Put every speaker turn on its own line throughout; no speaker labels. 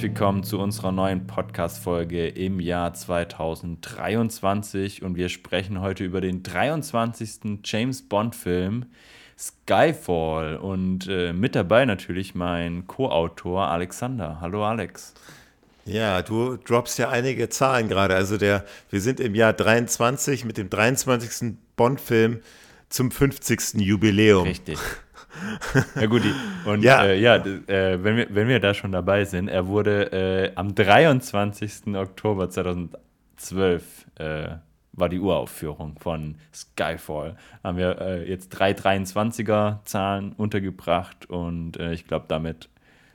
Herzlich willkommen zu unserer neuen Podcast-Folge im Jahr 2023 und wir sprechen heute über den 23. James Bond-Film Skyfall und äh, mit dabei natürlich mein Co-Autor Alexander. Hallo Alex.
Ja, du droppst ja einige Zahlen gerade. Also der, wir sind im Jahr 23 mit dem 23. Bond-Film zum 50. Jubiläum.
Richtig. Ja gut, und ja, äh, ja äh, wenn, wir, wenn wir da schon dabei sind, er wurde äh, am 23. Oktober 2012 äh, war die Uraufführung von Skyfall. Haben wir äh, jetzt drei 23er Zahlen untergebracht und äh, ich glaube, damit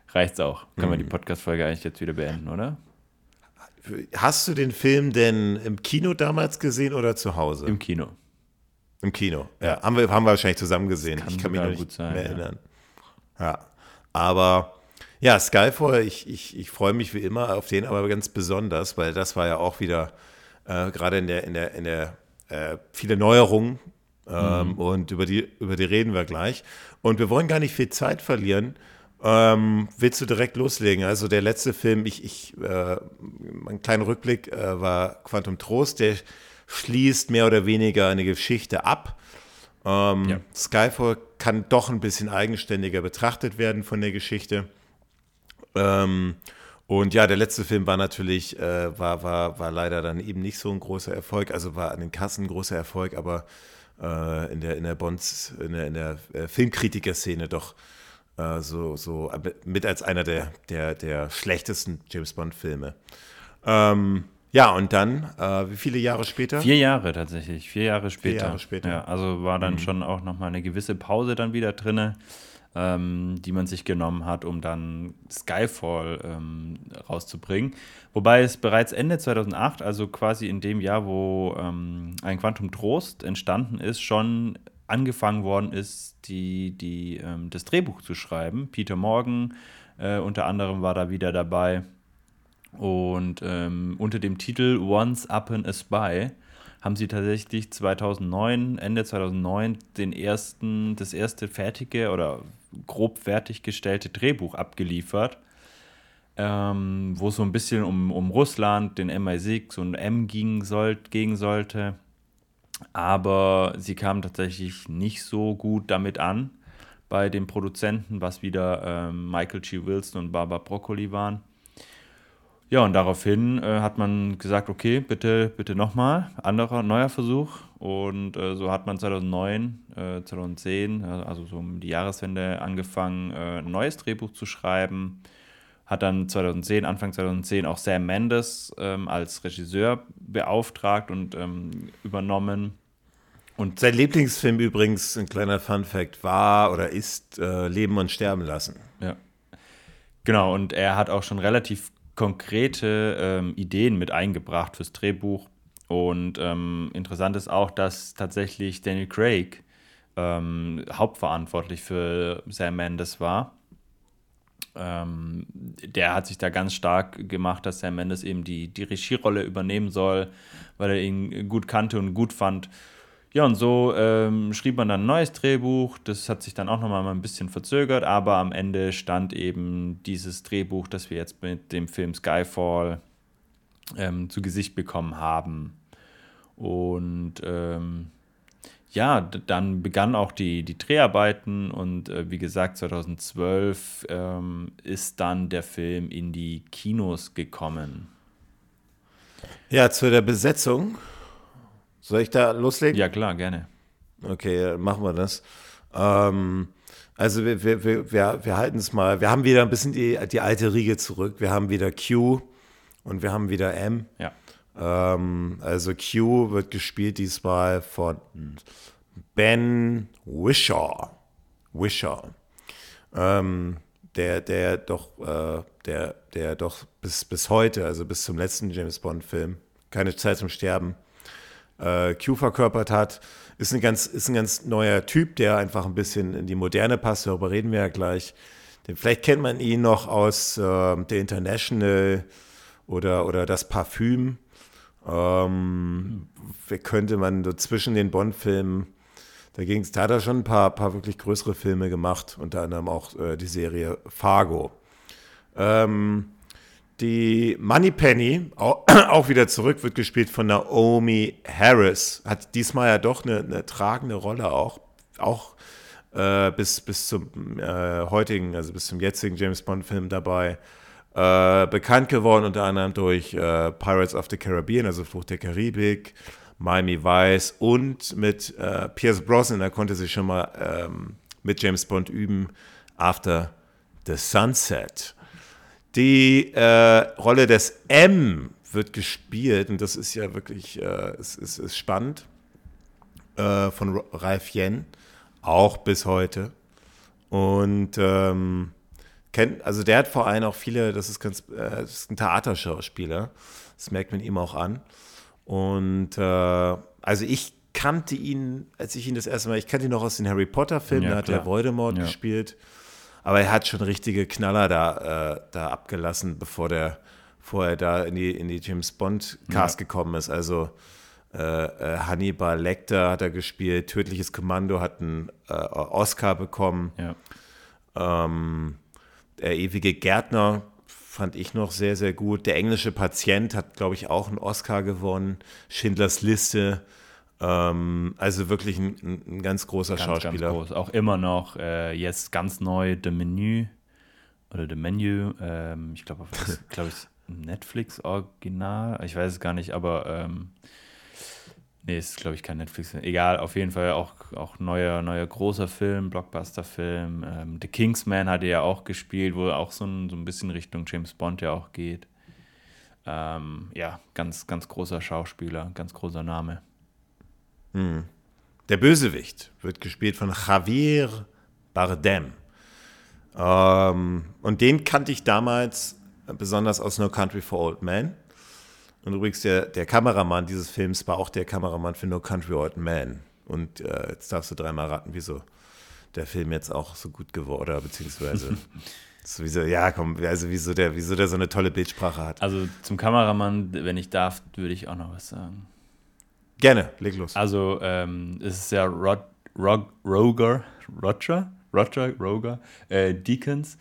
reicht es auch. Können mhm. wir die Podcast-Folge eigentlich jetzt wieder beenden, oder?
Hast du den Film denn im Kino damals gesehen oder zu Hause?
Im Kino.
Im Kino, ja. Haben wir, haben wir wahrscheinlich zusammen gesehen.
Kann ich kann mich noch nicht sein,
mehr erinnern. Ja. ja. Aber ja, Skyfall, ich, ich, ich freue mich wie immer auf den, aber ganz besonders, weil das war ja auch wieder äh, gerade in der, in der, in der äh, viele Neuerungen ähm, mhm. und über die, über die reden wir gleich. Und wir wollen gar nicht viel Zeit verlieren. Ähm, willst du direkt loslegen? Also der letzte Film, ich, ich äh, ein kleiner Rückblick äh, war Quantum Trost, der schließt mehr oder weniger eine Geschichte ab. Ähm, ja. Skyfall kann doch ein bisschen eigenständiger betrachtet werden von der Geschichte. Ähm, und ja, der letzte Film war natürlich, äh, war, war, war leider dann eben nicht so ein großer Erfolg, also war an den Kassen ein großer Erfolg, aber äh, in der, in der Bonds, in der, in der äh, Filmkritiker-Szene doch äh, so, so mit als einer der, der, der schlechtesten James Bond-Filme. Ähm, ja, und dann, äh, wie viele Jahre später?
Vier Jahre tatsächlich, vier Jahre später.
Vier Jahre später.
Ja, also war dann mhm. schon auch nochmal eine gewisse Pause dann wieder drin ähm, die man sich genommen hat, um dann Skyfall ähm, rauszubringen. Wobei es bereits Ende 2008, also quasi in dem Jahr, wo ähm, ein Quantum Trost entstanden ist, schon angefangen worden ist, die, die, ähm, das Drehbuch zu schreiben. Peter Morgan äh, unter anderem war da wieder dabei. Und ähm, unter dem Titel Once Upon a Spy haben sie tatsächlich 2009, Ende 2009, den ersten, das erste fertige oder grob fertiggestellte Drehbuch abgeliefert, ähm, wo es so ein bisschen um, um Russland, den MI6 und M ging soll, gehen sollte. Aber sie kamen tatsächlich nicht so gut damit an bei den Produzenten, was wieder ähm, Michael G. Wilson und Barbara Broccoli waren. Ja, und daraufhin äh, hat man gesagt, okay, bitte, bitte nochmal, anderer, neuer Versuch. Und äh, so hat man 2009, äh, 2010, also so um die Jahreswende angefangen, äh, ein neues Drehbuch zu schreiben. Hat dann 2010, Anfang 2010 auch Sam Mendes ähm, als Regisseur beauftragt und ähm, übernommen.
Und sein Lieblingsfilm übrigens, ein kleiner Fun Fact, war oder ist äh, Leben und Sterben lassen.
Ja. Genau, und er hat auch schon relativ konkrete ähm, Ideen mit eingebracht fürs Drehbuch. Und ähm, interessant ist auch, dass tatsächlich Daniel Craig ähm, hauptverantwortlich für Sam Mendes war. Ähm, der hat sich da ganz stark gemacht, dass Sam Mendes eben die, die Regierolle übernehmen soll, weil er ihn gut kannte und gut fand. Ja, und so ähm, schrieb man dann ein neues Drehbuch. Das hat sich dann auch nochmal ein bisschen verzögert, aber am Ende stand eben dieses Drehbuch, das wir jetzt mit dem Film Skyfall ähm, zu Gesicht bekommen haben. Und ähm, ja, dann begannen auch die, die Dreharbeiten und äh, wie gesagt, 2012 ähm, ist dann der Film in die Kinos gekommen.
Ja, zu der Besetzung soll ich da loslegen?
Ja, klar, gerne.
Okay, machen wir das. Ähm, also wir, wir, wir, wir halten es mal, wir haben wieder ein bisschen die, die alte Riege zurück. Wir haben wieder Q und wir haben wieder M.
Ja.
Ähm, also Q wird gespielt diesmal von Ben Wishaw. Wishaw. Ähm, der, der doch, äh, der, der doch bis, bis heute, also bis zum letzten James Bond-Film, keine Zeit zum Sterben, äh, Q verkörpert hat. Ist ein, ganz, ist ein ganz neuer Typ, der einfach ein bisschen in die Moderne passt, darüber reden wir ja gleich. Den, vielleicht kennt man ihn noch aus äh, der International oder, oder das Parfüm. Ähm, könnte man so zwischen den Bond-Filmen, da, da hat er schon ein paar, paar wirklich größere Filme gemacht, unter anderem auch äh, die Serie Fargo. Ähm, Die Moneypenny, auch, wieder zurück, wird gespielt von Naomi Harris. Hat diesmal ja doch eine, eine tragende Rolle auch. Auch äh, bis, bis zum äh, heutigen, also bis zum jetzigen James Bond-Film dabei. Äh, bekannt geworden unter anderem durch äh, Pirates of the Caribbean, also Flucht der Karibik, Miami Vice und mit äh, Pierce Brosnan, da konnte sie schon mal ähm, mit James Bond üben, After the Sunset. Die äh, Rolle des M wird gespielt, und das ist ja wirklich äh, ist, ist, ist spannend, äh, von Ralph Yen, auch bis heute. Und ähm, kennt, also der hat vor allem auch viele, das ist ganz, äh, das ist ein Theaterschauspieler, das merkt man ihm auch an. Und äh, also ich kannte ihn, als ich ihn das erste Mal, ich kannte ihn noch aus den Harry Potter-Filmen,
Ja,
da hat er Voldemort
Ja.
gespielt. Aber er hat schon richtige Knaller da, äh, da abgelassen, bevor der vorher da in die, in die James Bond Cast gekommen ist. Also äh, äh, Hannibal Lecter hat er gespielt, Tödliches Kommando hat einen äh, Oscar bekommen.
Ja.
Ähm, der ewige Gärtner fand ich noch sehr, sehr gut. Der englische Patient hat, glaube ich, auch einen Oscar gewonnen. Schindlers Liste. Ähm, also wirklich ein, ein, ganz großer
Ganz, ganz
Schauspieler.
groß. Auch immer noch äh, jetzt ganz neu The Menu oder The Menu. Ähm, ich glaube, glaube ich, Netflix Original. Ich weiß es gar nicht, aber ähm, nee, ist glaube ich kein Netflix. Egal, auf jeden Fall auch, auch neuer, neuer großer Film, Blockbuster-Film. Ähm, The Kingsman hat er ja auch gespielt, wo er auch so ein, so ein bisschen Richtung James Bond ja auch geht. Ähm, ja, ganz, ganz großer Schauspieler, ganz großer Name.
Der Bösewicht wird gespielt von Javier Bardem. Ähm, und den kannte ich damals besonders aus No Country for Old Men. Und übrigens, der, der Kameramann dieses Films war auch der Kameramann für No Country for Old Men. Und äh, jetzt darfst du dreimal raten, wieso der Film jetzt auch so gut geworden oder beziehungsweise sowieso, ja, komm, also wieso der, wieso der so eine tolle Bildsprache hat.
Also zum Kameramann, wenn ich darf, würde ich auch noch was sagen.
Gerne, leg los.
Also ähm, es ist ja Rod, Rog, Roger, Roger, Roger, Roger, äh, Deakins,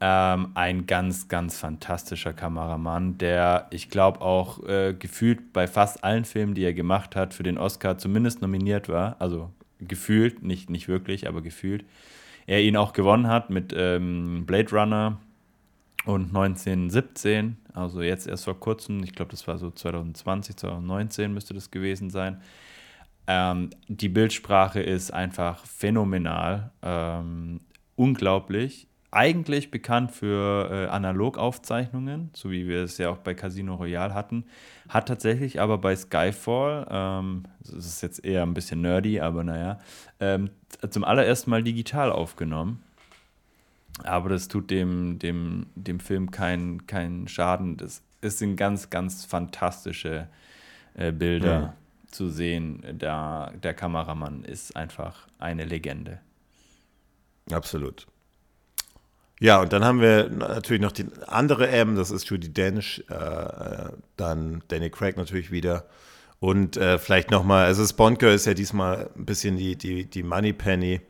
ähm, ein ganz, ganz fantastischer Kameramann, der, ich glaube, auch äh, gefühlt bei fast allen Filmen, die er gemacht hat, für den Oscar zumindest nominiert war. Also gefühlt, nicht, nicht wirklich, aber gefühlt. Er ihn auch gewonnen hat mit ähm, Blade Runner und 1917, also jetzt erst vor kurzem, ich glaube, das war so 2020, 2019 müsste das gewesen sein. Ähm, die Bildsprache ist einfach phänomenal, ähm, unglaublich. Eigentlich bekannt für äh, Analogaufzeichnungen, so wie wir es ja auch bei Casino Royale hatten, hat tatsächlich aber bei Skyfall, ähm, das ist jetzt eher ein bisschen nerdy, aber naja, ähm, zum allerersten Mal digital aufgenommen. Aber das tut dem, dem, dem Film keinen keinen Schaden. Das, es sind ganz, ganz fantastische äh, Bilder
Ja.
zu sehen. Der, der Kameramann ist einfach eine Legende.
Absolut. Ja, und dann haben wir natürlich noch die andere M, das ist Judy Dench, äh, äh, dann Danny Craig natürlich wieder. Und äh, vielleicht nochmal, also das Bond Girl ist ja diesmal ein bisschen die, die, die Money Penny.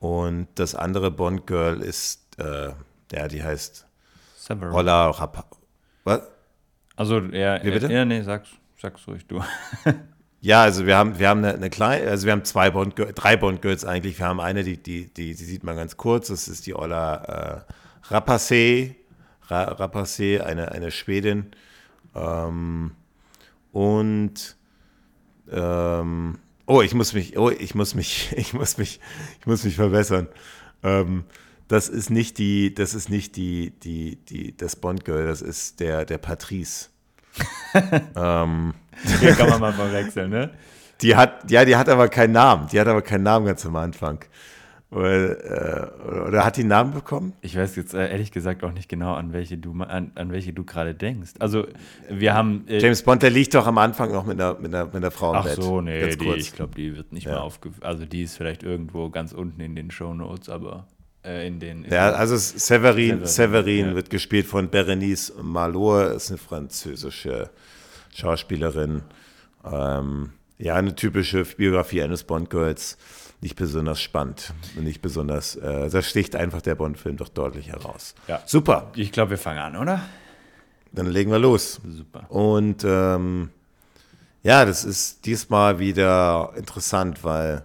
Und das andere Bond Girl ist, äh, ja, die heißt
Severin.
Holla Rapa. Was?
Also, ja,
Wie bitte?
ja, nee, sag's, sag's ruhig du.
Ja, also wir haben, wir haben eine, eine kleine, also wir haben zwei Bond, drei Bond Girls eigentlich. Wir haben eine, die, die, die, die sieht man ganz kurz. Das ist die Ola äh, Rapace, Ra, Rapace, eine, eine Schwedin. Ähm, und ähm, oh, ich muss mich, oh, ich muss mich, ich muss mich, ich muss mich verbessern. Ähm, das ist nicht die, das ist nicht die, die, die, das Bond Girl, das ist der, der Patrice. ähm,
Hier kann man mal verwechseln, ne?
die hat, ja, die hat aber keinen Namen. Die hat aber keinen Namen ganz am Anfang. Oder, äh, oder hat die einen Namen bekommen?
Ich weiß jetzt äh, ehrlich gesagt auch nicht genau, an welche du, an, an welche du gerade denkst. Also, wir haben. Äh,
James Bond, der liegt doch am Anfang noch mit einer, mit einer, mit einer Frau im
Ach
Bett.
so, nee,
Ganz
die,
kurz.
ich glaube, die wird nicht
Ja.
mal aufge... Also die ist vielleicht irgendwo ganz unten in den Shownotes, aber äh, in den...
Ja, also Severin,
Severin,
Severin
ja.
wird gespielt von Berenice Malor, ist eine französische Schauspielerin. Ähm, ja, eine typische Biografie eines Bond-Girls. Nicht besonders spannend und nicht besonders, äh, da sticht einfach der Bond-Film doch deutlich heraus.
Ja.
Super.
Ich glaube, wir fangen an, oder?
dann legen wir los.
Super.
Und ähm, ja, das ist diesmal wieder interessant, weil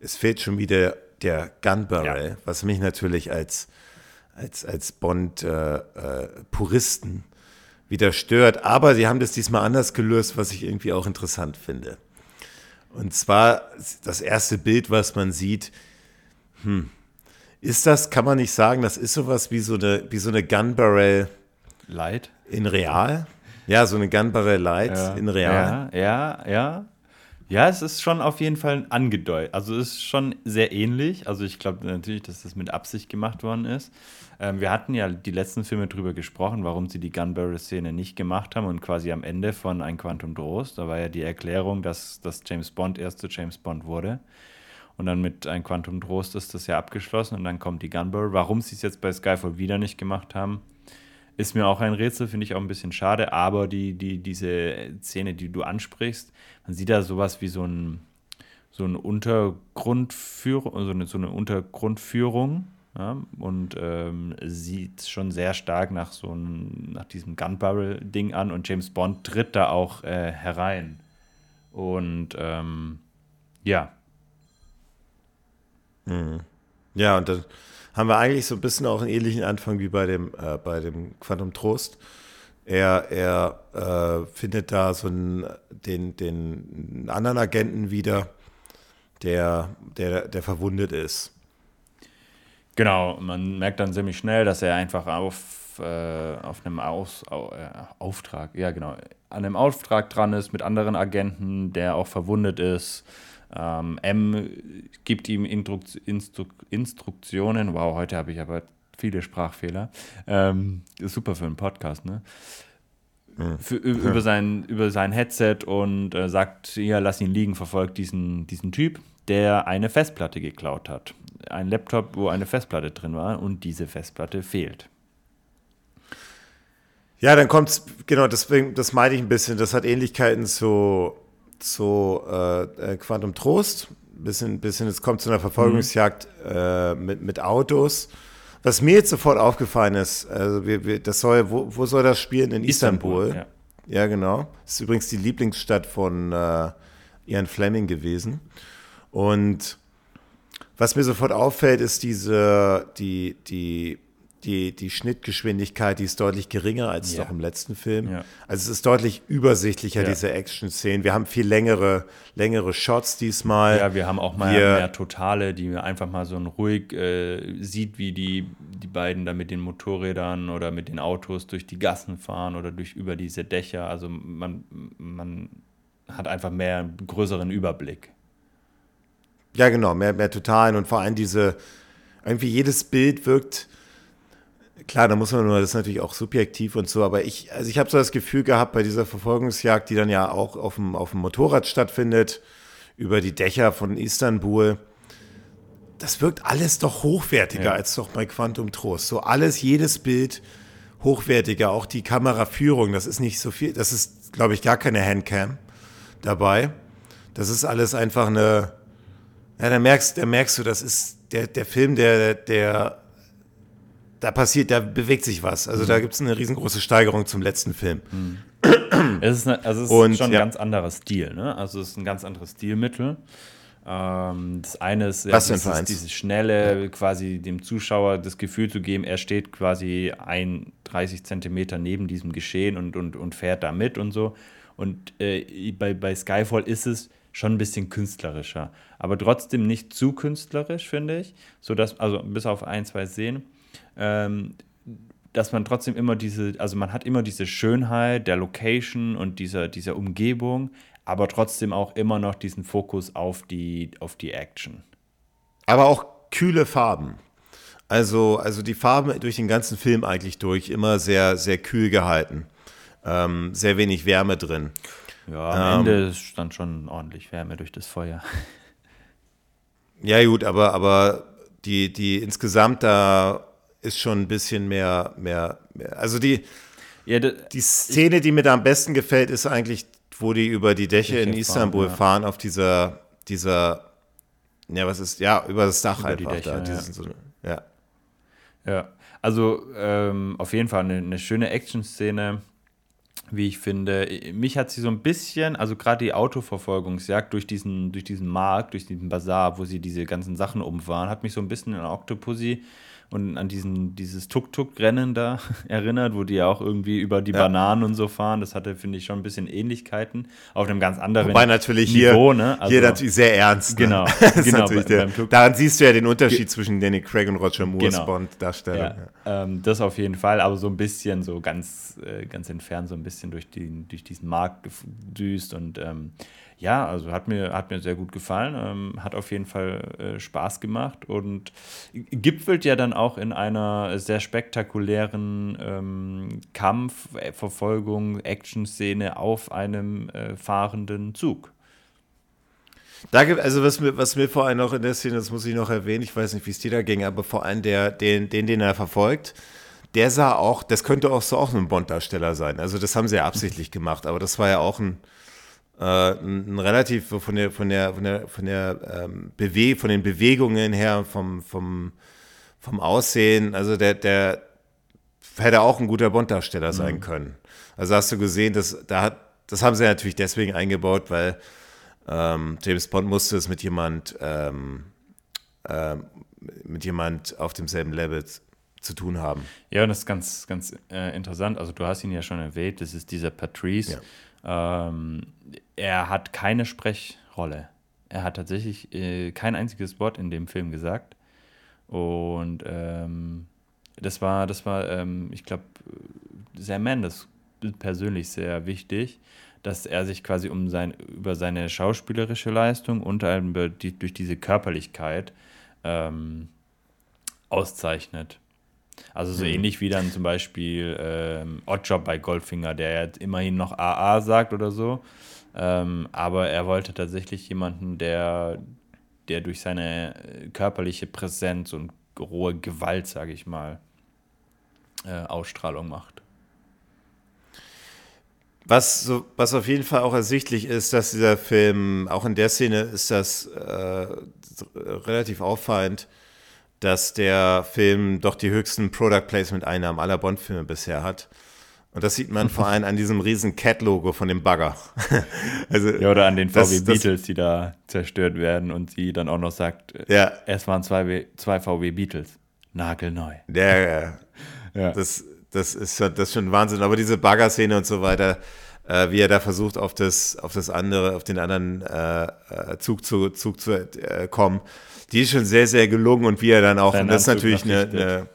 es fehlt schon wieder der Gun Barrel, ja. was mich natürlich als, als, als Bond-Puristen äh, äh, wieder stört. Aber sie haben das diesmal anders gelöst, was ich irgendwie auch interessant finde. Und zwar das erste Bild, was man sieht, hm, ist das, kann man nicht sagen, das ist sowas wie so eine, wie so eine Gun Barrel
Light
in real? Ja, so eine Gun Barrel Light ja. in real.
Ja, ja, ja. Ja, es ist schon auf jeden Fall angedeutet. Also es ist schon sehr ähnlich. Also ich glaube natürlich, dass das mit Absicht gemacht worden ist. Ähm, wir hatten ja die letzten Filme drüber gesprochen, warum sie die Gun Barrel-Szene nicht gemacht haben und quasi am Ende von Ein Quantum Trost, da war ja die Erklärung, dass, dass James Bond erst zu James Bond wurde. Und dann mit Ein Quantum Trost ist das ja abgeschlossen und dann kommt die Gun Barrel. Warum sie es jetzt bei Skyfall wieder nicht gemacht haben, ist mir auch ein Rätsel, finde ich auch ein bisschen schade, aber die, die, diese Szene, die du ansprichst, man sieht da sowas wie so ein, so ein Untergrundführung, so eine, so eine Untergrundführung ja, und ähm, sieht schon sehr stark nach so einem, nach diesem Gunbarrel-Ding an und James Bond tritt da auch äh, herein. Und ähm, ja.
Mhm. Ja, und dann haben wir eigentlich so ein bisschen auch einen ähnlichen Anfang wie bei dem, äh, bei dem Quantum Trost. Er, er äh, findet da so einen, den, den anderen Agenten wieder, der, der, der verwundet ist.
Genau, man merkt dann ziemlich schnell, dass er einfach auf, äh, auf einem Aus, au, äh, Auftrag, ja genau, an einem Auftrag dran ist mit anderen Agenten, der auch verwundet ist. Ähm, M gibt ihm Instru Instru Instruktionen. Wow, heute habe ich aber viele Sprachfehler. Ähm, super für einen Podcast, ne? Für, über, sein, über sein Headset und äh, sagt, ja, lass ihn liegen, verfolgt diesen, diesen Typ, der eine Festplatte geklaut hat. Ein Laptop, wo eine Festplatte drin war und diese Festplatte fehlt.
Ja, dann kommt es, genau, deswegen, das meinte ich ein bisschen, das hat Ähnlichkeiten zu zu äh, äh, Quantum Trost. Bisschen, bisschen, es kommt zu einer Verfolgungsjagd mhm. äh, mit, mit Autos. Was mir jetzt sofort aufgefallen ist, also wir, wir, das soll, wo, wo soll das spielen? In Istanbul. Istanbul ja. ja. genau. Das ist übrigens die Lieblingsstadt von äh, Ian Fleming gewesen. Und was mir sofort auffällt, ist diese, die, die die, die Schnittgeschwindigkeit, die ist deutlich geringer als ja. noch im letzten Film. Ja. Also es ist deutlich übersichtlicher, ja. diese Action-Szenen. Wir haben viel längere, längere Shots diesmal.
Ja, wir haben auch mal wir, mehr Totale, die einfach mal so ein ruhig äh, sieht, wie die, die beiden da mit den Motorrädern oder mit den Autos durch die Gassen fahren oder durch über diese Dächer. Also man, man hat einfach mehr einen größeren Überblick.
Ja, genau, mehr, mehr Totalen und vor allem diese, irgendwie jedes Bild wirkt Klar, da muss man nur, das ist natürlich auch subjektiv und so, aber ich, also ich habe so das Gefühl gehabt bei dieser Verfolgungsjagd, die dann ja auch auf dem, auf dem Motorrad stattfindet, über die Dächer von Istanbul, das wirkt alles doch hochwertiger ja. als doch bei Quantum Trost. So alles, jedes Bild hochwertiger, auch die Kameraführung, das ist nicht so viel, das ist, glaube ich, gar keine Handcam dabei. Das ist alles einfach eine, ja, da merkst, da merkst du, das ist der, der Film, der, der da passiert, da bewegt sich was. Also mhm. da gibt es eine riesengroße Steigerung zum letzten Film.
Mhm. es ist, eine, also es ist Und, schon ein ja. ganz anderer Stil. Ne? Also es ist ein ganz anderes Stilmittel. Ähm, das eine ist, ja, dieses, dieses schnelle, ja. quasi dem Zuschauer das Gefühl zu geben, er steht quasi ein 30 Zentimeter neben diesem Geschehen und, und, und fährt da mit und so. Und äh, bei, bei Skyfall ist es schon ein bisschen künstlerischer, aber trotzdem nicht zu künstlerisch, finde ich, so dass also bis auf ein, zwei Szenen ähm, dass man trotzdem immer diese, also man hat immer diese Schönheit der Location und dieser, dieser Umgebung, aber trotzdem auch immer noch diesen Fokus auf die, auf die Action.
Aber auch kühle Farben. Also, also die Farben durch den ganzen Film eigentlich durch immer sehr, sehr kühl gehalten. Ähm, sehr wenig Wärme drin.
Ja, am ähm, Ende stand schon ordentlich Wärme durch das Feuer.
Ja, gut, aber, aber die, die insgesamt da ist schon ein bisschen mehr, mehr, mehr also die, ja, die Szene, die mir da am besten gefällt, ist eigentlich, wo die über die Dächer in Istanbul fahren, ja. fahren, auf dieser, dieser, ja, was ist, ja, über das Dach über einfach Dächer, da.
Ja.
So, ja.
ja. Also ähm, auf jeden Fall eine, eine schöne Action-Szene, wie ich finde. Mich hat sie so ein bisschen, also gerade die Autoverfolgungsjagd durch diesen, durch diesen Markt, durch diesen Bazar, wo sie diese ganzen Sachen umfahren, hat mich so ein bisschen an Octopussy und an diesen, dieses Tuk-Tuk-Rennen da erinnert, wo die ja auch irgendwie über die ja. Bananen und so fahren. Das hatte, finde ich, schon ein bisschen Ähnlichkeiten auf einem ganz anderen
Wobei natürlich Niveau. Hier, ne? also, hier natürlich sehr ernst.
Ne? Genau.
genau bei, der, daran siehst du ja den Unterschied Ge zwischen Danny Craig und Roger Moores genau. Bond-Darstellung.
Ja. Ähm, das auf jeden Fall, aber so ein bisschen, so ganz, äh, ganz entfernt, so ein bisschen durch, die, durch diesen Markt gedüst und ähm, ja, also hat mir, hat mir sehr gut gefallen, ähm, hat auf jeden Fall äh, Spaß gemacht und gipfelt ja dann auch in einer sehr spektakulären ähm, Kampf, Verfolgung, Action-Szene auf einem äh, fahrenden Zug.
Da gibt, also was mir, was mir vor allem noch in der Szene, das muss ich noch erwähnen, ich weiß nicht, wie es dir da ging, aber vor allem der, den, den, den er verfolgt, der sah auch, das könnte auch so auch ein Bond-Darsteller sein. Also das haben sie ja absichtlich gemacht, aber das war ja auch ein, ein, relativ von der von der von der von der ähm, Bewe von den Bewegungen her vom vom vom Aussehen also der der hätte auch ein guter Bond-Darsteller sein mhm. können also hast du gesehen dass da hat das haben sie natürlich deswegen eingebaut weil ähm, James Bond musste es mit jemand ähm, äh, mit jemand auf demselben Level zu tun haben.
Ja, und das ist ganz, ganz äh, interessant. Also du hast ihn ja schon erwähnt, das ist dieser Patrice. Ja. Ähm, er hat keine Sprechrolle. Er hat tatsächlich äh, kein einziges Wort in dem Film gesagt. Und ähm, das war, das war, ähm, ich glaube, Sam Mendes persönlich sehr wichtig, dass er sich quasi um sein, über seine schauspielerische Leistung und die, durch diese Körperlichkeit ähm, auszeichnet. Also so mhm. ähnlich wie dann zum Beispiel ähm, Oddjob bei Goldfinger, der jetzt immerhin noch AA sagt oder so. Ähm, aber er wollte tatsächlich jemanden, der, der durch seine äh, körperliche Präsenz und rohe Gewalt, sage ich mal, äh, Ausstrahlung macht.
Was, so, was auf jeden Fall auch ersichtlich ist, dass dieser Film, auch in der Szene ist das äh, relativ auffallend, dass der Film doch die höchsten Product Placement-Einnahmen aller Bond-Filme bisher hat. Und das sieht man vor allem an diesem riesen Cat-Logo von dem Bagger.
also, ja, oder an den VW das, Beetles, die da zerstört werden und sie dann auch noch sagt, äh, ja. es waren zwei, zwei VW Beetles. Nagelneu.
Der, ja. Das, das, ist schon, das ist schon Wahnsinn. Aber diese Bagger-Szene und so weiter, äh, wie er da versucht, auf das, auf das andere, auf den anderen äh, äh Zug zu, Zug zu äh, kommen, die ist schon sehr, sehr gelungen und wie er dann auch, und das ist natürlich eine, eine,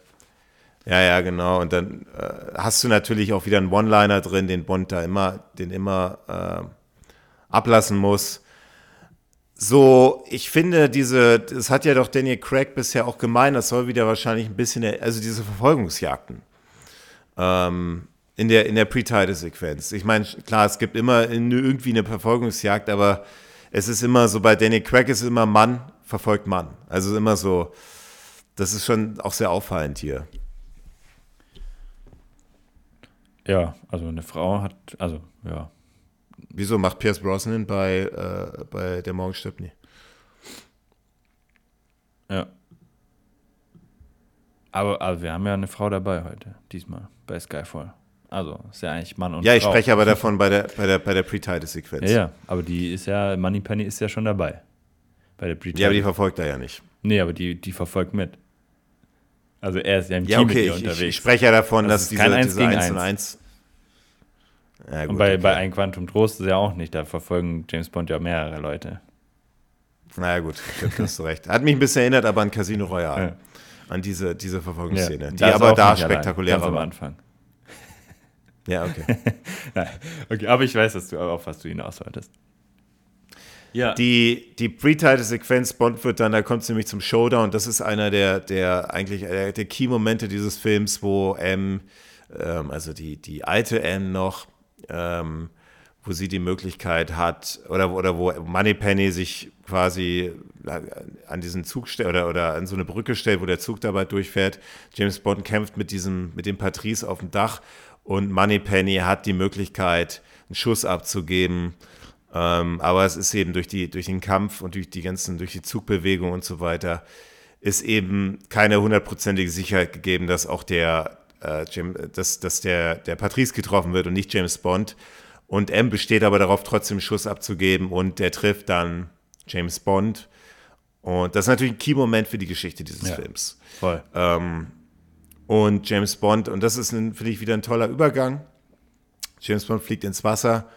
ja, ja, genau. Und dann äh, hast du natürlich auch wieder einen One-Liner drin, den Bond da immer, den immer äh, ablassen muss. So, ich finde, diese, das hat ja doch Daniel Craig bisher auch gemeint, das soll wieder wahrscheinlich ein bisschen, also diese Verfolgungsjagden ähm, in der, in der Pre-Title-Sequenz. Ich meine, klar, es gibt immer irgendwie eine Verfolgungsjagd, aber es ist immer so, bei Daniel Craig ist immer Mann verfolgt Mann. Also immer so, das ist schon auch sehr auffallend hier.
Ja, also eine Frau hat, also ja.
Wieso macht Pierce Brosnan bei, äh, bei Der Morgen stirbt nie?
Ja. Aber, aber wir haben ja eine Frau dabei heute, diesmal, bei Skyfall. Also ist ja eigentlich Mann und
Ja, ich Frau. spreche aber davon bei der, bei der, bei der Pre-Title-Sequenz.
Ja, ja, aber die ist ja, Money Penny ist ja schon dabei. Bei der
Ja, aber die verfolgt er ja nicht.
Nee, aber die, die verfolgt mit. Also er ist ja im
ja, Team okay, mit ihr unterwegs. Ich spreche ja davon, das dass diese, kein 1 diese gegen 1 und 1.
Ja, gut, und bei, okay. bei Ein Quantum Trost ist ja auch nicht, da verfolgen James Bond ja mehrere Leute.
Naja, gut, da hast du recht. Hat mich ein bisschen erinnert, aber an Casino Royale. Ja. An diese, diese Verfolgungsszene, ja, die aber da spektakulär war. am Anfang. Ja, okay.
okay, aber ich weiß, dass du, auf was du hinaus wolltest.
Ja. Die, die Pre-Title-Sequenz Bond wird dann, da kommt es nämlich zum Showdown. Das ist einer der, der eigentlich der, der Key-Momente dieses Films, wo M, ähm, also die, die alte M noch, ähm, wo sie die Möglichkeit hat, oder, oder wo Moneypenny sich quasi an diesen Zug stellt oder, oder an so eine Brücke stellt, wo der Zug dabei durchfährt. James Bond kämpft mit diesem, mit dem Patrice auf dem Dach und Moneypenny hat die Möglichkeit, einen Schuss abzugeben ähm, aber es ist eben durch, die, durch den Kampf und durch die ganzen, durch die Zugbewegung und so weiter, ist eben keine hundertprozentige Sicherheit gegeben, dass auch der, äh, James, dass, dass der, der Patrice getroffen wird und nicht James Bond. Und M besteht aber darauf, trotzdem Schuss abzugeben und der trifft dann James Bond. Und das ist natürlich ein Key-Moment für die Geschichte dieses ja, Films.
Voll.
Ähm, und James Bond, und das ist, finde ich, wieder ein toller Übergang. James Bond fliegt ins Wasser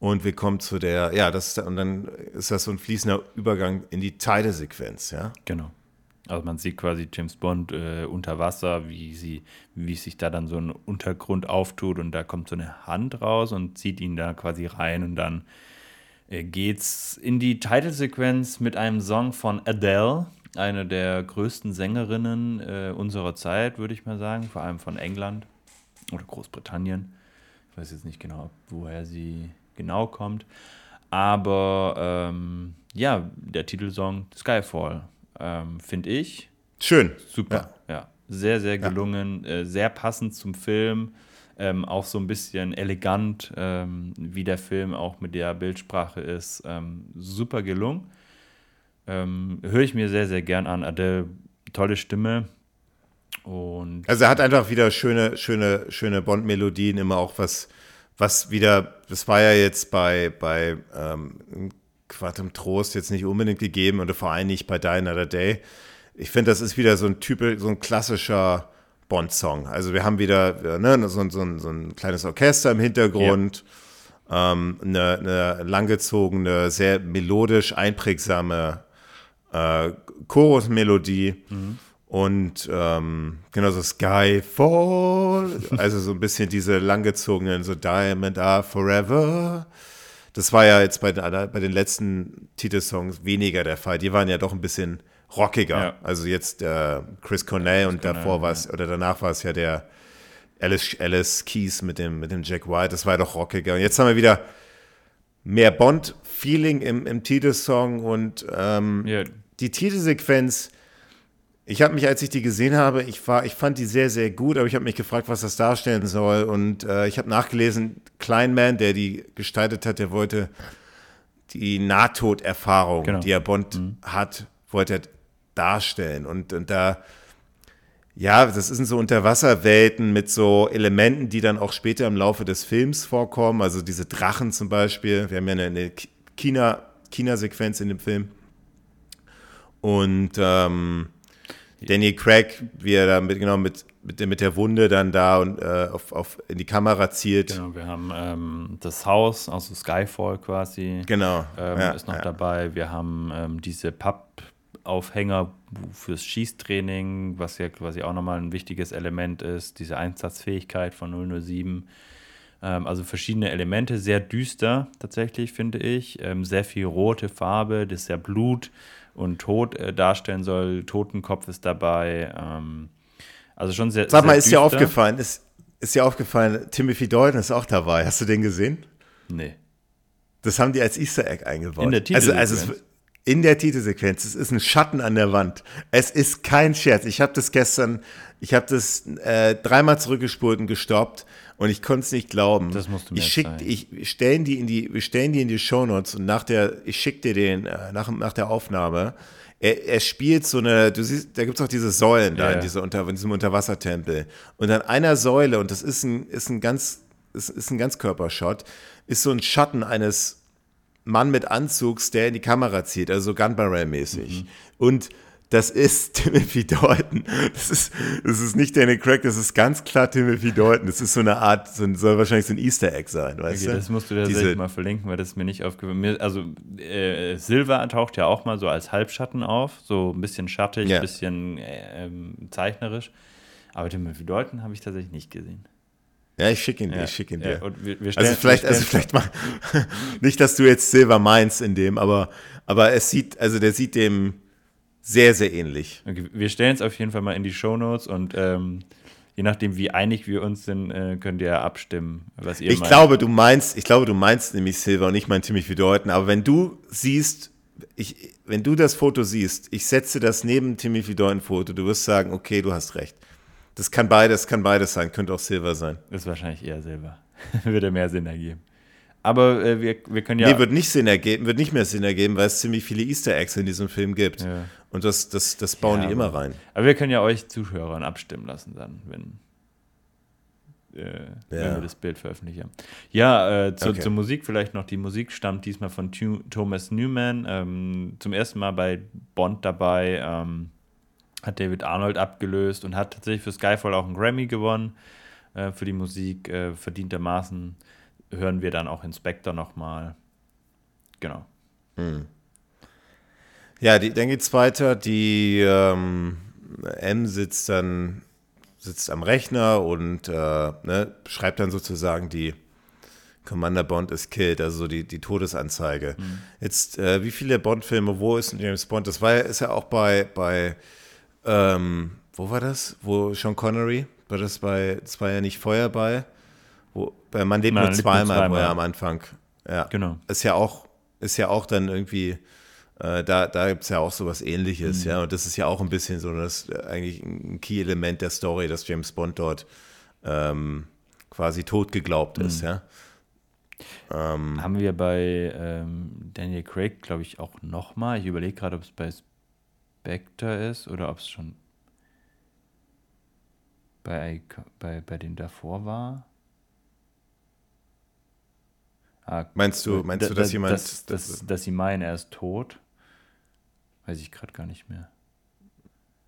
und wir kommen zu der, ja, das und dann ist das so ein fließender Übergang in die Teilesequenz, ja.
Genau. Also man sieht quasi James Bond äh, unter Wasser, wie sie, wie sich da dann so ein Untergrund auftut und da kommt so eine Hand raus und zieht ihn da quasi rein und dann äh, geht's in die Titelsequenz mit einem Song von Adele, eine der größten Sängerinnen äh, unserer Zeit, würde ich mal sagen, vor allem von England oder Großbritannien. Ich weiß jetzt nicht genau, woher sie genau kommt. Aber ähm, ja, der Titelsong Skyfall ähm, finde ich.
Schön.
Super. Ja. ja. Sehr, sehr gelungen, ja. äh, sehr passend zum Film. Ähm, auch so ein bisschen elegant, ähm, wie der Film auch mit der Bildsprache ist. Ähm, super gelungen. Ähm, Höre ich mir sehr, sehr gern an. Adele, tolle Stimme. Und
also er hat einfach wieder schöne, schöne, schöne Bond-Melodien, immer auch was, was wieder, das war ja jetzt bei, bei ähm, Quantum Trost jetzt nicht unbedingt gegeben oder vor allem nicht bei Die Another Day. Ich finde, das ist wieder so ein Typ, so ein klassischer Bond-Song. Also wir haben wieder ne, so, so, so, ein kleines Orchester im Hintergrund, ja. ähm, eine, eine, langgezogene, sehr melodisch einprägsame äh, Chorusmelodie. Mhm. Und ähm, genau so Skyfall, also so ein bisschen diese langgezogenen, so Diamond Are Forever. Das war ja jetzt bei, bei den letzten Titelsongs weniger der Fall. Die waren ja doch ein bisschen rockiger. Ja. Also jetzt äh, Chris Cornell und Cornell, davor war es, ja. oder danach war es ja der Alice, Alice Keys mit dem, mit dem Jack White. Das war ja doch rockiger. Und jetzt haben wir wieder mehr Bond-Feeling im, im Titelsong und ähm, ja. die Titelsequenz. Ich habe mich, als ich die gesehen habe, ich, war, ich fand die sehr, sehr gut, aber ich habe mich gefragt, was das darstellen soll. Und äh, ich habe nachgelesen, Kleinman, der die gestaltet hat, der wollte die Nahtoderfahrung, genau. die er Bond mhm. hat, wollte er darstellen. Und, und da, ja, das sind so Unterwasserwelten mit so Elementen, die dann auch später im Laufe des Films vorkommen. Also diese Drachen zum Beispiel. Wir haben ja eine, eine China, China-Sequenz in dem Film. Und ähm, Danny Craig, wie er da mit, genau mit, mit, der, mit der Wunde dann da und äh, auf, auf, in die Kamera zielt.
Genau, wir haben ähm, das Haus, also Skyfall quasi.
Genau.
Ähm, ja, ist noch ja. dabei. Wir haben ähm, diese Papp Aufhänger fürs Schießtraining, was ja quasi auch nochmal ein wichtiges Element ist, diese Einsatzfähigkeit von 007. Ähm, also verschiedene Elemente, sehr düster tatsächlich, finde ich. Ähm, sehr viel rote Farbe, das ja Blut und Tod äh, darstellen soll. Totenkopf ist dabei. Ähm, also schon sehr.
Sag mal, ist dir aufgefallen, ist, ist dir aufgefallen, Timothy Dalton ist auch dabei. Hast du den gesehen?
Nee.
Das haben die als Easter Egg eingebaut.
In der
also, also in der Titelsequenz. Es ist ein Schatten an der Wand. Es ist kein Scherz. Ich habe das gestern, ich habe das äh, dreimal zurückgespult und gestoppt und ich konnte es nicht glauben.
Das musst du mir
ich schick, zeigen. Ich stellen die in die, wir stellen die in die Shownotes und nach der, ich schicke dir den äh, nach, nach der Aufnahme. Er, er, spielt so eine, du siehst, da gibt es auch diese Säulen da yeah. in, dieser Unter, in diesem Unterwassertempel. Und an einer Säule, und das ist ein, ist ein ganz, ist, ist ein Ganzkörpershot, ist so ein Schatten eines Mann mit Anzugs, der in die Kamera zieht, also so Gun Barrel-mäßig. Mhm. Und das ist Timothy Dalton. Das ist, das ist nicht Danny Craig, das ist ganz klar Timothy Dalton. Das ist so eine Art, so, soll wahrscheinlich so ein Easter Egg sein, weißt okay, du?
Das musst du tatsächlich mal verlinken, weil das mir nicht aufgefallen Also äh, Silver taucht ja auch mal so als Halbschatten auf, so ein bisschen schattig, ein ja. bisschen äh, ähm, zeichnerisch. Aber Timothy Dalton habe ich tatsächlich nicht gesehen.
Ja, ich schicke ihn dir, ja, ich schicke ihn dir.
Ja, wir, wir
also vielleicht, also vielleicht mal, nicht, dass du jetzt Silver meinst in dem, aber, aber es sieht, also der sieht dem sehr, sehr ähnlich.
Okay, wir stellen es auf jeden Fall mal in die Show Notes und ähm, je nachdem, wie einig wir uns sind, äh, könnt ihr abstimmen, was ihr
ich meint. Glaube, du meinst, ich glaube, du meinst nämlich Silver und ich meine ziemlich bedeuten, aber wenn du siehst, ich, wenn du das Foto siehst, ich setze das neben Timothy Dalton Foto, du wirst sagen, okay, du hast recht. Das kann beides, kann beides sein, könnte auch Silver sein.
Ist wahrscheinlich eher Silber. Würde mehr Sinn ergeben. Aber äh, wir, wir können ja.
Nee, wird nicht Sinn ergeben, wird nicht mehr Sinn ergeben, weil es ziemlich viele Easter Eggs in diesem Film gibt. Ja. Und das, das, das bauen
Ja,
die immer rein.
Aber wir können ja euch Zuhörern abstimmen lassen dann, wenn, äh, wenn
Ja.
wir das Bild veröffentlichen. Ja, äh, zu,
Okay.
zur Musik vielleicht noch. Die Musik stammt diesmal von Tu- Thomas Newman. Ähm, zum ersten Mal bei Bond dabei. Ähm, hat David Arnold abgelöst und hat tatsächlich für Skyfall auch einen Grammy gewonnen äh, für die Musik. Äh, verdientermaßen hören wir dann auch Inspector nochmal. Genau.
Ja, die, dann geht's weiter. Die ähm, M sitzt dann sitzt am Rechner und äh, ne, schreibt dann sozusagen die Commander Bond is killed, also so die, die Todesanzeige. Jetzt, äh, wie viele Bond-Filme, wo ist James Bond? Das war ja, ist ja auch bei, bei ähm, wo war das? Wo Sean Connery? War das bei, das war ja nicht Feuerball? Wo, bei Man lebt
Man
nur
lebt
zweimal,
zweimal.
er am Anfang. Ja.
Genau.
Ist ja auch, ist ja auch dann irgendwie, äh, da, da gibt es ja auch sowas ähnliches,
Mhm.
ja. Und das ist ja auch ein bisschen so, das eigentlich ein Key-Element der Story, dass James Bond dort ähm, quasi tot geglaubt
Mhm.
ist, ja. Ähm,
Haben wir bei ähm, Daniel Craig, glaube ich, auch nochmal. Ich überlege gerade, ob es bei Spectre ist oder ob es schon bei, bei, bei dem davor war. Ah,
Meinst du, meinst du,
da-
dass
da-
jemand.
Dass, dass, dass sie meinen, er ist tot? Weiß ich gerade gar nicht mehr.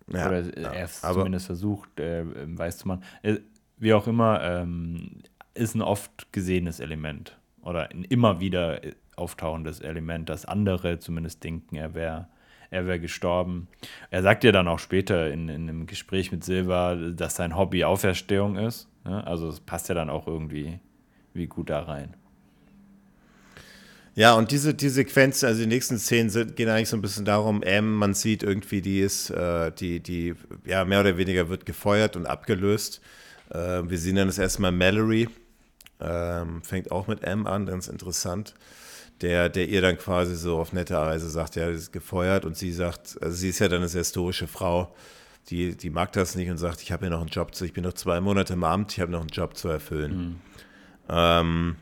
ja,
Oder
ja,
er ist zumindest versucht, äh, ähm, weiß zu machen. Äh, wie auch immer, ähm, ist ein oft gesehenes Element oder ein immer wieder äh, auftauchendes Element, dass andere zumindest denken, er wäre er wär gestorben. Er sagt ja dann auch später in, in einem Gespräch mit Silva, dass sein Hobby Auferstehung ist. Ne? Also es passt ja dann auch irgendwie wie gut da rein.
Ja, und diese, die Sequenzen, also die nächsten Szenen sind, gehen eigentlich so ein bisschen darum, M, man sieht irgendwie, die ist, äh, die, die, ja, mehr oder weniger wird gefeuert und abgelöst. Äh, wir sehen dann das erste Mal Mallory, ähm, fängt auch mit M an, ganz interessant. Der, der ihr dann quasi so auf nette Weise sagt, ja, sie ist gefeuert und sie sagt, also sie ist ja dann eine sehr historische Frau, die, die mag das nicht und sagt, ich habe ja noch einen Job zu, ich bin noch zwei Monate im Amt, ich habe noch einen Job zu erfüllen. Ähm,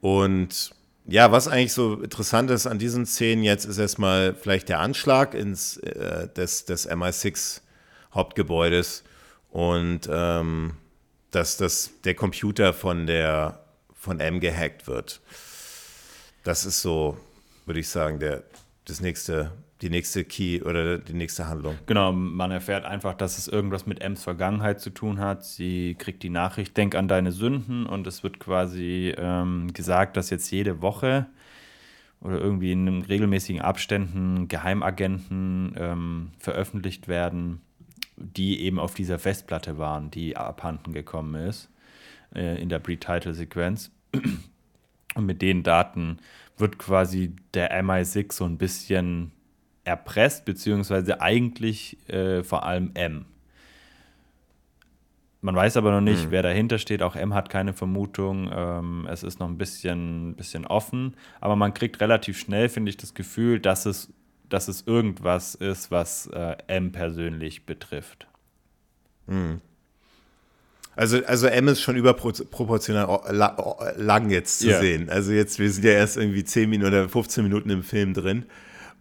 und ja, was eigentlich so interessant ist an diesen Szenen jetzt, ist erstmal vielleicht der Anschlag ins, äh, des, des MI6 Hauptgebäudes und ähm, dass das, der Computer von der von M gehackt wird. Das ist so, würde ich sagen, der, das nächste, die nächste Key oder die nächste Handlung.
Genau, man erfährt einfach, dass es irgendwas mit Ems Vergangenheit zu tun hat. Sie kriegt die Nachricht, denk an deine Sünden und es wird quasi ähm, gesagt, dass jetzt jede Woche oder irgendwie in regelmäßigen Abständen Geheimagenten ähm, veröffentlicht werden, die eben auf dieser Festplatte waren, die abhanden gekommen ist äh, in der Pre-Title-Sequenz. Und mit den Daten wird quasi der MI6 so ein bisschen erpresst, beziehungsweise eigentlich äh, vor allem M. Man weiß aber noch nicht, wer dahinter steht. Auch M hat keine Vermutung. Ähm, es ist noch ein bisschen, bisschen offen. Aber man kriegt relativ schnell, finde ich, das Gefühl, dass es, dass es irgendwas ist, was äh, M persönlich betrifft.
Also, also M ist schon überproportional lang jetzt zu
Ja.
sehen. Also jetzt, wir sind ja erst irgendwie 10 Minuten oder 15 Minuten im Film drin.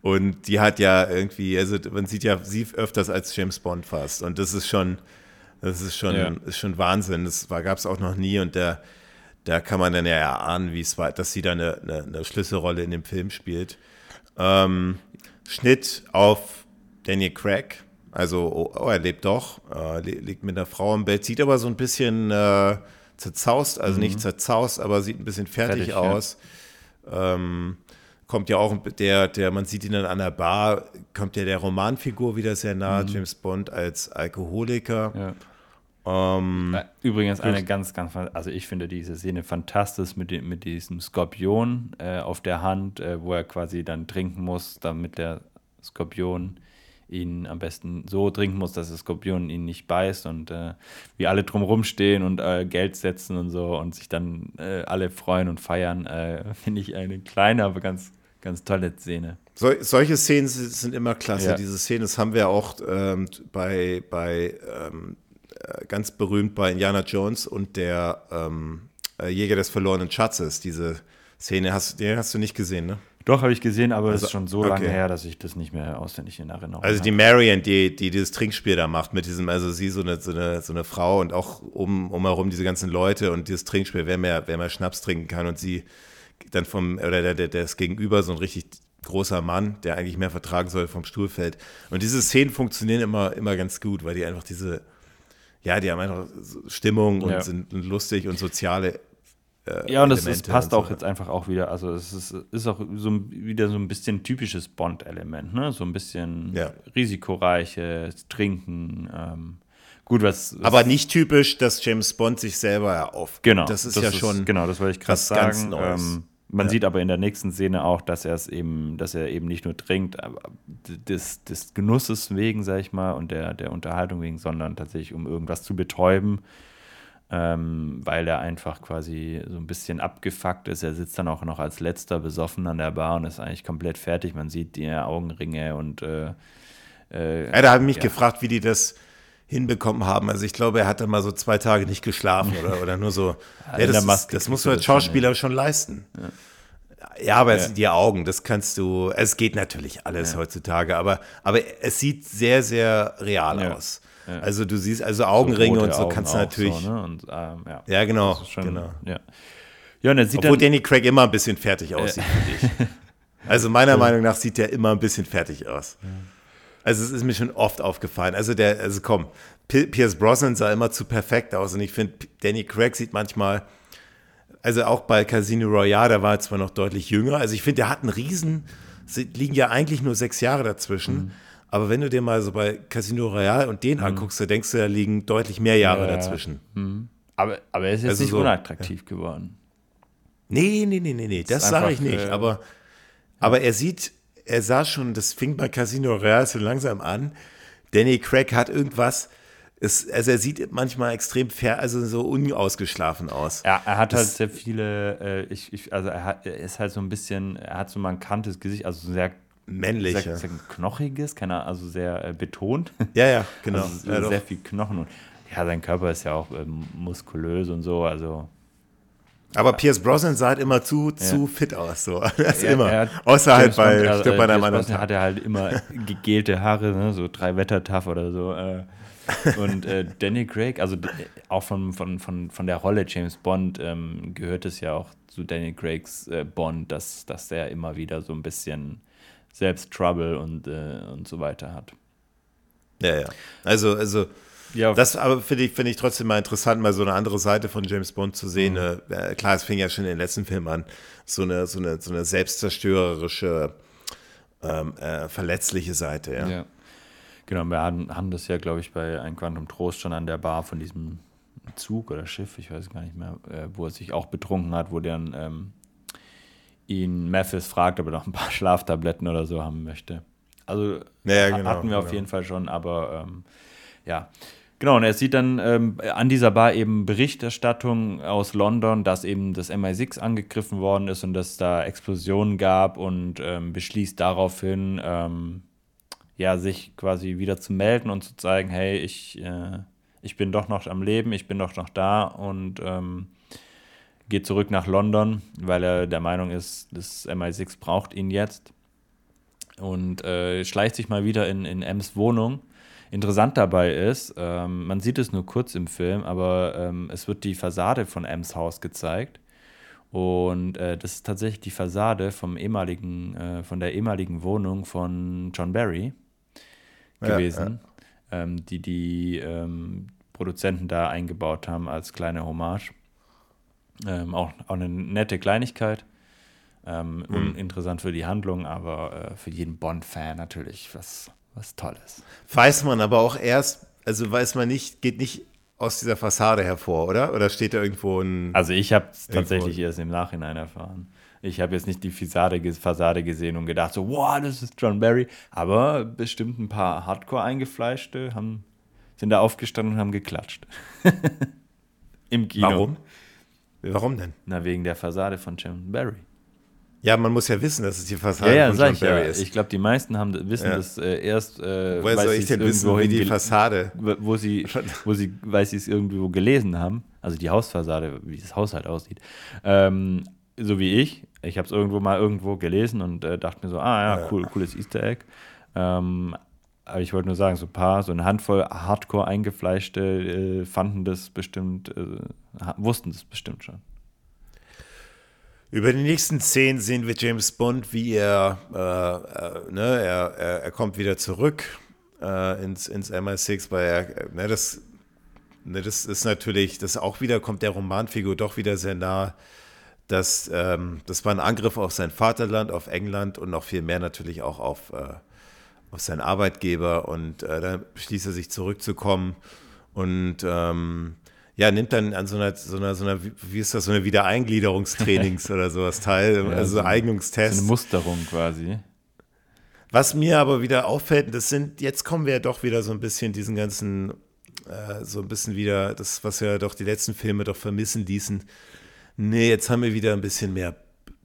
Und die hat ja irgendwie, also man sieht ja sie öfters als James Bond fast. Und das ist schon, das ist schon,
Ja.
ist schon Wahnsinn. Das gab es auch noch nie. Und da, da kann man dann ja erahnen, wie es war, dass sie da eine, eine, eine Schlüsselrolle in dem Film spielt. Ähm, Schnitt auf Daniel Craig. Also, oh, oh, er lebt doch, äh, li- liegt mit einer Frau im Bett, sieht aber so ein bisschen äh, zerzaust, also nicht zerzaust, aber sieht ein bisschen fertig,
Fertig, ja.
aus. Ähm, kommt ja auch der, der, man sieht ihn dann an der Bar, kommt ja der Romanfigur wieder sehr nahe, James Bond als Alkoholiker.
Ja.
Ähm,
Äh, Übrigens eine ganz, ganz, also ich finde diese Szene fantastisch mit, dem, mit diesem Skorpion äh, auf der Hand, äh, wo er quasi dann trinken muss, damit der Skorpion ihn am besten so trinken muss, dass der Skorpion ihn nicht beißt und äh, wie alle drumherum stehen und äh, Geld setzen und so und sich dann äh, alle freuen und feiern, äh, finde ich eine kleine, aber ganz, ganz tolle Szene.
Sol solche Szenen sind immer klasse.
Ja.
Diese Szenen, das haben wir auch ähm, bei, bei ähm, äh, ganz berühmt bei Indiana Jones und der ähm, äh, Jäger des verlorenen Schatzes. Diese Szene hast, die hast du nicht gesehen, ne?
Doch, habe ich gesehen, aber es
Also,
ist schon so
okay.
lange her, dass ich das nicht mehr auswendig in Erinnerung
Also die
habe.
Marion, die, die dieses Trinkspiel da macht, mit diesem, also sie so eine, so eine, so eine Frau und auch um, umherum diese ganzen Leute und dieses Trinkspiel, wer mehr, wer mehr Schnaps trinken kann und sie dann vom, oder der, der, der ist gegenüber so ein richtig großer Mann, der eigentlich mehr vertragen soll, vom Stuhl fällt. Und diese Szenen funktionieren immer, immer ganz gut, weil die einfach diese, ja, die haben einfach Stimmung und
Ja.
sind lustig und soziale äh,
Ja, und es, es
Elemente
passt
und
auch
so.
jetzt einfach auch wieder, also es ist, ist auch so wieder so ein bisschen typisches Bond-Element, ne? So ein bisschen
Ja.
risikoreiches Trinken. Ähm, gut, was, was
Aber nicht typisch, dass James Bond sich selber ja auf.
Genau,
Das ist ja schon.
Genau, das wollte ich gerade sagen. Ähm, man
Ja.
sieht aber in der nächsten Szene auch, dass er es eben, dass er eben nicht nur trinkt, des, des Genusses wegen, sag ich mal, und der, der Unterhaltung wegen, sondern tatsächlich um irgendwas zu betäuben, ähm, weil er einfach quasi so ein bisschen abgefuckt ist. Er sitzt dann auch noch als letzter besoffen an der Bar und ist eigentlich komplett fertig. Man sieht die Augenringe und äh, äh,
Ja, da habe ich mich
Ja.
gefragt, wie die das hinbekommen haben. Also ich glaube, er hat dann mal so zwei Tage nicht geschlafen oder, oder nur so. Ja, das, ist, das musst
du
als
das schon
Schauspieler schon leisten. Ja, aber es
Ja.
sind die Augen, das kannst du, es geht natürlich alles heutzutage, aber, aber es sieht sehr, sehr real
Ja.
aus.
Ja.
Also du siehst, also Augenringe
rote
und so
Augen
kannst du natürlich,
So, ne? und, ähm, ja.
ja genau,
schon,
genau.
Ja. ja, und er sieht
Obwohl
dann,
Danny Craig immer ein bisschen fertig aussieht, finde ich. Also meiner Meinung nach sieht der immer ein bisschen fertig aus. Also es ist mir schon oft aufgefallen. Also der, also komm, P Pierce Brosnan sah immer zu perfekt aus und ich finde, Danny Craig sieht manchmal, also auch bei Casino Royale, da war er zwar noch deutlich jünger. Also ich finde, der hat einen Riesen, es liegen ja eigentlich nur sechs Jahre dazwischen.
Mhm.
Aber wenn du dir mal so bei Casino Royale und den anguckst, da denkst du, da liegen deutlich mehr Jahre
Ja, ja.
dazwischen.
aber, aber er ist jetzt
Also
nicht
so,
unattraktiv geworden.
Nee, nee, nee, nee, nee, das sage ich nicht.
äh,
aber, aber er sieht, er sah schon, das fing bei Casino Royale so langsam an. Danny Craig hat irgendwas, es, also er sieht manchmal extrem fair, also so unausgeschlafen aus.
Er, er hat halt
Das-
sehr viele, äh, ich, ich, also er, hat, er ist halt so ein bisschen, er hat so ein markantes Gesicht, also sehr,
Männlich.
sehr, sehr knochiges, keine Ahnung, also sehr äh, betont.
Ja, ja, genau.
Also
ja, doch.
sehr viel Knochen und ja, sein Körper ist ja auch ähm, muskulös und so, also
aber Pierce Brosnan sah halt immer zu, zu fit aus, so. Das
Er-
immer.
er hat-
Außer halt bei,
also,
stirbt bei
äh, Pierce Brosnan
Tag.
hat er halt immer gegelte Haare, ne? so drei Wettertaff oder so. Äh. Und äh, Danny Craig, also d- auch von, von, von, von der Rolle James Bond ähm, gehört es ja auch zu Danny Craigs äh, Bond, dass, dass der immer wieder so ein bisschen selbst Trouble und, äh, und so weiter hat.
Ja, ja. Also, also
Ja,
Das aber finde ich, finde ich trotzdem mal interessant, mal so eine andere Seite von James Bond zu sehen.
Mhm.
Äh, klar, es fing ja schon in den letzten Film an, so eine, so eine, so eine selbstzerstörerische, ähm, äh, verletzliche Seite, ja.
Ja. Genau, wir haben, haben das ja, glaube ich, bei Ein Quantum Trost schon an der Bar von diesem Zug oder Schiff, ich weiß gar nicht mehr, äh, wo er sich auch betrunken hat, wo dann ähm, ihn Mathis fragt, ob er noch ein paar Schlaftabletten oder so haben möchte. Also
Ja, genau,
hatten wir auf
genau.
jeden Fall schon, aber ähm, ja. Genau, und er sieht dann ähm, an dieser Bar eben Berichterstattung aus London, dass eben das MI6 angegriffen worden ist und dass da Explosionen gab und ähm, beschließt daraufhin, ähm, ja, sich quasi wieder zu melden und zu zeigen, hey, ich, äh, ich bin doch noch am Leben, ich bin doch noch da und ähm, geht zurück nach London, weil er der Meinung ist, das MI6 braucht ihn jetzt und äh, schleicht sich mal wieder in, in Ems Wohnung. Interessant dabei ist, ähm, man sieht es nur kurz im Film, aber ähm, es wird die Fassade von Ems Haus gezeigt. Und äh, das ist tatsächlich die Fassade vom ehemaligen, äh, von der ehemaligen Wohnung von John Barry
Ja,
gewesen, Ähm, die die ähm, Produzenten da eingebaut haben als kleine Hommage. Ähm, auch, auch eine nette Kleinigkeit. Ähm,
Mhm.
Uninteressant für die Handlung, aber äh, für jeden Bond-Fan natürlich was, was Tolles.
Weiß man aber auch erst, also weiß man nicht, geht nicht aus dieser Fassade hervor, oder? Oder steht da irgendwo ein.
Also ich habe es tatsächlich erst im Nachhinein erfahren. Ich habe jetzt nicht die Fassade, Fassade gesehen und gedacht so, wow, das ist John Barry. Aber bestimmt ein paar Hardcore-Eingefleischte haben, sind da aufgestanden und haben geklatscht. Im Kino.
warum? Warum denn?
Na, wegen der Fassade von John Barry.
Ja, man muss ja wissen, dass es die
Ja,
Fassade
ja,
von
sag
John
ich ja.
Barry ist.
Ich glaube, die meisten haben, wissen
Ja.
das äh, erst, äh,
Woher soll ich denn wissen, wie die Fassade.
wo sie, wo sie, weil sie es irgendwo gelesen haben, also die Hausfassade, wie das Haus halt aussieht. Ähm, so wie ich, ich habe es irgendwo mal irgendwo gelesen und äh, dachte mir so, ah ja, cool, cooles Easter Egg. Ähm, aber ich wollte nur sagen, so ein paar, so eine Handvoll Hardcore eingefleischte äh, fanden das bestimmt, äh, wussten das bestimmt schon.
Über die nächsten Szenen sehen wir James Bond, wie er, äh, äh ne, er, er, er, kommt wieder zurück äh, ins, ins MI6, weil er, ne, das, ne, das ist natürlich, das auch wieder kommt der Romanfigur doch wieder sehr nah. Das, ähm, das war ein Angriff auf sein Vaterland, auf England und noch viel mehr natürlich auch auf, äh, auf seinen Arbeitgeber. Und äh, dann beschließt er sich zurückzukommen und ähm, ja, nimmt dann an so einer, so einer, so einer, wie ist das, so eine Wiedereingliederungstrainings oder sowas teil, ja, also so Eignungstest.
So eine Musterung quasi.
Was mir aber wieder auffällt, das sind, jetzt kommen wir ja doch wieder so ein bisschen diesen ganzen, äh, so ein bisschen wieder, das, was ja doch die letzten Filme doch vermissen ließen. Nee, jetzt haben wir wieder ein bisschen mehr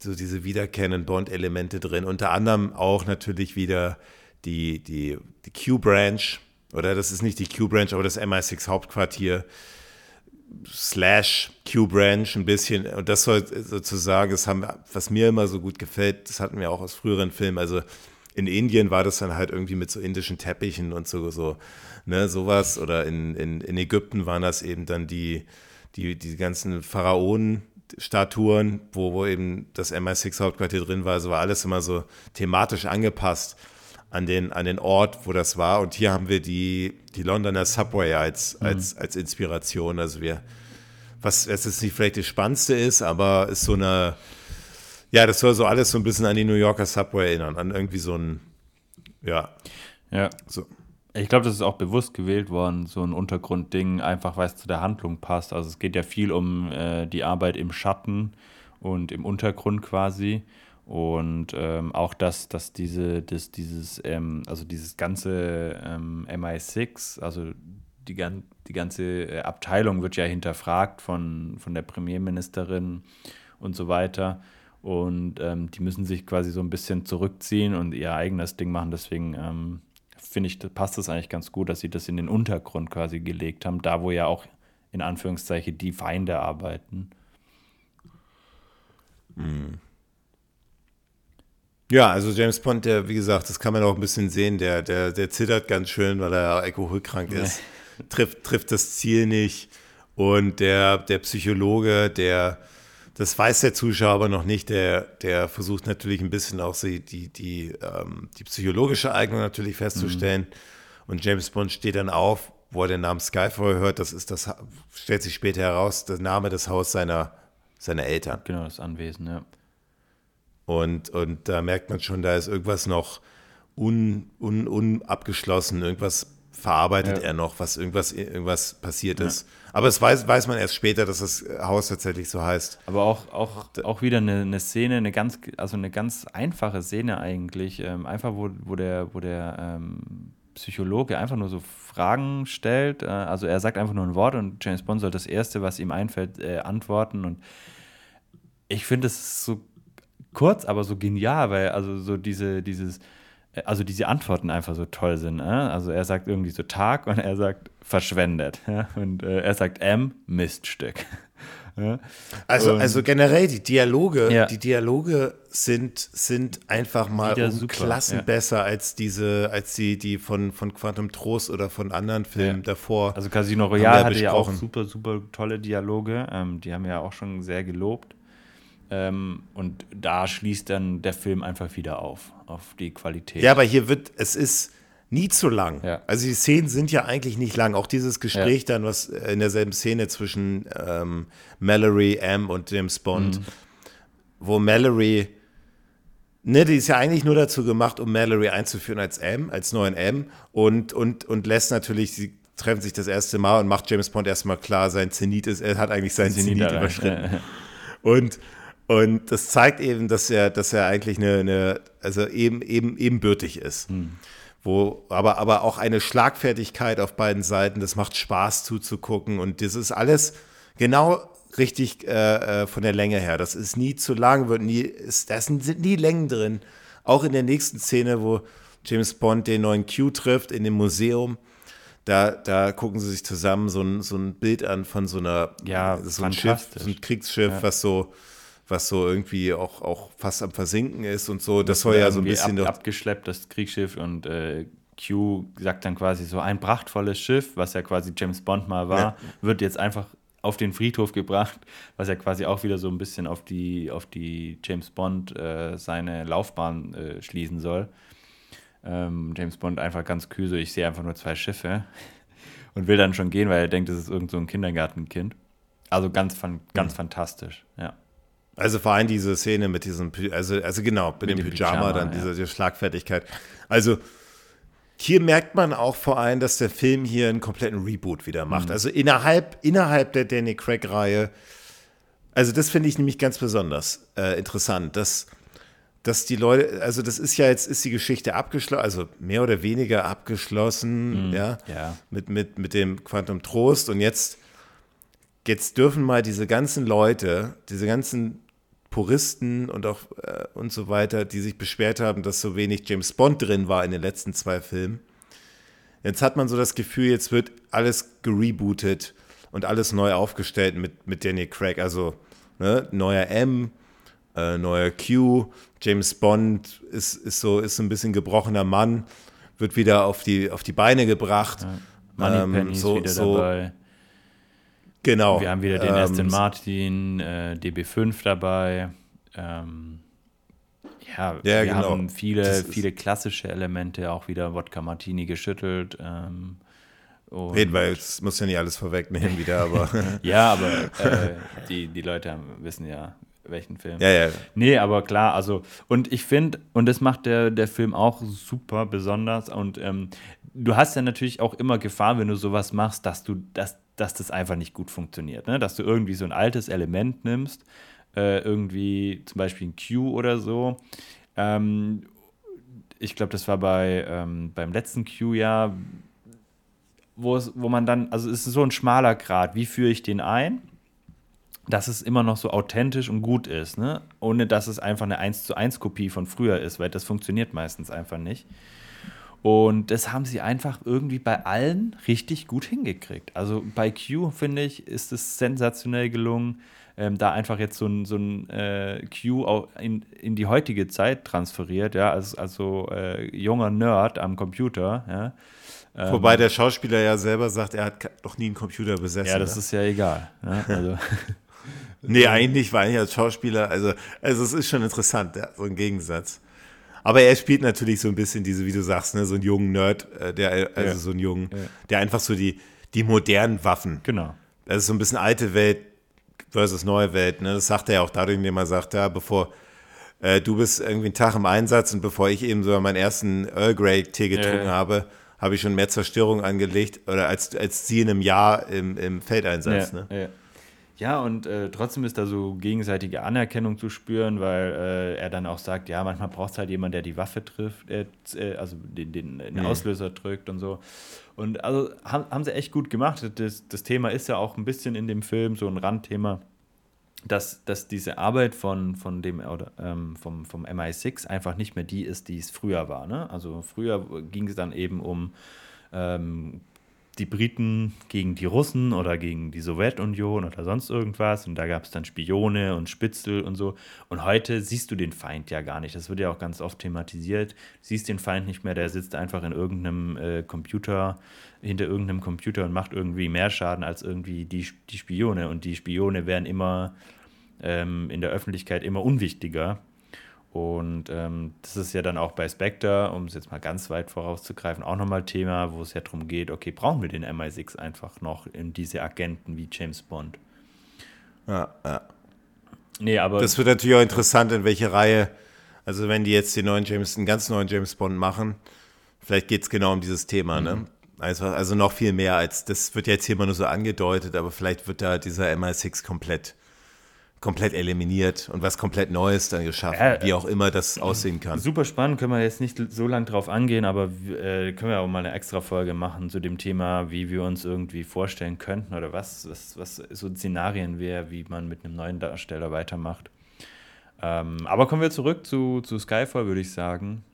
so diese wiederkehrenden Bond-Elemente drin. Unter anderem auch natürlich wieder die, die, die Q-Branch, oder das ist nicht die Q-Branch, aber das MI6-Hauptquartier slash Q-Branch ein bisschen. Und das soll sozusagen, das haben, was mir immer so gut gefällt, das hatten wir auch aus früheren Filmen, also in Indien war das dann halt irgendwie mit so indischen Teppichen und so, so ne, sowas. Oder in, in, in Ägypten waren das eben dann die, die, die ganzen Pharaonen, Statuen, wo, wo eben das MI6-Hauptquartier drin war. Also war alles immer so thematisch angepasst an den, an den Ort, wo das war. Und hier haben wir die, die Londoner Subway als, mhm. als, als Inspiration. Also wir, was jetzt nicht vielleicht das Spannendste ist, aber ist so eine, ja, das soll so alles so ein bisschen an die New Yorker Subway erinnern, an irgendwie so ein, ja.
Ja. So. Ich glaube, das ist auch bewusst gewählt worden, so ein Untergrundding, einfach weil es zu der Handlung passt. Also es geht ja viel um äh, die Arbeit im Schatten und im Untergrund quasi. Und ähm, auch dass, dass diese, dass dieses, ähm, also dieses ganze ähm, MI6, also die, die ganze äh, Abteilung wird ja hinterfragt von, von der Premierministerin und so weiter. Und ähm, die müssen sich quasi so ein bisschen zurückziehen und ihr eigenes Ding machen. Deswegen ähm, finde ich, passt das eigentlich ganz gut, dass sie das in den Untergrund quasi gelegt haben, da wo ja auch in Anführungszeichen die Feinde arbeiten.
Mhm. Ja, also James Bond, der, wie gesagt, das kann man auch ein bisschen sehen, der, der, der zittert ganz schön, weil er alkoholkrank ist, trifft, trifft das Ziel nicht. Und der, der Psychologe, der, das weiß der Zuschauer aber noch nicht, der, der versucht natürlich ein bisschen auch die, die, die, ähm, die psychologische Eignung natürlich festzustellen. Mhm. Und James Bond steht dann auf, wo er den Namen Skyfall hört, das ist das, stellt sich später heraus, der Name des Hauses seiner, seiner Eltern.
Genau, das Anwesen, ja.
Und, und da merkt man schon, da ist irgendwas noch un, un, unabgeschlossen, irgendwas verarbeitet ja. er noch, was irgendwas, irgendwas passiert ja. ist. Aber es weiß, weiß man erst später, dass das Haus tatsächlich so heißt.
Aber auch, auch, auch wieder eine, eine Szene, eine ganz, also eine ganz einfache Szene eigentlich. Ähm, einfach, wo, wo der, wo der ähm, Psychologe einfach nur so Fragen stellt. Äh, also er sagt einfach nur ein Wort und James Bond soll das Erste, was ihm einfällt, äh, antworten. Und ich finde es so kurz, aber so genial, weil also so diese, dieses, äh, also diese Antworten einfach so toll sind. Äh? Also er sagt irgendwie so Tag und er sagt verschwendet. Ja? Und äh, er sagt M, Miststück.
ja? Also, also generell die Dialoge, ja. die Dialoge sind, sind einfach mal um super, Klassen besser als diese, als die, die von, von Quantum Trost oder von anderen Filmen davor.
Also Casino Royale hatte ja auch super, super tolle Dialoge. Ähm, die haben ja auch schon sehr gelobt. Ähm, und da schließt dann der Film einfach wieder auf, auf die Qualität.
Ja, aber hier wird, es ist nie zu lang. Ja. Also die Szenen sind ja eigentlich nicht lang. Auch dieses Gespräch ja. dann, was in derselben Szene zwischen ähm, Mallory, M und James Bond, mhm. wo Mallory, ne, die ist ja eigentlich nur dazu gemacht, um Mallory einzuführen als M, als neuen M und, und, und lässt natürlich, sie treffen sich das erste Mal und macht James Bond erstmal klar, sein Zenit ist, er hat eigentlich sein Zenit, Zenit überschritten. Und und das zeigt eben, dass er, dass er eigentlich eine, eine also eben, eben, ebenbürtig ist. Hm. Wo, aber, aber auch eine Schlagfertigkeit auf beiden Seiten, das macht Spaß zuzugucken. Und das ist alles genau richtig äh, äh von der Länge her. Das ist nie zu lang, wird nie, ist, da sind nie Längen drin. Auch in der nächsten Szene, wo James Bond den neuen Q trifft in dem Museum. Da, da gucken sie sich zusammen so ein, so ein Bild an von so einer,
ja,
so ein Schiff, so ein Kriegsschiff, ja. was so was so irgendwie auch, auch fast am Versinken ist und so. Das, das soll ja so ein bisschen.
Ab, abgeschleppt, das Kriegsschiff und äh, Q sagt dann quasi so: ein prachtvolles Schiff, was ja quasi James Bond mal war, ja. wird jetzt einfach auf den Friedhof gebracht, was ja quasi auch wieder so ein bisschen auf die, auf die James Bond äh, seine Laufbahn äh, schließen soll. Ähm, James Bond einfach ganz kühl, so ich sehe einfach nur zwei Schiffe und will dann schon gehen, weil er denkt, das ist irgend so ein Kindergartenkind. Also ganz, ganz mhm. fantastisch, ja.
Also vor allem diese Szene mit diesem, also, also genau, mit, mit dem, dem Pyjama, Pyjama dann ja. diese, diese Schlagfertigkeit. Also hier merkt man auch vor allem, dass der Film hier einen kompletten Reboot wieder macht. Mhm. Also innerhalb, innerhalb der Danny Craig-Reihe, also das finde ich nämlich ganz besonders äh, interessant, dass, dass die Leute, also das ist ja jetzt, ist die Geschichte abgeschlossen, also mehr oder weniger abgeschlossen, mhm. ja,
ja,
Mit, mit, mit dem Quantum Trost und jetzt, jetzt dürfen mal diese ganzen Leute, diese ganzen Puristen und auch äh, und so weiter, die sich beschwert haben, dass so wenig James Bond drin war in den letzten zwei Filmen. Jetzt hat man so das Gefühl, jetzt wird alles gerebootet und alles neu aufgestellt mit, mit Daniel Craig. Also ne, neuer M, äh, neuer Q, James Bond ist, ist so ist ein bisschen gebrochener Mann, wird wieder auf die, auf die Beine gebracht. Ja.
Moneypenny ähm, so, ist wieder so, dabei.
Genau.
Wir haben wieder den ähm, Aston Martin, äh, DB5 dabei. Ähm, ja, ja, wir genau. haben viele, viele klassische Elemente, auch wieder Wodka Martini geschüttelt. Ähm,
Reden wir jetzt, muss ja nicht alles vorwegnehmen wieder, aber.
ja, aber äh, die, die Leute wissen ja, welchen Film.
Ja, ja.
Nee, aber klar, also, und ich finde, und das macht der, der Film auch super besonders. Und ähm, du hast ja natürlich auch immer Gefahr, wenn du sowas machst, dass du, dass dass das einfach nicht gut funktioniert. Ne? Dass du irgendwie so ein altes Element nimmst, äh, irgendwie zum Beispiel ein Q oder so. Ähm, ich glaube, das war bei ähm, beim letzten Q-Jahr, wo, wo man dann, also es ist so ein schmaler Grad, wie führe ich den ein, dass es immer noch so authentisch und gut ist, ne? ohne dass es einfach eine 1 zu 1 Kopie von früher ist, weil das funktioniert meistens einfach nicht. Und das haben sie einfach irgendwie bei allen richtig gut hingekriegt. Also bei Q, finde ich, ist es sensationell gelungen, ähm, da einfach jetzt so ein, so ein äh, Q in, in die heutige Zeit transferiert, ja, als, also äh, junger Nerd am Computer, ja.
Ähm, Wobei der Schauspieler ja selber sagt, er hat noch nie einen Computer besessen.
Ja, das ne? ist ja egal. Ja, also.
nee, eigentlich war ich als Schauspieler, also, also es ist schon interessant, ja, so ein Gegensatz. Aber er spielt natürlich so ein bisschen diese, wie du sagst, ne, so einen jungen Nerd, äh, der, also ja. so einen jungen, ja. der einfach so die, die modernen Waffen.
Genau.
Das ist so ein bisschen alte Welt versus neue Welt. Ne? Das sagt er ja auch dadurch, indem er sagt, ja, bevor äh, du bist irgendwie einen Tag im Einsatz und bevor ich eben so meinen ersten Earl Grey Tee getrunken habe, habe ich schon mehr Zerstörung angelegt oder als, als sie in einem Jahr im, im Feldeinsatz. ne?
Ja, und äh, trotzdem ist da so gegenseitige Anerkennung zu spüren, weil äh, er dann auch sagt, ja, manchmal braucht es halt jemand, der die Waffe trifft, äh, also den, den, den mhm. Auslöser drückt und so. Und also haben, haben sie echt gut gemacht. Das, das Thema ist ja auch ein bisschen in dem Film so ein Randthema, dass, dass diese Arbeit von, von dem oder, ähm, vom, vom MI6 einfach nicht mehr die ist, die es früher war. Ne? Also früher ging es dann eben um ähm, die Briten gegen die Russen oder gegen die Sowjetunion oder sonst irgendwas. Und da gab es dann Spione und Spitzel und so. Und heute siehst du den Feind ja gar nicht. Das wird ja auch ganz oft thematisiert. Du siehst den Feind nicht mehr, der sitzt einfach in irgendeinem äh, Computer, hinter irgendeinem Computer und macht irgendwie mehr Schaden als irgendwie die, die Spione. Und die Spione werden immer ähm, in der Öffentlichkeit immer unwichtiger. Und ähm, das ist ja dann auch bei Spectre, um es jetzt mal ganz weit vorauszugreifen, auch nochmal Thema, wo es ja darum geht, okay, brauchen wir den MI6 einfach noch in diese Agenten wie James Bond?
Ja, ja.
Nee, aber.
Das wird natürlich auch interessant, in welche Reihe, also wenn die jetzt den neuen James, einen ganz neuen James Bond machen, vielleicht geht es genau um dieses Thema, ne? mhm. ne? Also, also noch viel mehr als, das wird jetzt hier immer nur so angedeutet, aber vielleicht wird da dieser MI6 komplett komplett eliminiert und was komplett Neues dann geschaffen, ja, wie auch immer das aussehen kann.
Super spannend, können wir jetzt nicht so lange drauf angehen, aber äh, können wir auch mal eine extra Folge machen zu dem Thema, wie wir uns irgendwie vorstellen könnten oder was, was, was so Szenarien wäre, wie man mit einem neuen Darsteller weitermacht. Ähm, aber kommen wir zurück zu, zu Skyfall, würde ich sagen.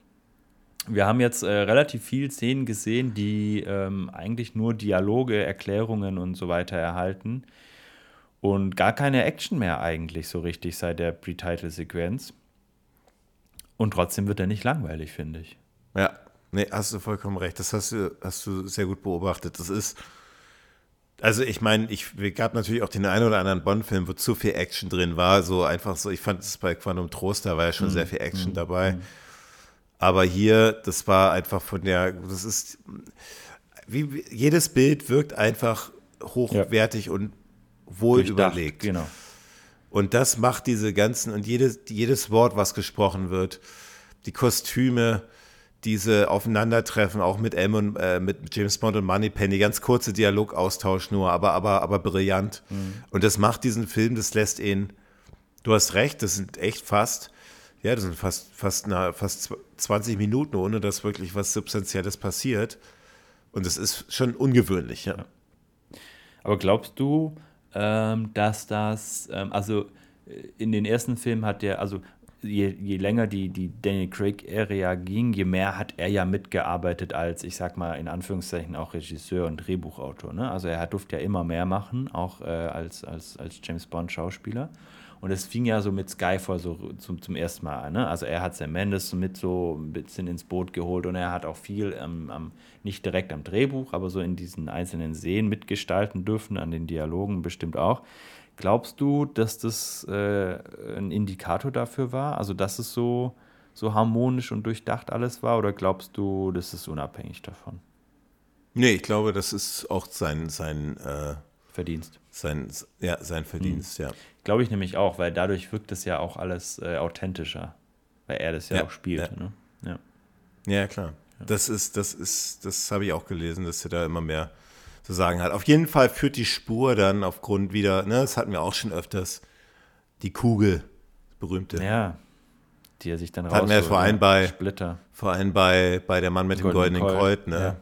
Wir haben jetzt äh, relativ viel Szenen gesehen, die ähm, eigentlich nur Dialoge, Erklärungen und so weiter erhalten. Und gar keine Action mehr eigentlich so richtig seit der Pre-Title-Sequenz. Und trotzdem wird er nicht langweilig, finde ich.
Ja, nee, hast du vollkommen recht. Das hast du, hast du sehr gut beobachtet. Das ist, also ich meine, ich gab natürlich auch den einen oder anderen Bond-Film, wo zu viel Action drin war. So einfach so, ich fand es bei Quantum Trost, da war ja schon mhm. sehr viel Action mhm. dabei. Mhm. Aber hier, das war einfach von der, das ist, wie jedes Bild wirkt einfach hochwertig ja. und wohl Durchdacht, überlegt.
Genau.
Und das macht diese ganzen, und jedes, jedes Wort, was gesprochen wird, die Kostüme, diese Aufeinandertreffen, auch mit M und äh, mit James Bond und Moneypenny, ganz kurze Dialogaustausch nur, aber, aber, aber brillant. Mhm. Und das macht diesen Film, das lässt ihn, du hast recht, das sind echt fast, ja, das sind fast, fast, na, fast 20 Minuten, ohne dass wirklich was Substanzielles passiert. Und das ist schon ungewöhnlich, ja.
Aber glaubst du, ähm, dass das, ähm, also äh, in den ersten Filmen hat der, also je, je länger die, die Daniel Craig-Ära ging, je mehr hat er ja mitgearbeitet als, ich sag mal, in Anführungszeichen auch Regisseur und Drehbuchautor. Ne? Also er durfte ja immer mehr machen, auch äh, als, als, als James Bond-Schauspieler. Und es fing ja so mit Skyfall so zum, zum ersten Mal an. Ne? Also er hat Sam Mendes mit so ein bisschen ins Boot geholt und er hat auch viel, ähm, am, nicht direkt am Drehbuch, aber so in diesen einzelnen Szenen mitgestalten dürfen, an den Dialogen bestimmt auch. Glaubst du, dass das äh, ein Indikator dafür war? Also dass es so, so harmonisch und durchdacht alles war? Oder glaubst du, das ist unabhängig davon?
Nee, ich glaube, das ist auch sein, sein äh,
Verdienst.
Sein, ja, sein Verdienst, hm. ja.
Glaube ich nämlich auch, weil dadurch wirkt es ja auch alles äh, authentischer, weil er das ja, ja auch spielt.
Ja,
ne?
ja. ja klar. Das ist, das ist, das habe ich auch gelesen, dass er da immer mehr zu sagen hat. Auf jeden Fall führt die Spur dann aufgrund wieder, ne, das hatten wir auch schon öfters, die Kugel, berühmte.
Ja, die er sich dann
raus. Hatten wir vor allem bei
Splitter.
Vor allem bei, bei der Mann mit dem goldenen Kreuz, ne?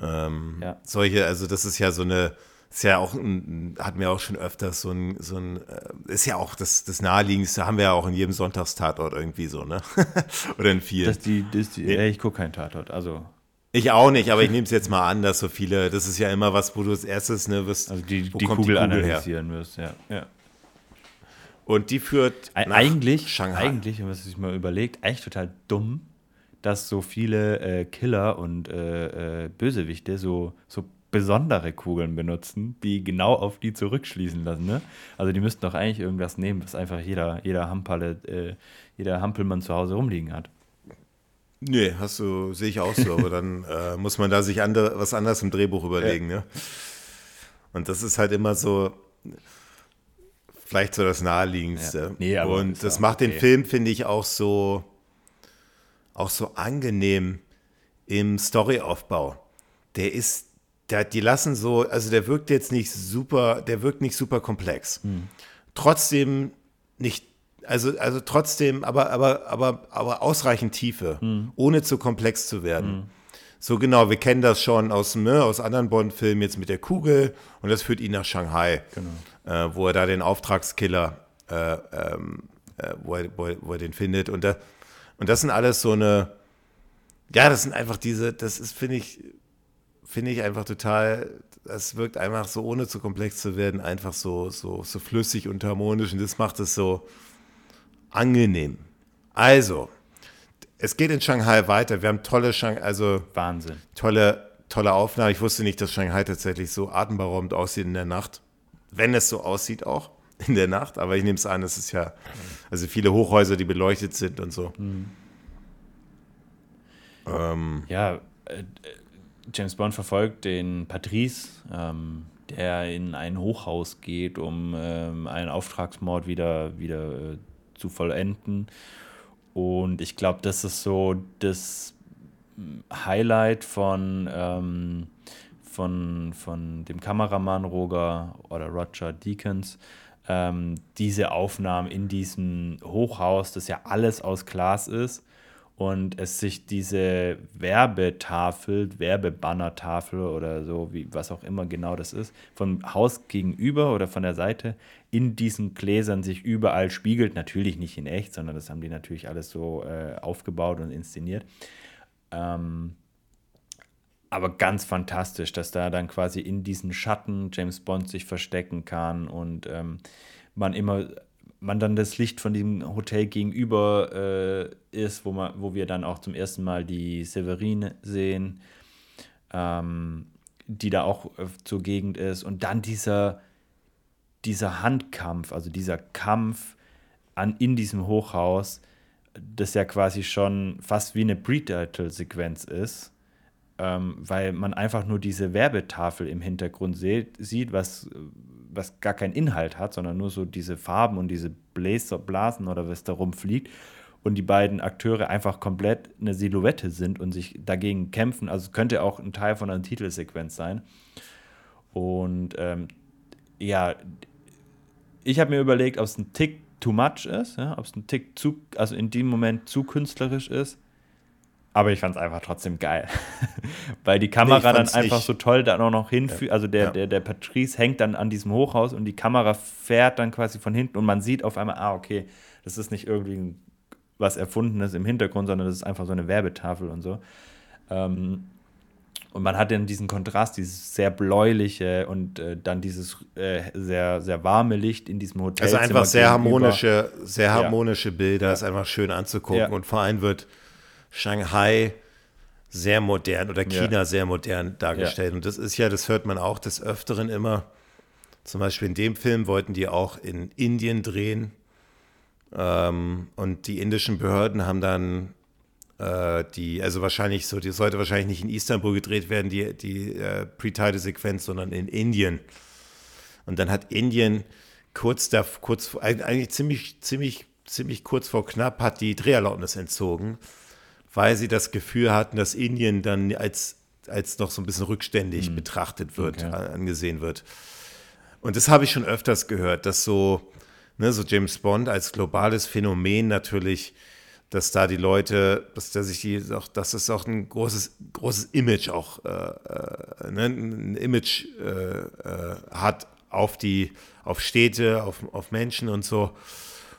Ähm, ja. Solche, also das ist ja so eine, ist ja auch, ein, hatten wir auch schon öfters so ein, so ein äh, ist ja auch das, das Naheliegendste, haben wir ja auch in jedem Sonntagstatort irgendwie so, ne? Oder in vielen.
Das die, das die, ja, ich gucke keinen Tatort, also.
Ich auch nicht, aber ich nehme es jetzt mal an, dass so viele, das ist ja immer was, wo du als erstes, ne, wirst.
Also die, die Kugel, die Kugel analysieren her? wirst, ja. ja.
Und die führt
nach eigentlich, Shanghai. Eigentlich, wenn man sich mal überlegt, eigentlich total dumm, dass so viele äh, Killer und äh, äh, Bösewichte so, so besondere Kugeln benutzen, die genau auf die zurückschließen lassen. Ne? Also die müssten doch eigentlich irgendwas nehmen, was einfach jeder, jeder Hampalle, äh, jeder Hampelmann zu Hause rumliegen hat.
Nee, hast du, sehe ich auch so, aber dann äh, muss man da sich andere, was anderes im Drehbuch überlegen, ja. ne? Und das ist halt immer so, vielleicht so das Naheliegendste. Ja. Nee, Und das macht okay. den Film, finde ich, auch so, auch so angenehm im Storyaufbau. Der ist der, die lassen so, also der wirkt jetzt nicht super, der wirkt nicht super komplex. Hm. Trotzdem nicht, also, also trotzdem, aber, aber, aber, aber ausreichend Tiefe, hm. ohne zu komplex zu werden. Hm. So genau, wir kennen das schon aus, ne, aus anderen Bond-Filmen jetzt mit der Kugel und das führt ihn nach Shanghai, genau. äh, wo er da den Auftragskiller, äh, ähm, äh, wo, er, wo, er, wo, er, den findet. Und, da, und das sind alles so eine, ja, das sind einfach diese, das ist, finde ich, finde ich einfach total, das wirkt einfach so, ohne zu komplex zu werden, einfach so, so, so flüssig und harmonisch und das macht es so angenehm. Also, es geht in Shanghai weiter. Wir haben tolle Shanghai, also
Wahnsinn.
Tolle, tolle Aufnahmen. Ich wusste nicht, dass Shanghai tatsächlich so atemberaubend aussieht in der Nacht. Wenn es so aussieht auch in der Nacht, aber ich nehme es an, es ist ja, also viele Hochhäuser, die beleuchtet sind und so. Mhm.
Ähm, ja, äh, James Bond verfolgt den Patrice, ähm, der in ein Hochhaus geht, um ähm, einen Auftragsmord wieder, wieder äh, zu vollenden. Und ich glaube, das ist so das Highlight von, ähm, von, von dem Kameramann Roger oder Roger Deakins. Ähm, diese Aufnahmen in diesem Hochhaus, das ja alles aus Glas ist und es sich diese Werbetafel, Werbebannertafel oder so, wie was auch immer genau das ist, vom Haus gegenüber oder von der Seite in diesen Gläsern sich überall spiegelt. Natürlich nicht in echt, sondern das haben die natürlich alles so äh, aufgebaut und inszeniert. Ähm, aber ganz fantastisch, dass da dann quasi in diesen Schatten James Bond sich verstecken kann und ähm, man immer, man dann das Licht von dem Hotel gegenüber äh, ist, wo, man, wo wir dann auch zum ersten Mal die Severine sehen, ähm, die da auch äh, zur Gegend ist. Und dann dieser, dieser Handkampf, also dieser Kampf an, in diesem Hochhaus, das ja quasi schon fast wie eine Pre-Title-Sequenz ist ähm, weil man einfach nur diese Werbetafel im Hintergrund sieht, sieht was, was gar keinen Inhalt hat, sondern nur so diese Farben und diese Bläser, Blasen oder was da rumfliegt und die beiden Akteure einfach komplett eine Silhouette sind und sich dagegen kämpfen. Also könnte auch ein Teil von einer Titelsequenz sein. Und ähm, ja, ich habe mir überlegt, ob es ein Tick too much ist, ja, ob es ein Tick zu, also in dem Moment zu künstlerisch ist. Aber ich fand es einfach trotzdem geil. Weil die Kamera nee, dann einfach nicht. so toll dann auch noch hinführt. Ja. Also der, ja. der, der Patrice hängt dann an diesem Hochhaus und die Kamera fährt dann quasi von hinten und man sieht auf einmal, ah, okay, das ist nicht irgendwie was Erfundenes im Hintergrund, sondern das ist einfach so eine Werbetafel und so. Ähm, und man hat dann diesen Kontrast, dieses sehr bläuliche und äh, dann dieses äh, sehr, sehr warme Licht in diesem Hotel.
Also einfach sehr harmonische, sehr harmonische ja. Bilder, ist einfach schön anzugucken und vor allem wird Shanghai sehr modern oder China ja. sehr modern dargestellt. Ja. Und das ist ja, das hört man auch des Öfteren immer. Zum Beispiel in dem Film wollten die auch in Indien drehen. Ähm, und die indischen Behörden haben dann äh, die, also wahrscheinlich so, die sollte wahrscheinlich nicht in Istanbul gedreht werden, die, die äh, Pre-Title-Sequenz, sondern in Indien. Und dann hat Indien kurz da, kurz, eigentlich ziemlich, ziemlich, ziemlich kurz vor knapp hat die Dreherlaubnis entzogen weil sie das Gefühl hatten, dass Indien dann als, als noch so ein bisschen rückständig mhm. betrachtet wird, okay. angesehen wird. Und das habe ich schon öfters gehört, dass so, ne, so James Bond als globales Phänomen natürlich, dass da die Leute, dass, dass ich die auch, dass es auch ein großes, großes Image auch, äh, äh ne, ein Image äh, äh, hat auf die, auf Städte, auf, auf Menschen und so.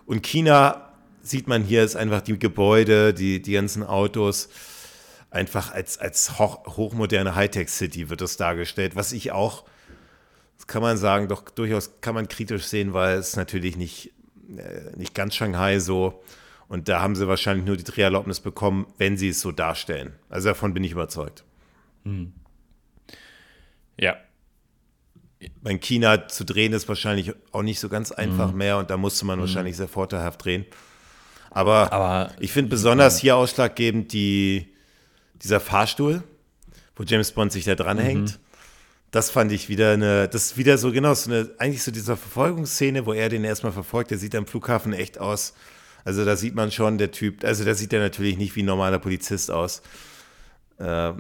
Und China sieht man hier ist einfach die Gebäude, die, die ganzen Autos, einfach als, als hoch, hochmoderne Hightech-City wird das dargestellt, was ich auch, das kann man sagen, doch durchaus kann man kritisch sehen, weil es natürlich nicht, äh, nicht ganz Shanghai so und da haben sie wahrscheinlich nur die Dreherlaubnis bekommen, wenn sie es so darstellen. Also davon bin ich überzeugt. Hm.
Ja.
In China zu drehen ist wahrscheinlich auch nicht so ganz einfach mhm. mehr und da musste man mhm. wahrscheinlich sehr vorteilhaft drehen. Aber, Aber ich finde besonders hier ausschlaggebend die, dieser Fahrstuhl, wo James Bond sich da dranhängt. Mhm. Das fand ich wieder eine, das ist wieder so genau, so eine, eigentlich so dieser Verfolgungsszene, wo er den erstmal verfolgt, der sieht am Flughafen echt aus. Also da sieht man schon, der Typ, also da sieht er natürlich nicht wie ein normaler Polizist aus. Äh,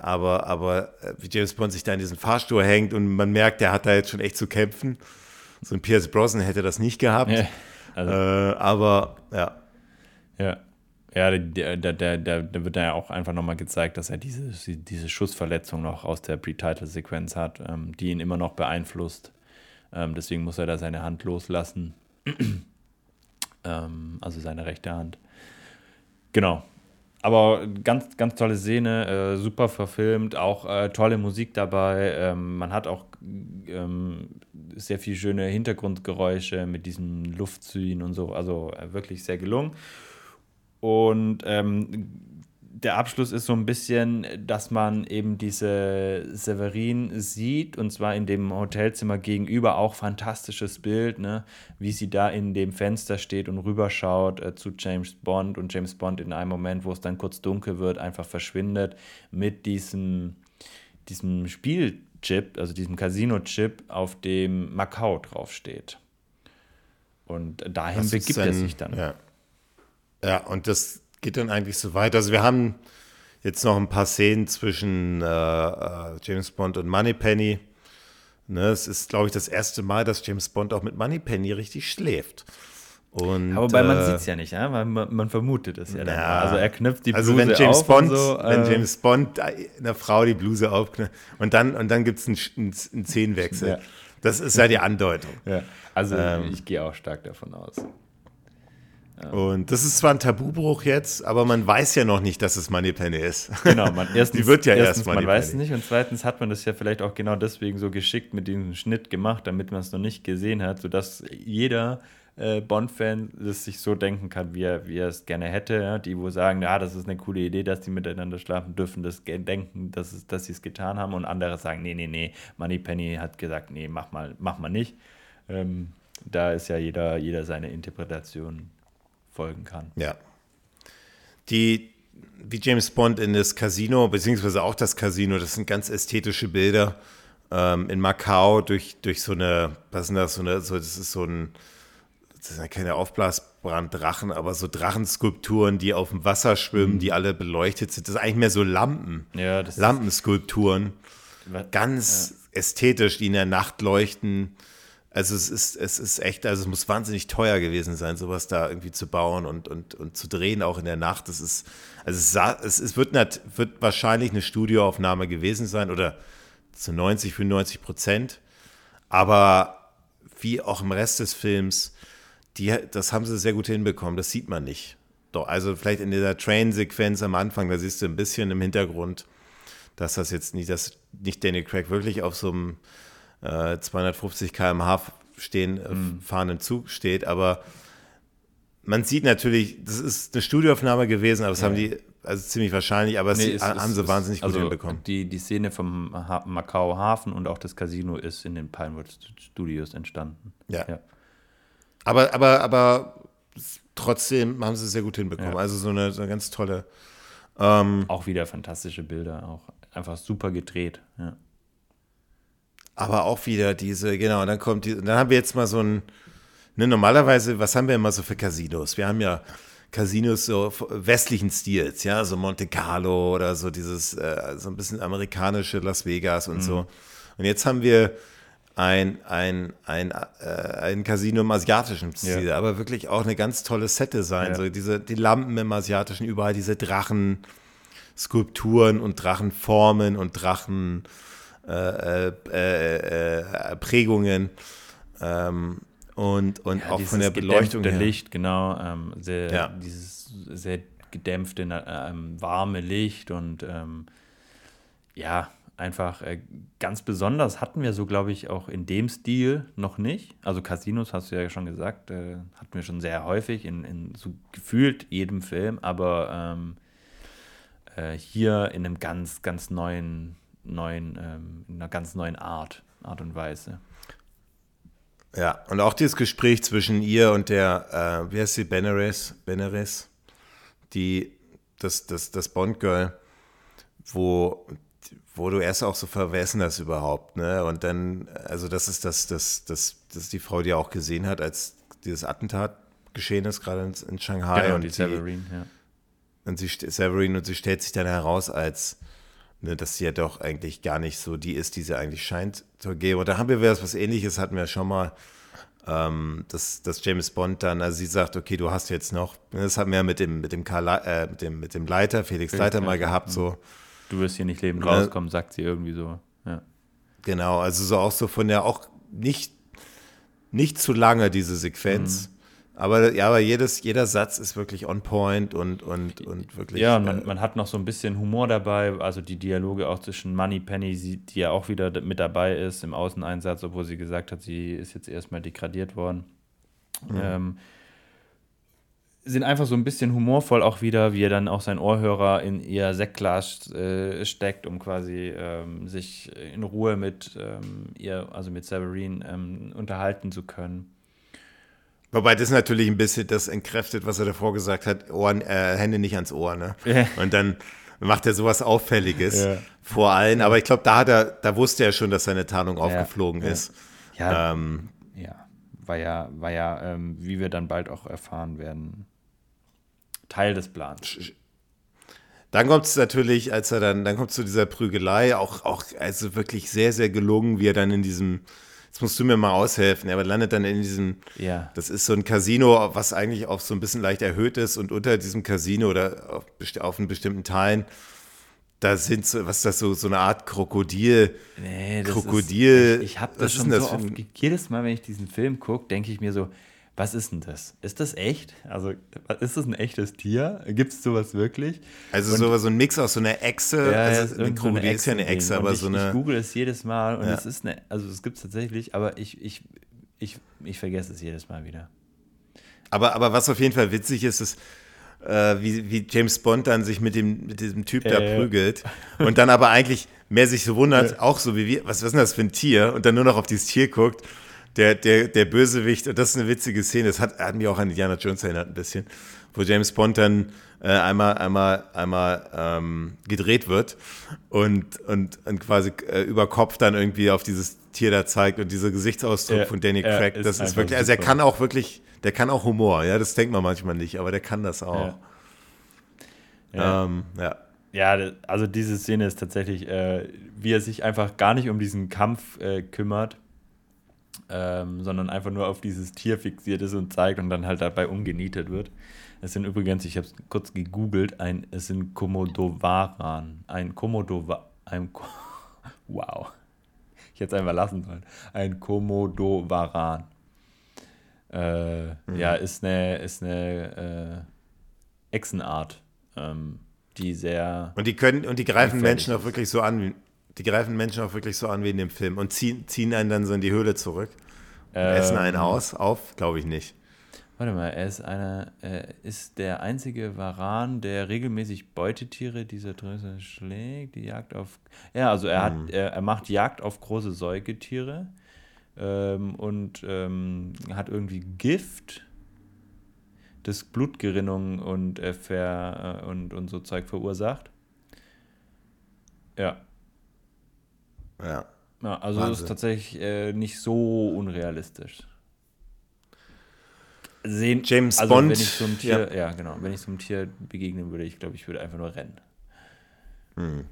aber, aber äh, wie James Bond sich da in diesen Fahrstuhl hängt und man merkt, der hat da jetzt schon echt zu kämpfen. So ein Pierce Brosnan hätte das nicht gehabt. Ja. Also, äh, aber ja.
Ja. Ja, da, da, da, da wird ja auch einfach nochmal gezeigt, dass er diese, diese Schussverletzung noch aus der Pre-Title-Sequenz hat, ähm, die ihn immer noch beeinflusst. Ähm, deswegen muss er da seine Hand loslassen. ähm, also seine rechte Hand. Genau. Aber ganz, ganz tolle Szene, äh, super verfilmt, auch äh, tolle Musik dabei. Ähm, man hat auch ähm, sehr viele schöne Hintergrundgeräusche mit diesen Luftzügen und so. Also äh, wirklich sehr gelungen. Und ähm, der Abschluss ist so ein bisschen, dass man eben diese Severin sieht und zwar in dem Hotelzimmer gegenüber auch fantastisches Bild, ne? wie sie da in dem Fenster steht und rüberschaut äh, zu James Bond und James Bond in einem Moment, wo es dann kurz dunkel wird, einfach verschwindet mit diesem, diesem Spielchip, also diesem Casino-Chip, auf dem Macau draufsteht. Und dahin begibt er sich dann.
Ja. ja, und das geht dann eigentlich so weiter. Also wir haben jetzt noch ein paar Szenen zwischen äh, äh, James Bond und Moneypenny. Ne, es ist, glaube ich, das erste Mal, dass James Bond auch mit Moneypenny richtig schläft. Und,
Aber wobei äh, man sieht es ja nicht, ja? Man, man, vermutet es ja, dann.
Also er knüpft die also Bluse also wenn James auf Bond, so, äh, Wenn James Bond einer Frau die Bluse aufknüpft und dann, und dann gibt es einen, einen, einen Szenenwechsel. Ja. Das ist ja die Andeutung.
Ja. Also ähm, ich gehe auch stark davon aus.
Und das ist zwar ein Tabubruch jetzt, aber man weiß ja noch nicht, dass es Moneypenny ist.
Genau, man, erstens,
Die wird ja
erstens,
erst
man
Moneypenny.
weiß es nicht und zweitens hat man das ja vielleicht auch genau deswegen so geschickt mit diesem Schnitt gemacht, damit man es noch nicht gesehen hat, sodass jeder äh, Bond-Fan das sich so denken kann, wie er, wie er es gerne hätte. Ja? Die, wo sagen, ja, das ist eine coole Idee, dass die miteinander schlafen dürfen, das denken, dass, es, dass sie es getan haben und andere sagen, nee, nee, nee, Moneypenny hat gesagt, nee, mach mal, mach mal nicht. Ähm, da ist ja jeder, jeder seine Interpretation folgen kann.
Ja. Die, wie James Bond in das Casino, beziehungsweise auch das Casino, das sind ganz ästhetische Bilder. Ähm, in Macau durch, durch so eine, was ist denn das, so eine, so, das ist so ein, das sind ja keine aufblasbaren Drachen, aber so Drachenskulpturen, die auf dem Wasser schwimmen, die alle beleuchtet sind. Das ist eigentlich mehr so Lampen.
Ja, das ist-
Lampenskulpturen.
Wa-
Ganz ästhetisch, die in der Nacht leuchten. Also es ist, es ist echt, also es muss wahnsinnig teuer gewesen sein, sowas da irgendwie zu bauen und, und, und zu drehen, auch in der Nacht. Das ist, also es, es, es wird, nat, wird wahrscheinlich eine Studioaufnahme gewesen sein oder zu 90, 95 Prozent. Aber wie auch im Rest des Films, die, das haben sie sehr gut hinbekommen, das sieht man nicht. Doch, also vielleicht in dieser Train-Sequenz am Anfang, da siehst du ein bisschen im Hintergrund, dass das jetzt nicht, dass nicht Daniel Craig wirklich auf so einem äh, 250 km/h stehen, äh, fahrenden Zug steht, aber man sieht natürlich, das ist eine Studioaufnahme gewesen, aber das haben die, also ziemlich wahrscheinlich, aber
Nee,
es, haben sie wahnsinnig gut
also
hinbekommen.
Die, die Szene vom ha Macau Hafen und auch das Casino ist in den Pinewood Studios entstanden.
Ja.
ja.
Aber, aber, aber trotzdem haben sie es sehr gut hinbekommen.
Ja.
Also so eine, so eine ganz tolle.
Auch wieder fantastische Bilder, auch einfach super gedreht. Ja.
Aber auch wieder diese, genau, dann kommt die, dann haben wir jetzt mal so ein, ne, normalerweise, was haben wir immer so für Casinos? Wir haben ja Casinos so westlichen Stils, ja, so Monte Carlo oder so dieses, äh, so ein bisschen amerikanische Las Vegas und so. Und jetzt haben wir ein, ein, ein, äh, ein Casino im asiatischen Stil,
Ja.
aber wirklich auch eine ganz tolle Set-Design,
Ja.
so diese, die Lampen im asiatischen, überall diese Drachen, Skulpturen und Drachenformen und Drachen äh, äh, äh, äh, Prägungen ähm, und, und
Ja,
auch von der Beleuchtung her.
Licht, genau. Ähm, sehr,
Ja.
Dieses sehr gedämpfte, ähm, warme Licht und ähm, ja, einfach äh, ganz besonders hatten wir so, glaube ich, auch in dem Stil noch nicht. Also Casinos, hast du ja schon gesagt, äh, hatten wir schon sehr häufig in, in so gefühlt jedem Film, aber ähm, äh, hier in einem ganz, ganz neuen, neuen, ähm, in einer ganz neuen Art, Art und Weise.
Ja, und auch dieses Gespräch zwischen ihr und der, äh, wie heißt sie, Benares, Benares, die, das, das, das Bond-Girl, wo, wo du erst auch so verwessen das überhaupt, ne? Und dann, also das ist das, das, das, das ist die Frau, die auch gesehen hat, als dieses Attentat geschehen ist, gerade in, in Shanghai.
Genau,
und
die
sie-
Severin, ja.
Und sie, Severin, und sie stellt sich dann heraus als, ne, dass sie ja doch eigentlich gar nicht so die ist, die sie eigentlich scheint zu geben. Und da haben wir was, ähnliches, hatten wir schon mal, ähm, dass, dass James Bond dann, also sie sagt, okay, du hast jetzt noch, das hatten wir ja mit dem, mit dem, Karl, äh, mit dem, mit dem Leiter, Felix Leiter mal gehabt, so.
Du wirst hier nicht lebend
Ja.
rauskommen, sagt sie irgendwie so. Ja.
Genau, also so auch so von der, auch nicht, nicht zu lange, diese Sequenz.
Mhm.
Aber ja, aber jedes, jeder Satz ist wirklich on point und, und, und wirklich.
Ja, und
äh,
man, man hat noch so ein bisschen Humor dabei, also die Dialoge auch zwischen Money Penny, die ja auch wieder mit dabei ist im Außeneinsatz, obwohl sie gesagt hat, sie ist jetzt erstmal degradiert worden. Ähm, sind einfach so ein bisschen humorvoll auch wieder, wie er dann auch sein Ohrhörer in ihr Sektglas äh, steckt, um quasi ähm, sich in Ruhe mit ähm, ihr, also mit Severin, ähm, unterhalten zu können.
Wobei das natürlich ein bisschen das entkräftet, was er davor gesagt hat, Ohren, äh, Hände nicht ans Ohr, ne?
Ja.
Und dann macht er sowas Auffälliges
Ja.
vor allen. Aber ich glaube, da hat er, da wusste er schon, dass seine Tarnung aufgeflogen
ja.
ist.
Ja,
Ähm,
Ja, war ja, war ja ähm, wie wir dann bald auch erfahren werden, Teil des Plans.
Dann kommt es natürlich, als er dann, dann kommt zu dieser Prügelei, auch, auch also wirklich sehr, sehr gelungen, wie er dann in diesem, jetzt musst du mir mal aushelfen, er landet dann in diesem,
Ja.
das ist so ein Casino, was eigentlich auch so ein bisschen leicht erhöht ist und unter diesem Casino oder auf, auf einen bestimmten Teilen, da sind so, was ist das so, so eine Art Krokodil,
Nee, das
Krokodil.
Ist, ich ich habe das schon so oft. Jedes Mal, wenn ich diesen Film gucke, denke ich mir so, was ist denn das? Ist das echt? Also, ist das ein echtes Tier? Gibt es sowas wirklich?
Also, so, so ein Mix aus so einer Echse. Ja, also eine Krokodil so ist ja eine Echse, aber
ich,
so eine.
Ich google es jedes Mal und ja. es ist eine, also es gibt es tatsächlich, aber ich, ich, ich, ich vergesse es jedes Mal wieder.
Aber, aber was auf jeden Fall witzig ist, ist, äh, wie, wie James Bond dann sich mit, dem, mit diesem Typ äh, da prügelt und dann aber eigentlich mehr sich so wundert, auch so wie wir, was, was ist denn das für ein Tier? Und dann nur noch auf dieses Tier guckt der, der, der Bösewicht, und das ist eine witzige Szene, das hat, hat mich auch an Indiana Jones erinnert ein bisschen, wo James Bond dann äh, einmal, einmal, einmal ähm, gedreht wird und, und, und quasi äh, über Kopf dann irgendwie auf dieses Tier da zeigt und dieser Gesichtsausdruck ja, von Danny Craig, das ist wirklich, also er kann auch wirklich, der kann auch Humor, ja, das denkt man manchmal nicht, aber der kann das auch.
Ja. ja. Ähm, ja. Ja, also diese Szene ist tatsächlich, äh, wie er sich einfach gar nicht um diesen Kampf äh, kümmert, ähm, sondern einfach nur auf dieses Tier fixiert ist und zeigt und dann halt dabei umgenietet wird. Es sind übrigens, ich habe es kurz gegoogelt, ein, es sind Komodowaran. Ein Komodowa, ein, wow. Ich hätte es einfach lassen sollen. Ein Komodowaran. Äh, mhm. Ja, ist eine, ist eine äh, Echsenart, ähm, die sehr.
Und die können, und die greifen Menschen auch wirklich so an, die greifen Menschen auch wirklich so an wie in dem Film und ziehen, ziehen einen dann so in die Höhle zurück. Ähm, essen einen aus, auf? Glaube ich nicht.
Warte mal, er ist einer, er ist der einzige Varan, der regelmäßig Beutetiere dieser Größe schlägt, die Jagd auf. Ja, also er hat, mhm. er, er macht Jagd auf große Säugetiere ähm, und ähm, hat irgendwie Gift, das Blutgerinnung und, äh, ver, äh, und, und so Zeug verursacht. Ja.
Ja.
Ja, also Wahnsinn. ist tatsächlich äh, nicht so unrealistisch. Sehen,
James
also
Bond.
Wenn ich so einem Tier, ja. ja. genau, wenn ich so einem Tier begegnen würde, ich glaube, ich würde einfach nur rennen.
Hm.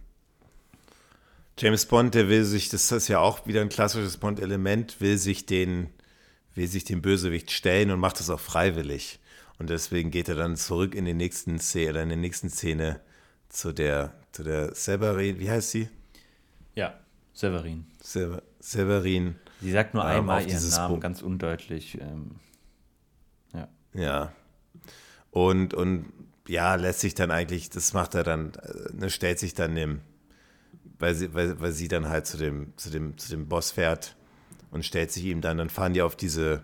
James Bond, der will sich, das ist ja auch wieder ein klassisches Bond-Element, will sich den, will sich dem Bösewicht stellen und macht das auch freiwillig. Und deswegen geht er dann zurück in die nächsten Szene, oder in der nächsten Szene zu der, zu der Severin, wie heißt sie?
Ja, Severin.
Sever Severin.
Sie sagt nur ähm, einmal ihren Namen, Bo ganz undeutlich. Ähm, ja.
Ja. Und, und ja, lässt sich dann eigentlich, das macht er dann, äh, ne, stellt sich dann dem, weil sie, weil, weil sie dann halt zu dem, zu dem, zu dem Boss fährt und stellt sich ihm dann, dann fahren die auf diese,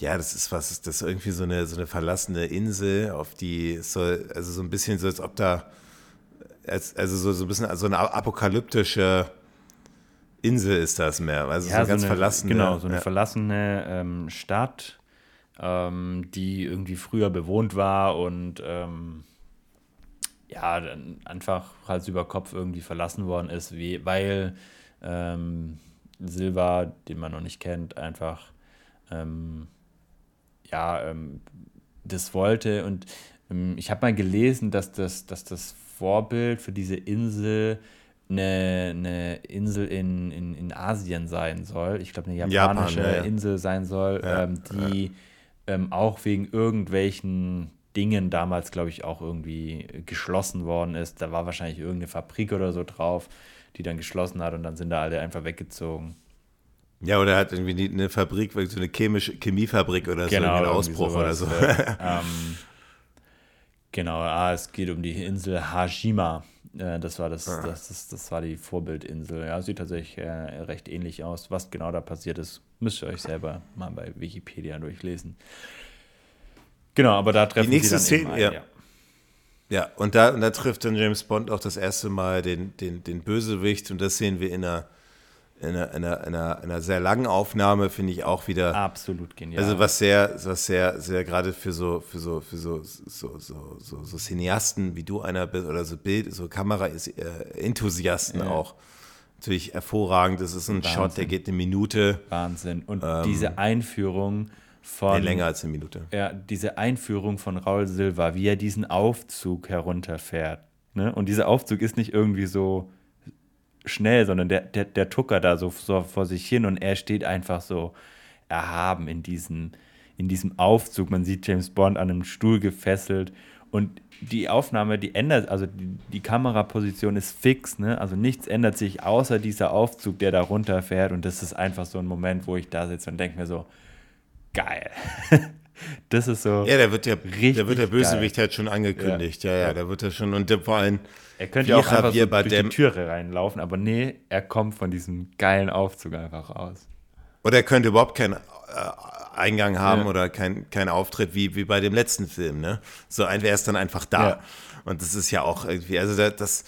ja, das ist was, das ist irgendwie so eine, so eine verlassene Insel, auf die soll, also so ein bisschen so, als ob da, also so, so ein bisschen so eine apokalyptische Insel ist das mehr, also
ja, so ganz so eine, verlassene. Genau, so eine ja. verlassene ähm, Stadt, ähm, die irgendwie früher bewohnt war und ähm, ja, dann einfach Hals über Kopf irgendwie verlassen worden ist, wie, weil ähm, Silva, den man noch nicht kennt, einfach ähm, ja, ähm, das wollte. Und ich habe mal gelesen, dass das, dass das Vorbild für diese Insel eine, eine Insel in, in, in Asien sein soll. Ich glaube, eine japanische Japan, ja, ja. Insel sein soll, ja, ähm, die ähm, auch wegen irgendwelchen Dingen damals, glaube ich, auch irgendwie geschlossen worden ist. Da war wahrscheinlich irgendeine Fabrik oder so drauf, die dann geschlossen hat und dann sind da alle einfach weggezogen.
Ja, oder hat irgendwie eine Fabrik, so eine chemische Chemiefabrik oder genau, so, einen Ausbruch sowas, oder so.
ähm, genau, ah, es geht um die Insel Hajima. Äh, das, war das, ah. das, das, das war die Vorbildinsel. Ja, sieht tatsächlich äh, recht ähnlich aus. Was genau da passiert ist, müsst ihr euch selber mal bei Wikipedia durchlesen. Genau, aber da treffen
die nächste sie dann Szene, ein, ja. ja. Ja, und da, und da trifft dann James Bond auch das erste Mal den, den, den Bösewicht und das sehen wir in einer in einer, in einer, in einer, sehr langen Aufnahme finde ich auch wieder
absolut genial.
Also was sehr, was sehr, sehr gerade für so, für so, für so, so, so, so, so Cineasten wie du einer bist oder so Bild, so Kamera-Enthusiasten ja. auch natürlich hervorragend. Das ist ein Wahnsinn. Shot, der geht eine Minute.
Wahnsinn. Und ähm, diese Einführung von.
Nee, länger als eine Minute.
Ja, diese Einführung von Raul Silva, wie er diesen Aufzug herunterfährt. Ne? Und dieser Aufzug ist nicht irgendwie so schnell, sondern der, der, der Tucker da so, so vor sich hin und er steht einfach so erhaben in diesem, in diesem Aufzug. Man sieht James Bond an einem Stuhl gefesselt und die Aufnahme, die ändert, also die, die Kameraposition ist fix, ne? Also nichts ändert sich außer dieser Aufzug, der da runterfährt und das ist einfach so ein Moment, wo ich da sitze und denke mir so, geil. das ist so.
Ja, der wird ja, der wird der Bösewicht geil. halt schon angekündigt. Ja, ja, ja, da wird er schon und vor allem.
Er könnte ja auch einfach so durch die Türe reinlaufen, aber nee, er kommt von diesem geilen Aufzug einfach raus.
Oder er könnte überhaupt keinen äh, Eingang haben ja. oder keinen kein Auftritt wie, wie bei dem letzten Film, ne? So ein, er ist dann einfach da. Ja. Und das ist ja auch irgendwie, also das, das,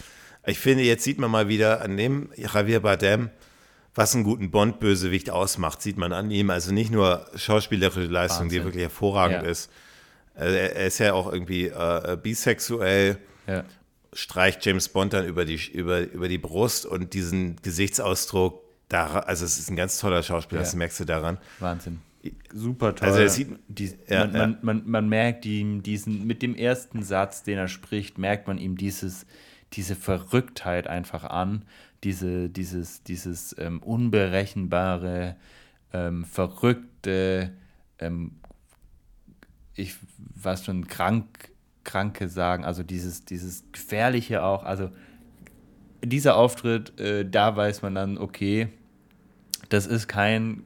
ich finde, jetzt sieht man mal wieder an dem Javier Bardem, was einen guten Bond-Bösewicht ausmacht, sieht man an ihm. Also nicht nur schauspielerische Leistung, Wahnsinn. die wirklich hervorragend ja. ist. Also er, ist ja auch irgendwie äh, bisexuell, ja. streicht James Bond dann über die, über, über die Brust und diesen Gesichtsausdruck, da, also es ist ein ganz toller Schauspieler, ja. das merkst du daran.
Wahnsinn. Super toll. Also sieht, die, ja, man, ja. Man, man, man, merkt ihm diesen, mit dem ersten Satz, den er spricht, merkt man ihm dieses, diese Verrücktheit einfach an diese, dieses, dieses ähm, unberechenbare, ähm, verrückte, ähm, ich was schon krank, kranke sagen, also dieses, dieses gefährliche auch, also dieser Auftritt, äh, da weiß man dann, okay, das ist kein,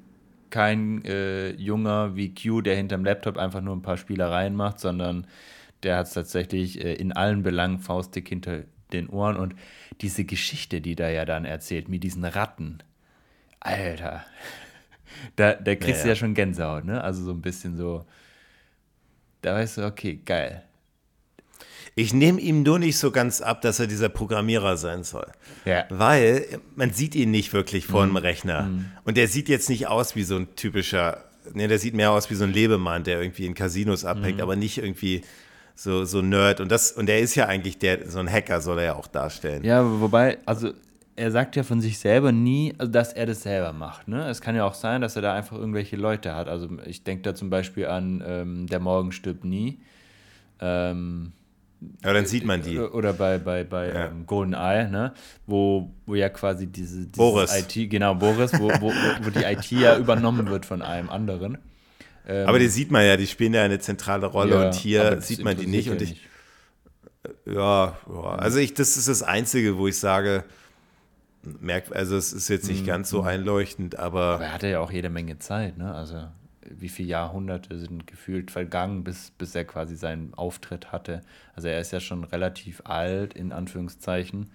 kein äh, Junger wie Q, der hinterm Laptop einfach nur ein paar Spielereien macht, sondern der hat es tatsächlich äh, in allen Belangen faustdick hinter den Ohren und diese Geschichte, die da ja dann erzählt, mit diesen Ratten. Alter. Da, da kriegst ja, du ja schon Gänsehaut, ne? Also so ein bisschen so. Da weißt du, okay, geil.
Ich nehme ihm nur nicht so ganz ab, dass er dieser Programmierer sein soll. Ja. Weil man sieht ihn nicht wirklich vor dem mhm. Rechner. Mhm. Und der sieht jetzt nicht aus wie so ein typischer, ne, der sieht mehr aus wie so ein Lebemann, der irgendwie in Casinos abhängt, mhm. aber nicht irgendwie so, so Nerd. Und das, und er ist ja eigentlich der, so ein Hacker soll er ja auch darstellen.
Ja, wobei, also er sagt ja von sich selber nie, also dass er das selber macht. Ne? Es kann ja auch sein, dass er da einfach irgendwelche Leute hat. Also ich denke da zum Beispiel an ähm, Der Morgen stirbt nie. Ähm,
ja, dann sieht man die.
Oder bei, bei, bei ja. ähm, Golden Eye, ne? wo, wo ja quasi diese
Boris.
IT, genau, Boris, wo, wo, wo die IT ja übernommen wird von einem anderen.
Ähm, aber die sieht man ja, die spielen ja eine zentrale Rolle ja, und hier sieht man die nicht. Und ich, nicht. Ja, ja, also ich, das ist das Einzige, wo ich sage, merkt, also es ist jetzt nicht mhm. ganz so einleuchtend, aber.
Aber er hatte ja auch jede Menge Zeit, ne? Also wie viele Jahrhunderte sind gefühlt vergangen, bis, bis er quasi seinen Auftritt hatte. Also er ist ja schon relativ alt, in Anführungszeichen.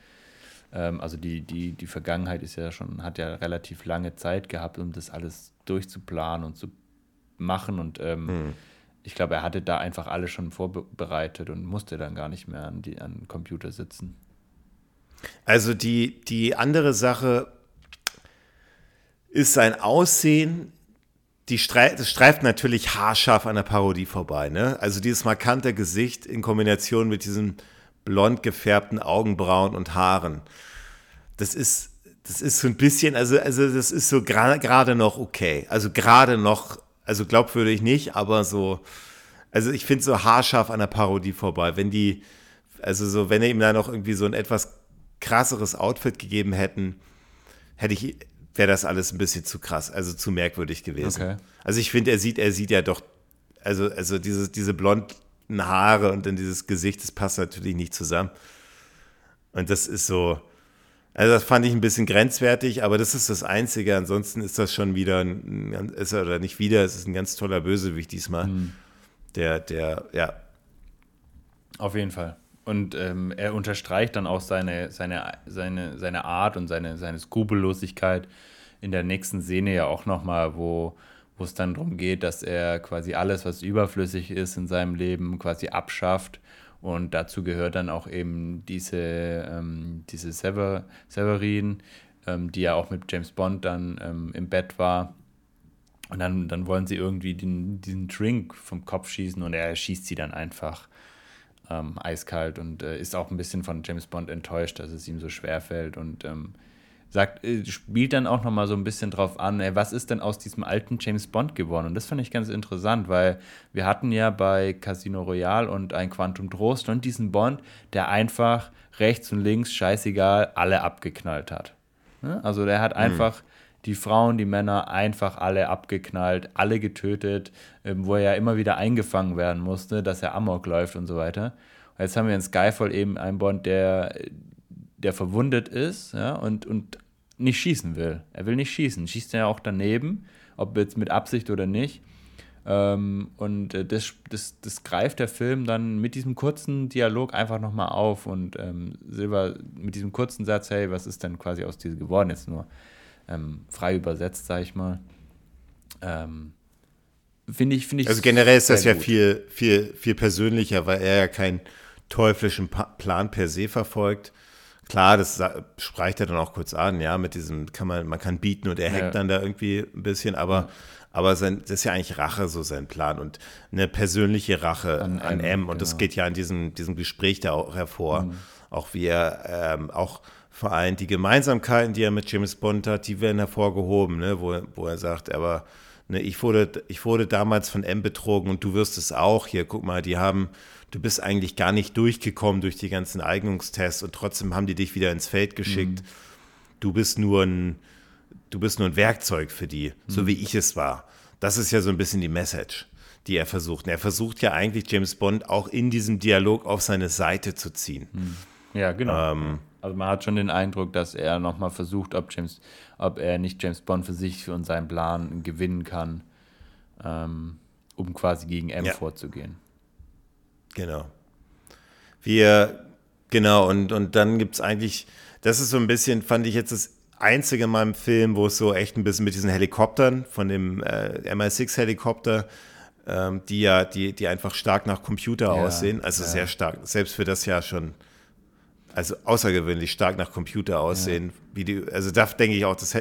Ähm, also die, die, die Vergangenheit ist ja schon, hat ja relativ lange Zeit gehabt, um das alles durchzuplanen und zu machen. Und ähm, hm. ich glaube, er hatte da einfach alles schon vorbereitet und musste dann gar nicht mehr an, die, an den Computer sitzen.
Also die, die andere Sache ist sein Aussehen. Die streift, das streift natürlich haarscharf an der Parodie vorbei. Ne? Also dieses markante Gesicht in Kombination mit diesen blond gefärbten Augenbrauen und Haaren. Das ist, das ist so ein bisschen, also, also das ist so gerade noch okay. Also gerade noch also glaubwürdig nicht, aber so, also ich finde so haarscharf an der Parodie vorbei. Wenn die, also so, wenn er ihm da noch irgendwie so ein etwas krasseres Outfit gegeben hätten, hätte ich, wäre das alles ein bisschen zu krass, also zu merkwürdig gewesen. Okay. Also ich finde, er sieht, er sieht ja doch, also, also diese, diese blonden Haare und dann dieses Gesicht, das passt natürlich nicht zusammen. Und das ist so, also das fand ich ein bisschen grenzwertig, aber das ist das Einzige. Ansonsten ist das schon wieder ein, ist er, oder nicht wieder, es ist ein ganz toller Bösewicht diesmal. Mhm. Der, der, ja.
Auf jeden Fall. Und ähm, er unterstreicht dann auch seine, seine, seine, seine Art und seine, seine Skrupellosigkeit in der nächsten Szene ja auch nochmal, wo, wo es dann darum geht, dass er quasi alles, was überflüssig ist in seinem Leben, quasi abschafft und dazu gehört dann auch eben diese, ähm, diese Sever Severin, ähm, die ja auch mit James Bond dann ähm, im Bett war. Und dann, dann wollen sie irgendwie den, diesen Drink vom Kopf schießen und er schießt sie dann einfach ähm, eiskalt und äh, ist auch ein bisschen von James Bond enttäuscht, dass es ihm so schwer fällt und ähm, sagt, äh, spielt dann auch nochmal so ein bisschen drauf an, ey, was ist denn aus diesem alten James Bond geworden? Und das fand ich ganz interessant, weil wir hatten ja bei Casino Royale und ein Quantum Trost und diesen Bond, der einfach rechts und links, scheißegal, alle abgeknallt hat. Ne? Also der hat mhm. einfach die Frauen, die Männer einfach alle abgeknallt, alle getötet, ähm, wo er ja immer wieder eingefangen werden musste, dass er Amok läuft und so weiter. Jetzt haben wir in Skyfall eben einen Bond, der der verwundet ist ja, und, und nicht schießen will. Er will nicht schießen. Schießt er ja auch daneben, ob jetzt mit Absicht oder nicht. Ähm, und äh, das, das, das greift der Film dann mit diesem kurzen Dialog einfach nochmal auf und ähm, Silber mit diesem kurzen Satz, hey, was ist denn quasi aus dir geworden? Jetzt nur ähm, frei übersetzt, sag ich mal. Ähm, Finde ich, finde ich.
Also generell ist das ja viel, viel, viel persönlicher, weil er ja keinen teuflischen Plan per se verfolgt. Klar, das spricht er dann auch kurz an, ja, mit diesem, kann man, man kann bieten und er hackt ja. dann da irgendwie ein bisschen, aber, ja. aber sein, das ist ja eigentlich Rache, so sein Plan und eine persönliche Rache an, an M. Und genau. das geht ja in diesem, diesem Gespräch da auch hervor. Mhm. Auch wie er ähm, auch vor allem die Gemeinsamkeiten, die er mit James Bond hat, die werden hervorgehoben, ne, wo, wo er sagt, aber ne, ich, wurde, ich wurde damals von M betrogen und du wirst es auch. Hier, guck mal, die haben du bist eigentlich gar nicht durchgekommen durch die ganzen Eignungstests und trotzdem haben die dich wieder ins Feld geschickt. Mhm. Du bist nur ein, du bist nur ein Werkzeug für die, mhm. so wie ich es war. Das ist ja so ein bisschen die Message, die er versucht. Und er versucht ja eigentlich James Bond auch in diesem Dialog auf seine Seite zu ziehen. Mhm.
Ja, genau. Ähm, also man hat schon den Eindruck, dass er nochmal versucht, ob, James, ob er nicht James Bond für sich und seinen Plan gewinnen kann, ähm, um quasi gegen M ja. vorzugehen.
Genau. Wir, genau, und, und dann gibt es eigentlich, das ist so ein bisschen, fand ich jetzt das einzige in meinem Film, wo es so echt ein bisschen mit diesen Helikoptern, von dem äh, MI6-Helikopter, ähm, die ja, die, die einfach stark nach Computer ja, aussehen, also ja. sehr stark, selbst für das ja schon, also außergewöhnlich stark nach Computer aussehen. Ja. Wie die, also da denke ich auch, das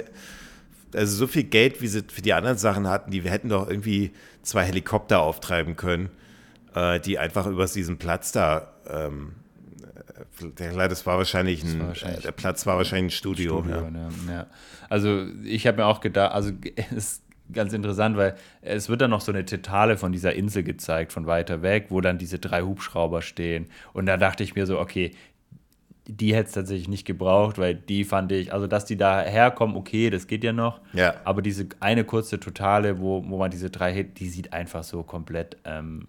also so viel Geld, wie sie für die anderen Sachen hatten, die wir hätten doch irgendwie zwei Helikopter auftreiben können äh, die einfach über diesen Platz da, ähm, äh, das war wahrscheinlich ein, war wahrscheinlich der Platz war wahrscheinlich ein Studio. Studio ja.
Ja, ja. Also ich habe mir auch gedacht, also es ist ganz interessant, weil es wird dann noch so eine Totale von dieser Insel gezeigt, von weiter weg, wo dann diese drei Hubschrauber stehen. Und da dachte ich mir so, okay, die hätte es tatsächlich nicht gebraucht, weil die fand ich, also dass die da herkommen, okay, das geht ja noch.
Ja.
Aber diese eine kurze Totale, wo, wo man diese drei, die sieht einfach so komplett ähm,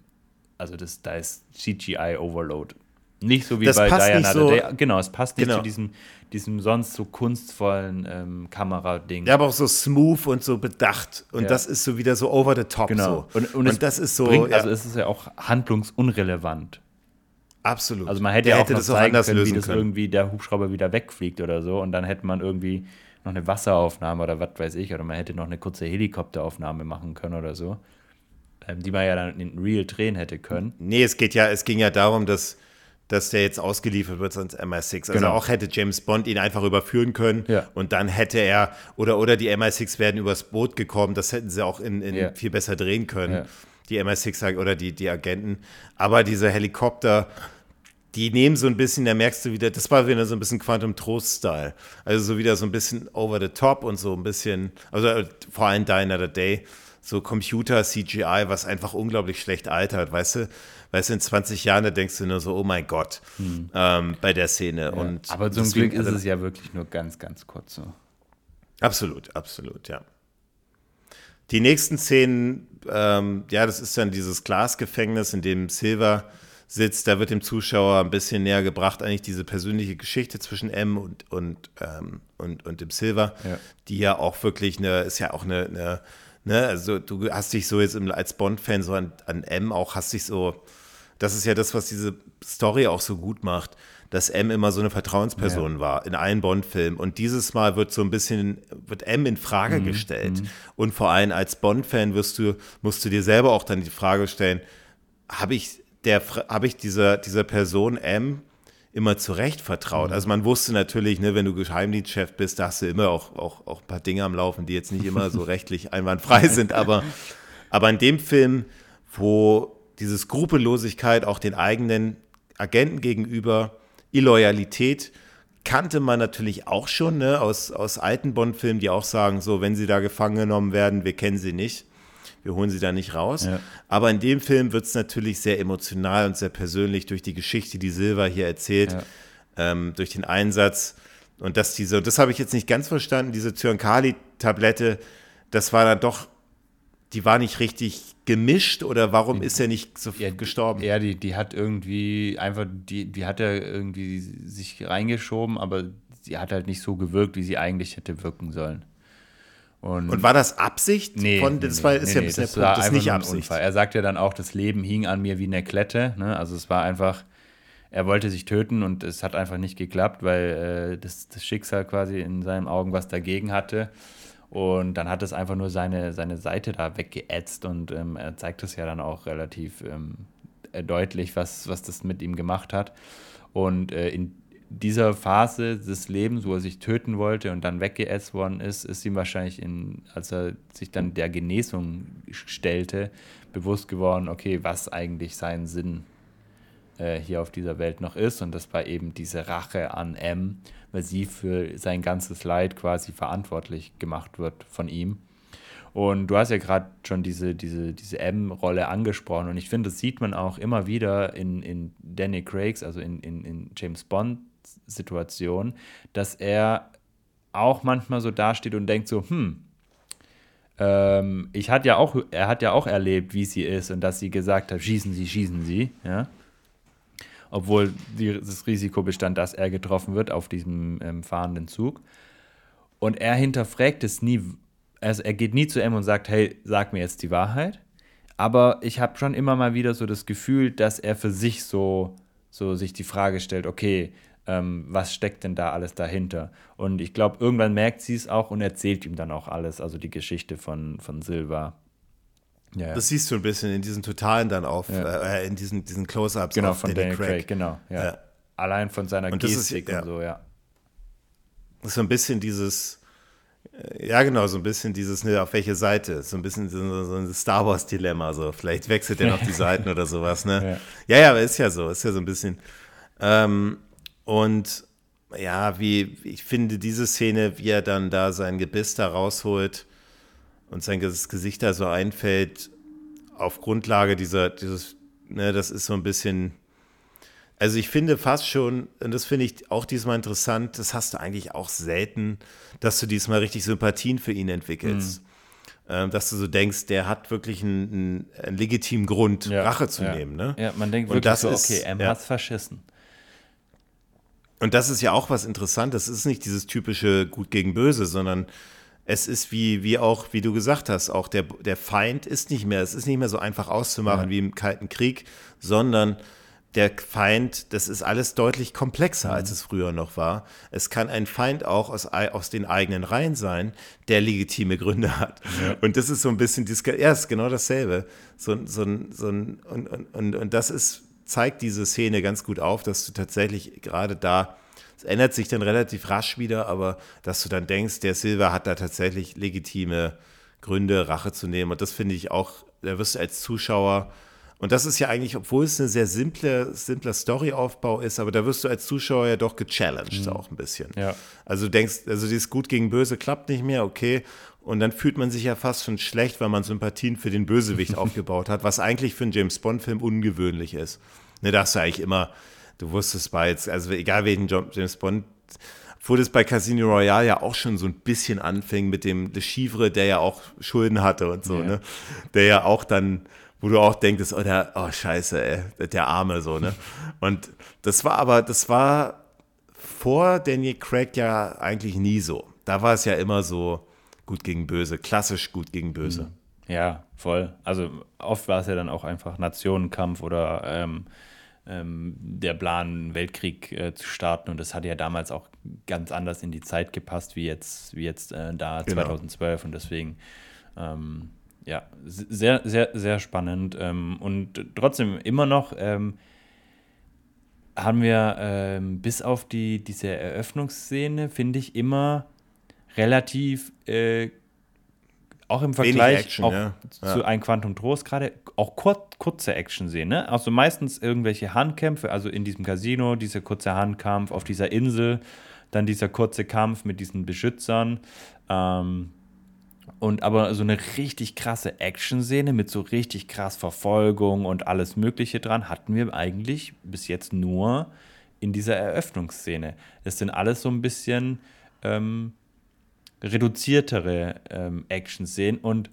also das, da ist CGI-Overload. Nicht so wie das bei Diana so, Day. Genau, es passt nicht genau. zu diesem, diesem sonst so kunstvollen ähm, Kamerading.
Ja, aber auch so smooth und so bedacht. Und ja. das ist so wieder so over the top.
Genau.
So.
Und, und, und das ist so. Bringt, ja. Also es ist ja auch handlungsunrelevant.
Absolut.
Also man hätte ja hätte auch das auch anders können, lösen wie das können. irgendwie der Hubschrauber wieder wegfliegt oder so. Und dann hätte man irgendwie noch eine Wasseraufnahme oder was weiß ich. Oder man hätte noch eine kurze Helikopteraufnahme machen können oder so. Die man ja dann in Real drehen hätte können.
Nee, es geht ja, es ging ja darum, dass, dass der jetzt ausgeliefert wird ans MI6. Also genau. auch hätte James Bond ihn einfach überführen können
ja.
und dann hätte er, oder, oder die MI6 werden übers Boot gekommen, das hätten sie auch in, in ja. viel besser drehen können. Ja. Die MI6 oder die, die Agenten. Aber diese Helikopter, die nehmen so ein bisschen, da merkst du wieder, das war wieder so ein bisschen Quantum Trost-Style. Also so wieder so ein bisschen over the top und so ein bisschen, also äh, vor allem Die Another Day so Computer-CGI, was einfach unglaublich schlecht altert, weißt du? Weißt du, in 20 Jahren, da denkst du nur so, oh mein Gott, hm. ähm, bei der Szene. Ja, und
aber zum Glück ist es ja wirklich nur ganz, ganz kurz so.
Absolut, absolut, ja. Die nächsten Szenen, ähm, ja, das ist dann dieses Glasgefängnis, in dem Silver sitzt. Da wird dem Zuschauer ein bisschen näher gebracht, eigentlich diese persönliche Geschichte zwischen M und, und, ähm, und, und dem Silver, ja. die ja auch wirklich eine, ist ja auch eine, eine Ne, also du hast dich so jetzt als Bond-Fan so an, an M auch, hast dich so, das ist ja das, was diese Story auch so gut macht, dass M immer so eine Vertrauensperson ja. war in allen Bond-Filmen. Und dieses Mal wird so ein bisschen, wird M in Frage mhm. gestellt. Mhm. Und vor allem als Bond-Fan wirst du, musst du dir selber auch dann die Frage stellen, habe ich der, habe ich dieser, dieser Person M immer zurecht vertraut. Also man wusste natürlich, ne, wenn du Geheimdienstchef bist, da hast du immer auch, auch, auch ein paar Dinge am Laufen, die jetzt nicht immer so rechtlich einwandfrei sind. Aber, aber in dem Film, wo diese Skrupellosigkeit auch den eigenen Agenten gegenüber, Illoyalität, kannte man natürlich auch schon ne, aus, aus alten Bond-Filmen, die auch sagen, so, wenn sie da gefangen genommen werden, wir kennen sie nicht wir holen sie da nicht raus. Ja. Aber in dem Film wird es natürlich sehr emotional und sehr persönlich durch die Geschichte, die Silva hier erzählt, ja. ähm, durch den Einsatz. Und dass diese, das habe ich jetzt nicht ganz verstanden, diese Zyankali-Tablette, das war dann doch, die war nicht richtig gemischt oder warum ist er nicht so ja, gestorben?
Ja, die, die hat irgendwie einfach, die, die hat er irgendwie sich reingeschoben, aber sie hat halt nicht so gewirkt, wie sie eigentlich hätte wirken sollen.
Und, und, war das Absicht?
Nee, von, das nee, war, ist nee, ja nee, das, Punkt, das ist nicht Absicht. Er sagt ja dann auch, das Leben hing an mir wie eine Klette. Ne? Also es war einfach, er wollte sich töten und es hat einfach nicht geklappt, weil äh, das, das, Schicksal quasi in seinen Augen was dagegen hatte. Und dann hat es einfach nur seine, seine Seite da weggeätzt und ähm, er zeigt es ja dann auch relativ ähm, deutlich, was, was das mit ihm gemacht hat. Und äh, in dieser Phase des Lebens, wo er sich töten wollte und dann weggeätzt worden ist, ist ihm wahrscheinlich, in, als er sich dann der Genesung stellte, bewusst geworden, okay, was eigentlich sein Sinn äh, hier auf dieser Welt noch ist. Und das war eben diese Rache an M, weil sie für sein ganzes Leid quasi verantwortlich gemacht wird von ihm. Und du hast ja gerade schon diese, diese, diese M-Rolle angesprochen. Und ich finde, das sieht man auch immer wieder in, in Danny Craigs, also in, in, in James Bond Situation, dass er auch manchmal so dasteht und denkt so, hm, ähm, ich hat ja auch, er hat ja auch erlebt, wie sie ist und dass sie gesagt hat, schießen Sie, schießen Sie, ja. Obwohl das Risiko bestand, dass er getroffen wird auf diesem ähm, fahrenden Zug. Und er hinterfragt es nie, also er geht nie zu M und sagt, hey, sag mir jetzt die Wahrheit. Aber ich habe schon immer mal wieder so das Gefühl, dass er für sich so, so sich die Frage stellt, okay, ähm, was steckt denn da alles dahinter? Und ich glaube, irgendwann merkt sie es auch und erzählt ihm dann auch alles, also die Geschichte von, von Silva.
Ja, das siehst du ein bisschen in diesen Totalen dann auf, ja. äh, in diesen, diesen Close-Ups
genau, von Danny Craig. Craig. Genau, ja. Allein von seiner
und
Gestik
ist,
und so, ja.
Das ist so ein bisschen dieses, äh, ja, genau, so ein bisschen dieses, ne, auf welche Seite? So ein bisschen so, so ein Star Wars-Dilemma, so. Vielleicht wechselt er noch die Seiten oder sowas, ne? Ja. ja, ja, aber ist ja so, ist ja so ein bisschen. Ähm, und ja, wie ich finde diese Szene, wie er dann da sein Gebiss da rausholt und sein Gesicht da so einfällt, auf Grundlage dieser, dieses, ne, das ist so ein bisschen, also ich finde fast schon, und das finde ich auch diesmal interessant, das hast du eigentlich auch selten, dass du diesmal richtig Sympathien für ihn entwickelst. Mhm. Ähm, dass du so denkst, der hat wirklich einen, einen, legitimen Grund, ja, Rache zu
ja.
nehmen. Ne?
Ja, man denkt und wirklich so, okay, er ja. hat's verschissen.
Und das ist ja auch was Interessantes. Es ist nicht dieses typische Gut gegen Böse, sondern es ist wie, wie auch, wie du gesagt hast, auch der, der Feind ist nicht mehr, es ist nicht mehr so einfach auszumachen ja. wie im Kalten Krieg, sondern der Feind, das ist alles deutlich komplexer, als mhm. es früher noch war. Es kann ein Feind auch aus, aus den eigenen Reihen sein, der legitime Gründe hat. Ja. Und das ist so ein bisschen, ja, ist genau dasselbe. So, so, so, und, und, und, und das ist zeigt diese Szene ganz gut auf, dass du tatsächlich gerade da, es ändert sich dann relativ rasch wieder, aber dass du dann denkst, der Silver hat da tatsächlich legitime Gründe, Rache zu nehmen. Und das finde ich auch, da wirst du als Zuschauer, und das ist ja eigentlich, obwohl es ein sehr simple, simpler Storyaufbau ist, aber da wirst du als Zuschauer ja doch gechallenged mhm. auch ein bisschen.
Ja.
Also du denkst, also dieses Gut gegen Böse klappt nicht mehr, okay. Und dann fühlt man sich ja fast schon schlecht, weil man Sympathien für den Bösewicht aufgebaut hat, was eigentlich für einen James Bond-Film ungewöhnlich ist. Ne, da hast du eigentlich immer, du wusstest bei jetzt, also egal welchen James Bond, obwohl das bei Casino Royale ja auch schon so ein bisschen anfing mit dem De Chivre, der ja auch Schulden hatte und so, ja. ne? Der ja auch dann, wo du auch denkst, oh, der, oh scheiße, ey, der Arme so, ne? Und das war aber, das war vor Daniel Craig ja eigentlich nie so. Da war es ja immer so, gut gegen böse, klassisch gut gegen böse. Mhm.
Ja, voll. Also oft war es ja dann auch einfach Nationenkampf oder ähm, ähm, der Plan, einen Weltkrieg äh, zu starten. Und das hat ja damals auch ganz anders in die Zeit gepasst, wie jetzt, wie jetzt äh, da genau. 2012. Und deswegen, ähm, ja, sehr, sehr, sehr spannend. Ähm, und trotzdem immer noch ähm, haben wir ähm, bis auf die, diese Eröffnungsszene, finde ich, immer relativ äh, auch im Vergleich Action, auch ja. zu ja. ein Quantum Trost gerade auch kur kurze Action sehen. Ne? Also meistens irgendwelche Handkämpfe, also in diesem Casino, dieser kurze Handkampf auf dieser Insel, dann dieser kurze Kampf mit diesen Beschützern. Ähm, und aber so eine richtig krasse Action-Szene mit so richtig krass Verfolgung und alles Mögliche dran hatten wir eigentlich bis jetzt nur in dieser Eröffnungsszene. Das sind alles so ein bisschen ähm, reduziertere ähm, Action-Szenen und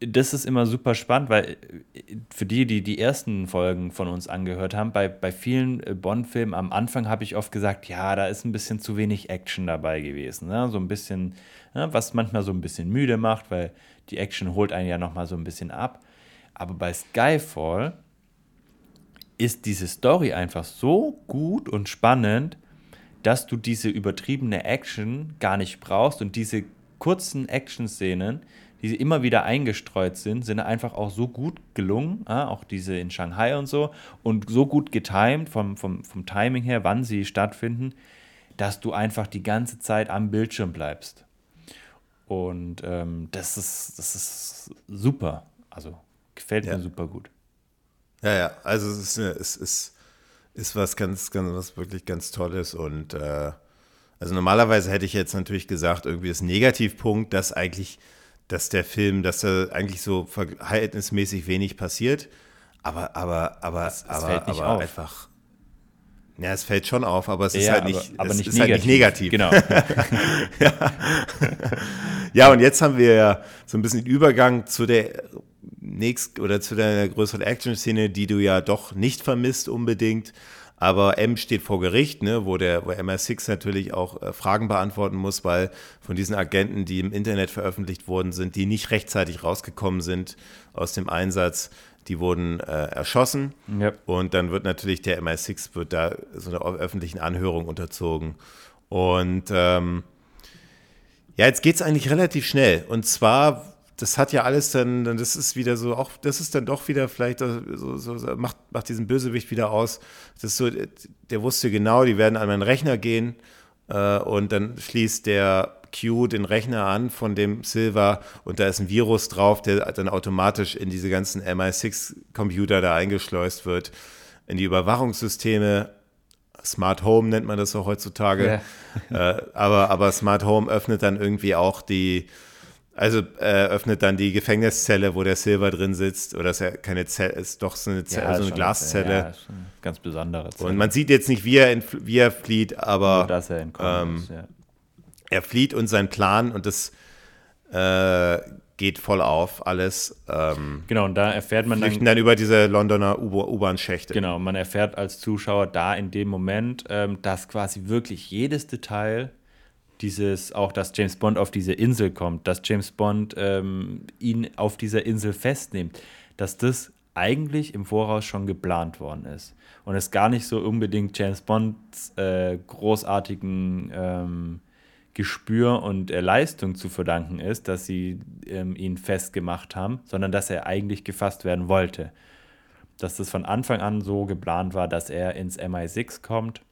das ist immer super spannend, weil äh, für die, die die ersten Folgen von uns angehört haben, bei, bei vielen äh, Bond-Filmen am Anfang habe ich oft gesagt, ja, da ist ein bisschen zu wenig Action dabei gewesen. Ne? So ein bisschen, ne? was manchmal so ein bisschen müde macht, weil die Action holt einen ja nochmal so ein bisschen ab. Aber bei Skyfall ist diese Story einfach so gut und spannend, dass du diese übertriebene Action gar nicht brauchst und diese kurzen Action-Szenen, die immer wieder eingestreut sind, sind einfach auch so gut gelungen, äh, auch diese in Shanghai und so, und so gut getimed vom, vom, vom Timing her, wann sie stattfinden, dass du einfach die ganze Zeit am Bildschirm bleibst. Und ähm, das, ist, das ist super. Also gefällt ja. mir super gut.
Ja, ja, also es ist, es ist, ist was ganz, ganz, was wirklich ganz Tolles und äh, also normalerweise hätte ich jetzt natürlich gesagt, irgendwie das Negativpunkt, dass eigentlich dass der Film, dass da eigentlich so verhältnismäßig wenig passiert. Aber, aber, aber, es, es aber, fällt nicht aber auf. einfach. Ja, es fällt schon auf, aber es ja, ist halt nicht, aber, aber nicht, ist negativ. Halt nicht negativ. Genau. ja. ja, und jetzt haben wir ja so ein bisschen Übergang zu der nächst oder zu der größeren Action-Szene, die du ja doch nicht vermisst unbedingt. Aber M steht vor Gericht, ne, wo der wo MI6 natürlich auch äh, Fragen beantworten muss, weil von diesen Agenten, die im Internet veröffentlicht worden sind, die nicht rechtzeitig rausgekommen sind aus dem Einsatz, die wurden äh, erschossen. Yep. Und dann wird natürlich der MI6 wird da so einer öffentlichen Anhörung unterzogen. Und ähm, ja, jetzt geht es eigentlich relativ schnell. Und zwar das hat ja alles dann, das ist wieder so, auch das ist dann doch wieder vielleicht so, so, so macht, macht diesen Bösewicht wieder aus. Das ist so, der wusste genau, die werden an meinen Rechner gehen äh, und dann schließt der Q den Rechner an von dem Silver und da ist ein Virus drauf, der dann automatisch in diese ganzen MI6-Computer da eingeschleust wird, in die Überwachungssysteme. Smart Home nennt man das auch heutzutage. Ja. äh, aber, aber Smart Home öffnet dann irgendwie auch die, also äh, öffnet dann die Gefängniszelle, wo der Silver drin sitzt, oder ist ja keine Zelle, ist doch so eine, Zelle, ja, so eine Glaszelle. Ja, ist eine
ganz besondere
Zelle. Und man sieht jetzt nicht, wie er, wie er flieht, aber Nur, dass er, ähm, ist, ja. er flieht und sein Plan und das äh, geht voll auf, alles. Ähm,
genau, und da erfährt man
dann, dann über diese Londoner U-Bahn-Schächte.
Genau, man erfährt als Zuschauer da in dem Moment, ähm, dass quasi wirklich jedes Detail dieses, auch dass James Bond auf diese Insel kommt, dass James Bond ähm, ihn auf dieser Insel festnimmt, dass das eigentlich im Voraus schon geplant worden ist. Und es gar nicht so unbedingt James Bonds äh, großartigen ähm, Gespür und äh, Leistung zu verdanken ist, dass sie ähm, ihn festgemacht haben, sondern dass er eigentlich gefasst werden wollte. Dass das von Anfang an so geplant war, dass er ins MI6 kommt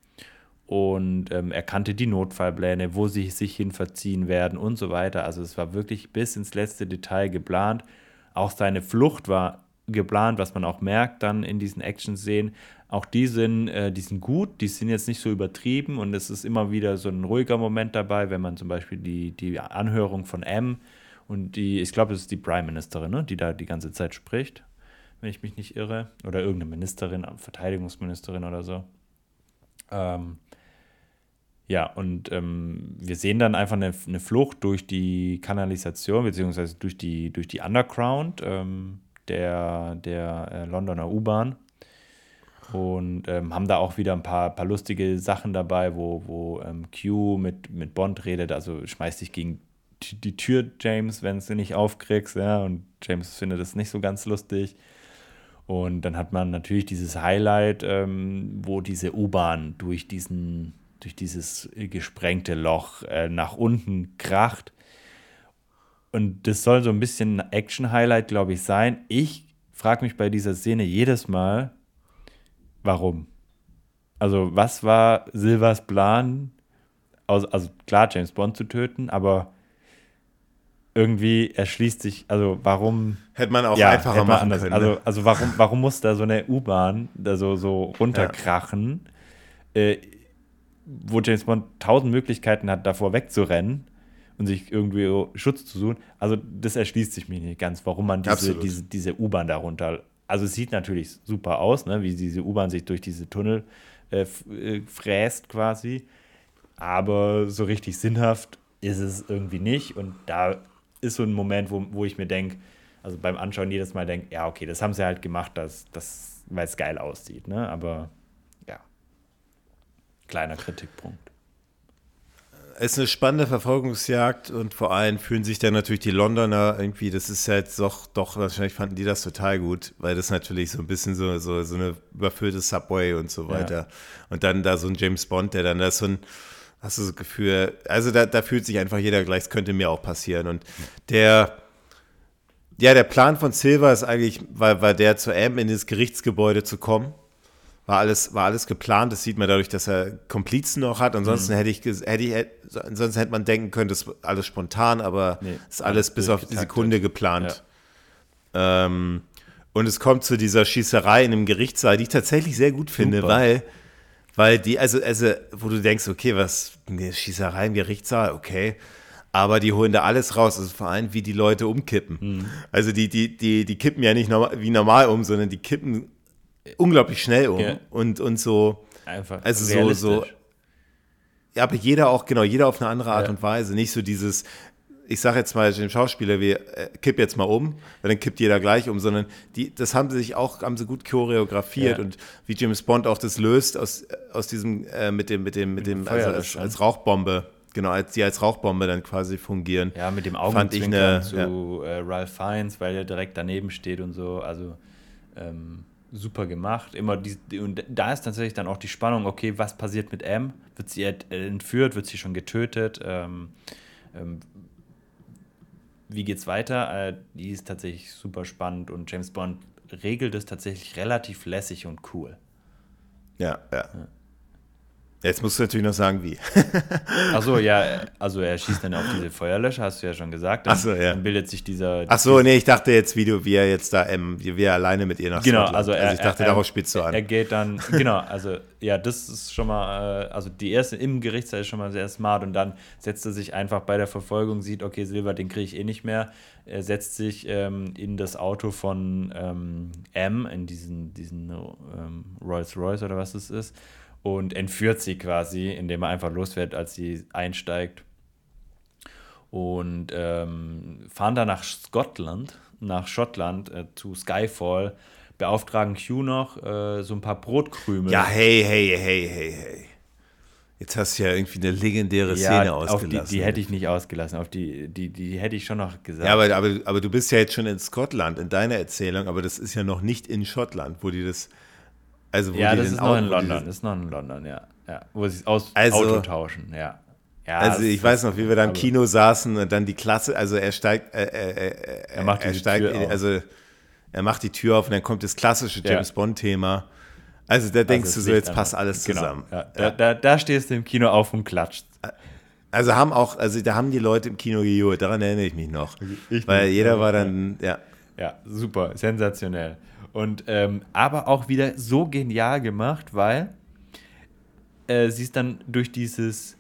und ähm, er kannte die Notfallpläne, wo sie sich hin verziehen werden und so weiter. Also es war wirklich bis ins letzte Detail geplant. Auch seine Flucht war geplant, was man auch merkt dann in diesen Action-Szenen. Auch die sind, äh, die sind gut, die sind jetzt nicht so übertrieben und es ist immer wieder so ein ruhiger Moment dabei, wenn man zum Beispiel die, die Anhörung von M und die, ich glaube, es ist die Prime Ministerin, ne, die da die ganze Zeit spricht, wenn ich mich nicht irre, oder irgendeine Ministerin, Verteidigungsministerin oder so. Ähm, ja, und ähm, wir sehen dann einfach eine, eine, Flucht durch die Kanalisation, beziehungsweise durch die, durch die Underground ähm, der, der äh, Londoner U-Bahn. Und ähm, haben da auch wieder ein paar, paar lustige Sachen dabei, wo, wo ähm, Q mit, mit Bond redet. Also schmeißt dich gegen die Tür, James, wenn du nicht aufkriegst. Ja, und James findet das nicht so ganz lustig. Und dann hat man natürlich dieses Highlight, ähm, wo diese U-Bahn durch diesen durch dieses gesprengte Loch äh, nach unten kracht. Und das soll so ein bisschen ein Action-Highlight, glaube ich, sein. Ich frage mich bei dieser Szene jedes Mal, warum? Also, was war Silvers Plan? Also, also klar, James Bond zu töten, aber irgendwie erschließt sich, also warum.
Hätte man auch ja, einfacher machen anders, können.
Also, ne? also warum, warum muss da so eine U-Bahn da so, so runterkrachen? Ja. Äh, wo James Bond tausend Möglichkeiten hat, davor wegzurennen und sich irgendwie Schutz zu suchen. Also das erschließt sich mir nicht ganz, warum man diese, diese, diese U-Bahn darunter. Also es sieht natürlich super aus, ne, wie diese U-Bahn sich durch diese Tunnel äh, äh, fräst quasi. Aber so richtig sinnhaft ist es irgendwie nicht. Und da ist so ein Moment, wo, wo ich mir denke, also beim Anschauen jedes Mal denkt, ja, okay, das haben sie halt gemacht, dass, dass, weil es geil aussieht, ne? Aber kleiner Kritikpunkt.
Es ist eine spannende Verfolgungsjagd und vor allem fühlen sich dann natürlich die Londoner irgendwie, das ist halt doch, doch, wahrscheinlich fanden die das total gut, weil das natürlich so ein bisschen so, so, so eine überfüllte Subway und so weiter. Ja. Und dann da so ein James Bond, der dann da so ein, hast du das Gefühl, also da, da fühlt sich einfach jeder gleich, es könnte mir auch passieren. Und der, ja, der Plan von Silver ist eigentlich, war, war der zu M in das Gerichtsgebäude zu kommen. War alles, war alles geplant. Das sieht man dadurch, dass er Komplizen noch hat. Ansonsten mhm. hätte, ich, hätte ich, ansonsten hätte man denken können, das ist alles spontan, aber nee, ist alles bis auf die Sekunde geplant. Ja. Ähm, und es kommt zu dieser Schießerei in einem Gerichtssaal, die ich tatsächlich sehr gut finde, Super. weil weil die, also, also, wo du denkst, okay, was, eine Schießerei im Gerichtssaal, okay. Aber die holen da alles raus. Also vor allem, wie die Leute umkippen. Mhm. Also die, die, die, die kippen ja nicht normal, wie normal um, sondern die kippen unglaublich schnell um. Ja. Und, und so.
Einfach.
Also so, so. Ja, aber jeder auch, genau, jeder auf eine andere Art ja. und Weise. Nicht so dieses, ich sage jetzt mal dem Schauspieler, wir äh, kipp jetzt mal um, weil dann kippt jeder gleich um, sondern die, das haben sie sich auch, haben sie gut choreografiert ja. und wie James Bond auch das löst aus, aus diesem, äh, mit dem, mit dem, mit dem, also als, als, Rauchbombe, genau, als die als Rauchbombe dann quasi fungieren.
Ja, mit dem Augenzwinkern zu ja. äh, Ralph Fiennes, weil er direkt daneben steht und so, also ähm, super gemacht. Immer die, und da ist tatsächlich dann auch die Spannung, okay, was passiert mit M? Wird sie entführt, wird sie schon getötet? Ähm, ähm, wie geht's weiter? Äh, die ist tatsächlich super spannend und James Bond regelt es tatsächlich relativ lässig und cool.
Ja, ja. ja. Jetzt musst du natürlich noch sagen, wie.
Achso, ja, also er schießt dann auf diese Feuerlöscher, hast du ja schon gesagt.
Dann, Ach so, ja.
Dann bildet sich dieser.
Achso, nee, ich dachte jetzt, wie du, wie er jetzt da, ähm, wie er alleine mit ihr nach
Genau, Scotland. also er.
Also ich dachte,
er,
darauf spielst du an.
Er geht dann, genau, also ja, das ist schon mal, äh, also die erste im Gerichtssaal ist schon mal sehr smart und dann setzt er sich einfach bei der Verfolgung, sieht, okay, Silber, den kriege ich eh nicht mehr. Er setzt sich ähm, in das Auto von ähm, M, in diesen, diesen ähm, Rolls Royce oder was es ist und entführt sie quasi, indem er einfach losfährt, als sie einsteigt. Und ähm, fahren dann nach Scotland, nach Schottland äh, zu Skyfall, beauftragen Hugh noch äh, so ein paar Brotkrümel.
Ja, hey, hey, hey, hey, hey. Jetzt hast du ja irgendwie eine legendäre Szene ja, ausgelassen.
Die, die, hätte ich nicht ausgelassen, auf die, die, die hätte ich schon noch gesagt.
Ja, aber, aber, aber du bist ja jetzt schon in Scotland in deiner Erzählung, aber das ist ja noch nicht in Schottland, wo die das
also, ja, das ist noch in London, ist noch in London, ja. ja wo sie aus also, Auto tauschen, ja. ja
also ich weiß noch, wie wir da im Kino saßen und dann die Klasse, also er steigt, äh, äh, äh, er macht er steigt, Tür also er macht die Tür auf und dann kommt das klassische James ja. Bond-Thema. Also da denkst also du so, jetzt passt alles genau, zusammen.
Ja. Da, da, da, stehst du im Kino auf und klatscht.
Also haben auch, also da haben die Leute im Kino gejohlt, daran erinnere ich mich noch. Ich weil jeder war dann, ja.
Ja, super, sensationell. Und ähm, aber auch wieder so genial gemacht, weil äh, sie ist dann durch dieses,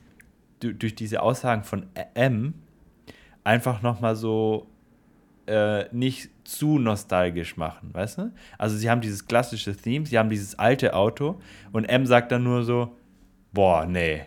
durch diese Aussagen von M einfach nochmal so äh, nicht zu nostalgisch machen, weißt du? Also sie haben dieses klassische Theme, sie haben dieses alte Auto und M sagt dann nur so, boah, nee,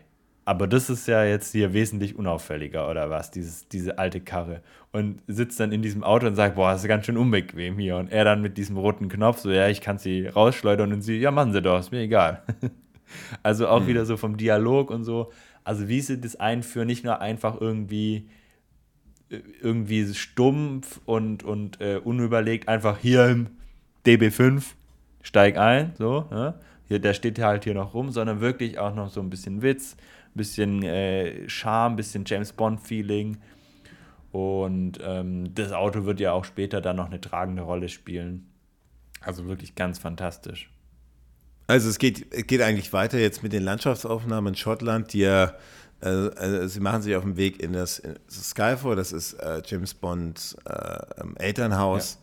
aber das ist ja jetzt hier wesentlich unauffälliger oder was, dieses, diese alte Karre. Und sitzt dann in diesem Auto und sagt, boah, das ist ganz schön unbequem hier. Und er dann mit diesem roten Knopf, so, ja, ich kann sie rausschleudern und sie, ja, machen sie doch, ist mir egal. also auch mhm. wieder so vom Dialog und so. Also wie sie das einführen, nicht nur einfach irgendwie äh, irgendwie stumpf und, und äh, unüberlegt, einfach hier im DB5, steig ein, so, ja? hier, der steht halt hier noch rum, sondern wirklich auch noch so ein bisschen Witz, bisschen äh, Charme, bisschen James Bond-Feeling. Und ähm, das Auto wird ja auch später dann noch eine tragende Rolle spielen. Also wirklich ganz fantastisch.
Also es geht, geht eigentlich weiter jetzt mit den Landschaftsaufnahmen in Schottland, die ja, äh, also sie machen sich auf den Weg in das, in das Skyfall, das ist äh, James Bonds äh, Elternhaus.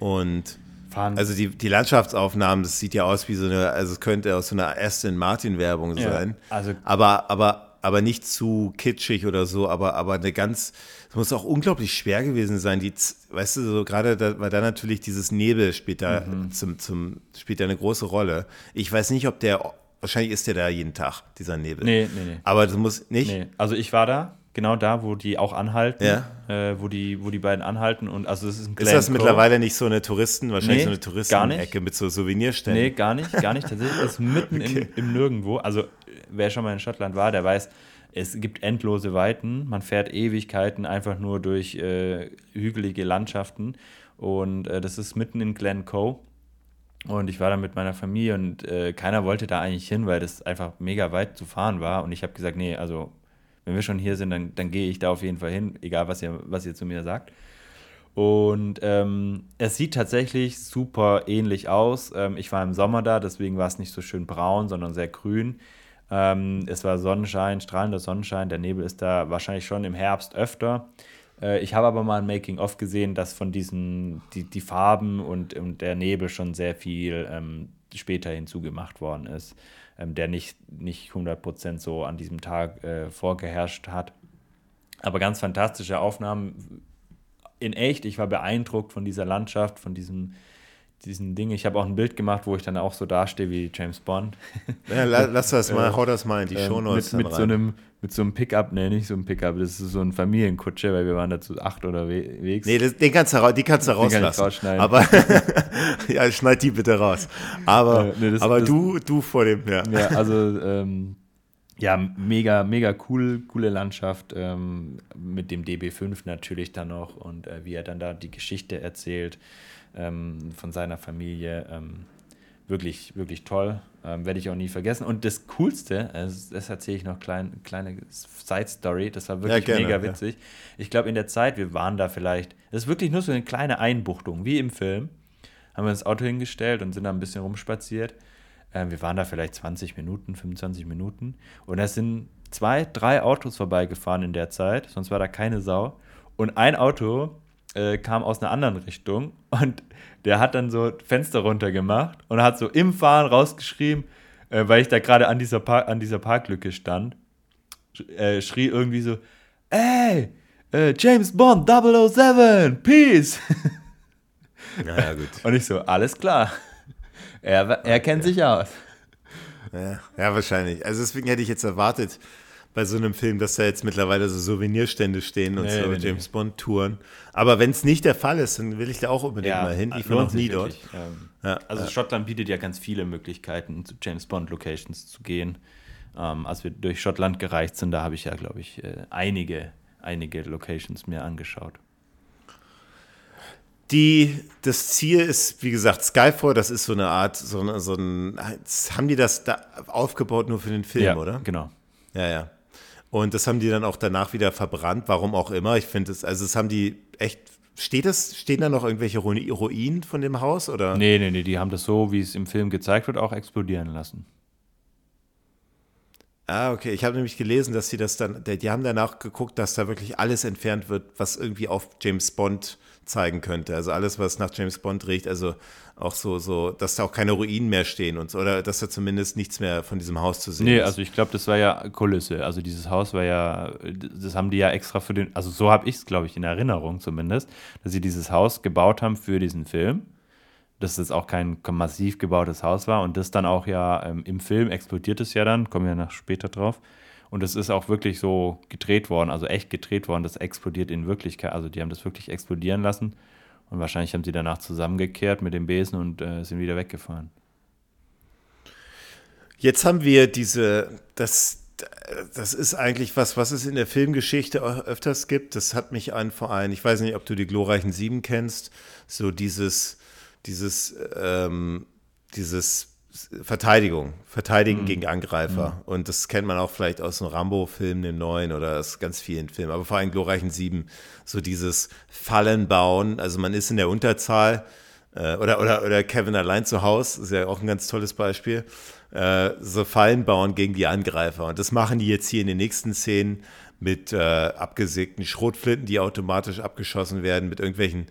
Ja. Und Fahren. Also die, die Landschaftsaufnahmen, das sieht ja aus wie so eine, also es könnte aus so einer Aston Martin Werbung sein. Ja, also aber, aber, aber nicht zu kitschig oder so, aber, aber eine ganz, es muss auch unglaublich schwer gewesen sein, die, weißt du, so gerade, da, weil da natürlich dieses Nebel spielt da mhm. zum, zum, spielt da eine große Rolle. Ich weiß nicht, ob der, wahrscheinlich ist der da jeden Tag, dieser Nebel.
Nee, nee, nee.
Aber das muss nicht. Nee.
Also ich war da genau da, wo die auch anhalten,
Ja.
äh, wo, die, wo die beiden anhalten. Und also es ist ein
Ist das mittlerweile nicht so eine Touristen, wahrscheinlich
Nee,
so eine Touristenecke mit so Souvenirständen?
Nee, gar nicht, gar nicht. Tatsächlich ist mitten im, im Nirgendwo. Also, wer schon mal in Schottland war, der weiß, es gibt endlose Weiten. Man fährt Ewigkeiten einfach nur durch äh, hügelige Landschaften. Und äh, das ist mitten in Glencoe. Und ich war da mit meiner Familie und äh, keiner wollte da eigentlich hin, weil das einfach mega weit zu fahren war. Und ich habe gesagt, nee, also wenn wir schon hier sind, dann, dann gehe ich da auf jeden Fall hin, egal was ihr, was ihr zu mir sagt. Und ähm, es sieht tatsächlich super ähnlich aus. Ähm, ich war im Sommer da, deswegen war es nicht so schön braun, sondern sehr grün. Ähm, es war Sonnenschein, strahlender Sonnenschein. Der Nebel ist da wahrscheinlich schon im Herbst öfter. Äh, ich habe aber mal ein Making-of gesehen, dass von diesen, die, die Farben und, und der Nebel schon sehr viel ähm, später hinzugemacht worden ist, ähm, der nicht, nicht 100% so an diesem Tag äh, vorgeherrscht hat. Aber ganz fantastische Aufnahmen in echt. Ich war beeindruckt von dieser Landschaft, von diesem, diesen Ding. Ich habe auch ein Bild gemacht, wo ich dann auch so dastehe wie James Bond.
Ja, la- lass das mal,
Äh,
hau das mal in die
Ähm,
Shownotes
mit, mit so einem mit so einem Pickup, nee, nicht so ein Pickup, das ist so ein Familienkutsche, weil wir waren da zu acht unterwegs.
Nee, das, den kannst du, die kannst du
kann ich
rauslassen.
rausschneiden.
Aber ja, schneid die bitte raus. Aber,
Äh, nee, das-
aber
das-
du, du vor dem, ja.
Ja, also ähm, ja, mega, mega cool, coole Landschaft ähm, mit dem DB5 natürlich dann noch und äh, wie er dann da die Geschichte erzählt ähm, von seiner Familie. Ähm, wirklich, wirklich toll. Ähm, Werde ich auch nie vergessen. Und das Coolste, also das erzähle ich noch klein, kleine Side-Story, das war wirklich
gerne,
mega
ja.
witzig. Ich glaube, in der Zeit, wir waren da vielleicht, das ist wirklich nur so eine kleine Einbuchtung, wie im Film. Haben wir das Auto hingestellt und sind da ein bisschen rumspaziert. Äh, wir waren da vielleicht 20 Minuten, 25 Minuten. Und es sind zwei, drei Autos vorbeigefahren in der Zeit, sonst war da keine Sau. Und ein Auto äh, kam aus einer anderen Richtung und der hat dann so Fenster runter gemacht und hat so im Fahren rausgeschrieben, äh, weil ich da gerade an, dieser Par- an dieser Parklücke stand, äh, schrie irgendwie so, ey, äh, James Bond 007, Peace.
Ja, ja, gut.
Und ich so, alles klar. Er, er kennt sich aus.
Ja, ja, wahrscheinlich. Also deswegen hätte ich jetzt erwartet, bei so einem Film, dass da jetzt mittlerweile so Souvenirstände stehen und
Nee,
so
nee,
James Bond-Touren. Aber wenn es nicht der Fall ist, dann will ich da auch unbedingt mal hin. Ich war
lohnt
noch nie
sich
dort.
wirklich. Ähm,
Ja,
also
ja.
Schottland bietet ja ganz viele Möglichkeiten, zu James Bond Locations zu gehen. Ähm, als wir durch Schottland gereist sind, da habe ich ja, glaube ich, äh, einige, einige Locations mir angeschaut.
Die, das Ziel ist, wie gesagt, Skyfall, das ist so eine Art, so, so ein, haben die das da aufgebaut nur für den Film,
ja,
oder?
Genau.
Ja, ja. Und das haben die dann auch danach wieder verbrannt, warum auch immer. Ich finde es, also das haben die echt, steht das, stehen da noch irgendwelche Ruin- Ruinen von dem Haus oder?
Nee, nee, nee, die haben das so, wie es im Film gezeigt wird, auch explodieren lassen.
Ah, okay. Ich habe nämlich gelesen, dass sie das dann, die haben danach geguckt, dass da wirklich alles entfernt wird, was irgendwie auf James Bond zeigen könnte. Also alles, was nach James Bond riecht, also auch so, so, dass da auch keine Ruinen mehr stehen und so, oder dass da zumindest nichts mehr von diesem Haus zu sehen
Nee,
ist.
also ich glaube, das war ja Kulisse. Also dieses Haus war ja, das haben die ja extra für den, also so habe ich es, glaube ich, in Erinnerung zumindest, dass sie dieses Haus gebaut haben für diesen Film. Dass das auch kein massiv gebautes Haus war und das dann auch ja ähm, im Film explodiert es ja dann, kommen wir noch später drauf. Und es ist auch wirklich so gedreht worden, also echt gedreht worden, das explodiert in Wirklichkeit. Also die haben das wirklich explodieren lassen und wahrscheinlich haben sie danach zusammengekehrt mit dem Besen und äh, sind wieder weggefahren.
Jetzt haben wir diese, das, das ist eigentlich was, was es in der Filmgeschichte öfters gibt. Das hat mich an vor allem, ich weiß nicht, ob du die glorreichen Sieben kennst, so dieses, dieses, ähm, dieses Verteidigung, Verteidigen gegen Angreifer. Und das kennt man auch vielleicht aus einem Rambo-Film, den neuen oder aus ganz vielen Filmen, aber vor allem glorreichen Sieben, so dieses Fallen bauen. Also man ist in der Unterzahl äh, oder, oder, oder Kevin allein zu Hause, ist ja auch ein ganz tolles Beispiel. Äh, so Fallen bauen gegen die Angreifer. Und das machen die jetzt hier in den nächsten Szenen mit äh, abgesägten Schrotflinten, die automatisch abgeschossen werden, mit irgendwelchen,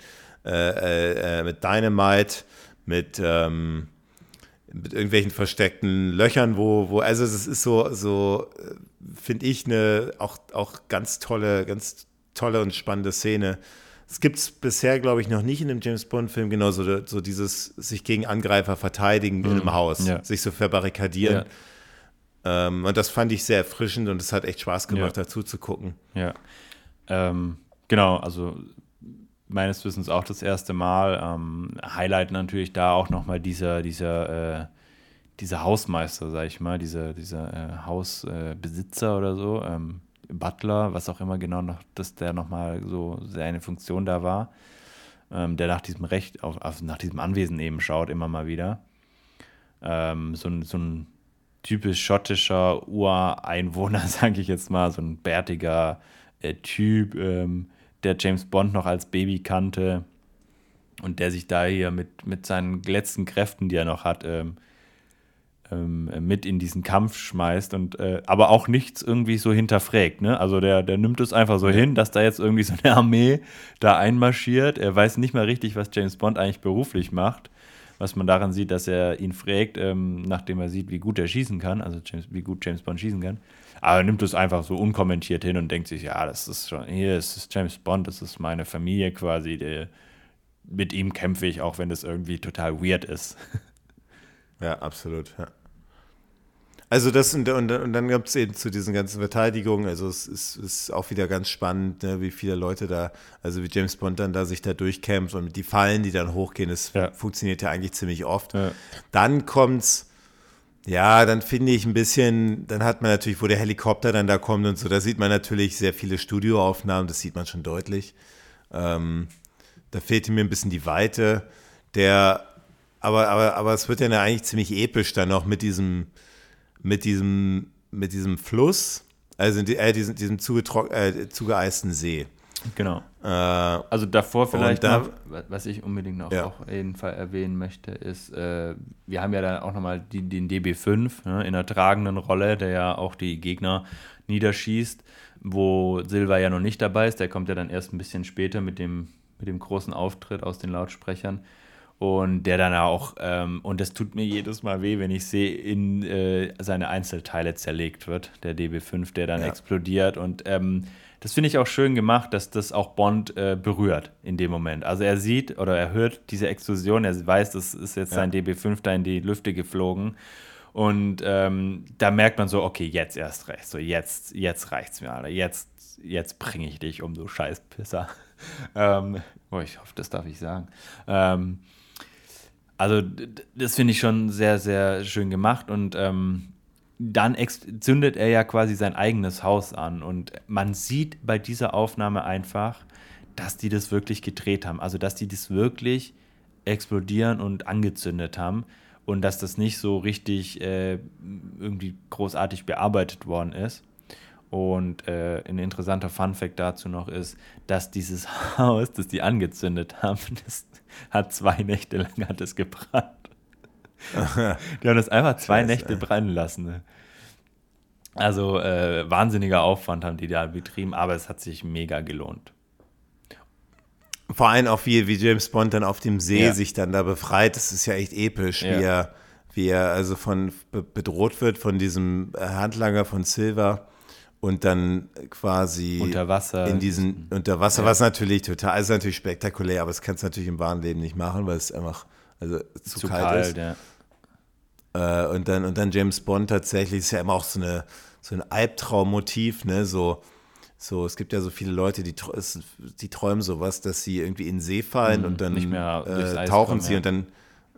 äh, äh, äh, mit Dynamite, mit, ähm, mit irgendwelchen versteckten Löchern, wo, wo, also es ist so, so äh, finde ich, eine auch, auch ganz tolle, ganz tolle und spannende Szene. Es gibt es bisher, glaube ich, noch nicht in einem James Bond-Film, genau so, so dieses sich gegen Angreifer verteidigen in einem Haus,
ja.
sich so verbarrikadieren. Ähm, und das fand ich sehr erfrischend und es hat echt Spaß gemacht,
Ja.
dazu zu gucken.
Ja. Ähm, genau, also meines Wissens auch das erste Mal. Ähm, Highlight natürlich da auch nochmal dieser, dieser, äh, dieser Hausmeister, sag ich mal, dieser, dieser äh, Hausbesitzer äh, oder so, ähm, Butler, was auch immer genau noch, dass der nochmal so seine Funktion da war, ähm, der nach diesem Recht, auf, auf, nach diesem Anwesen eben schaut, immer mal wieder. Ähm, so, ein, so ein typisch schottischer Ureinwohner, sage ich jetzt mal, so ein bärtiger äh, Typ, ähm, der James Bond noch als Baby kannte und der sich da hier mit, mit seinen letzten Kräften, die er noch hat, ähm, ähm, mit in diesen Kampf schmeißt und äh, aber auch nichts irgendwie so hinterfragt. Ne? Also der, der nimmt es einfach so hin, dass da jetzt irgendwie so eine Armee da einmarschiert. Er weiß nicht mal richtig, was James Bond eigentlich beruflich macht. Was man daran sieht, dass er ihn fragt, ähm, nachdem er sieht, wie gut er schießen kann, also James, wie gut James Bond schießen kann. Aber er nimmt es einfach so unkommentiert hin und denkt sich, ja, das ist schon, hier ist es James Bond, das ist meine Familie quasi. Der, mit ihm kämpfe ich, auch wenn das irgendwie total weird ist.
Ja, absolut. Ja. Also das und, und, und dann gibt es eben zu diesen ganzen Verteidigungen, also es ist, ist auch wieder ganz spannend, ne, wie viele Leute da, also wie James Bond dann da sich da durchkämpft und die Fallen, die dann hochgehen, das
Ja.
funktioniert ja eigentlich ziemlich oft.
Ja.
Dann kommt's, ja, dann finde ich ein bisschen, dann hat man natürlich, wo der Helikopter dann da kommt und so, da sieht man natürlich sehr viele Studioaufnahmen, das sieht man schon deutlich. Ähm, da fehlte mir ein bisschen die Weite. Der, aber, aber, aber es wird ja dann eigentlich ziemlich episch dann noch mit diesem, mit diesem, mit diesem Fluss, also die, äh, diesem, diesem äh, zugeeisten See.
Genau.
Äh,
Also davor vielleicht
da-
noch, wa- was ich unbedingt noch
Ja.
auf jeden Fall erwähnen möchte, ist, äh, wir haben ja dann auch nochmal den DB5 ne, in der tragenden Rolle, der ja auch die Gegner niederschießt, wo Silva ja noch nicht dabei ist, der kommt ja dann erst ein bisschen später mit dem, mit dem großen Auftritt aus den Lautsprechern. Und der dann auch, ähm, und das tut mir jedes Mal weh, wenn ich sehe, in äh, seine Einzelteile zerlegt wird, der DB5, der dann
Ja.
explodiert. Und ähm, das finde ich auch schön gemacht, dass das auch Bond äh, berührt in dem Moment. Also er sieht oder er hört diese Explosion, er weiß, das ist jetzt sein DB5 da in die Lüfte geflogen. Und ähm, da merkt man so, okay, jetzt erst recht. So, jetzt, jetzt reicht's mir, Alter. Jetzt, jetzt bringe ich dich um, du Scheißpisser. ähm, oh, ich hoffe, das darf ich sagen. Ähm, also, das finde ich schon sehr, sehr schön gemacht und ähm, dann zündet er ja quasi sein eigenes Haus an und man sieht bei dieser Aufnahme einfach, dass die das wirklich gedreht haben. Also, dass die das wirklich explodieren und angezündet haben und dass das nicht so richtig äh, irgendwie großartig bearbeitet worden ist. Und äh, ein interessanter Funfact dazu noch ist, dass dieses Haus, das die angezündet haben, das hat zwei Nächte lang hat es gebrannt. die haben das einfach zwei
Scheiße,
Nächte brennen lassen. Ne? Also äh, wahnsinniger Aufwand haben die da betrieben, aber es hat sich mega gelohnt.
Vor allem auch wie, wie James Bond dann auf dem See
Ja.
sich dann da befreit, das ist ja echt episch,
Ja.
wie er, wie er also von be- bedroht wird von diesem Handlanger von Silver und dann quasi
Unter Wasser.
in diesen unter Wasser,
Ja.
was natürlich total, also natürlich spektakulär, aber das kannst du natürlich im wahren Leben nicht machen, weil es einfach also zu,
zu
kalt,
kalt,
ist.
ja.
Äh, und dann und dann James Bond tatsächlich ist ja immer auch so eine so ein Albtraummotiv, ne, so so, es gibt ja so viele Leute, die, die träumen sowas, dass sie irgendwie in den See fallen
Mhm,
und dann
nicht
äh, tauchen
kommen,
sie
ja.
und dann,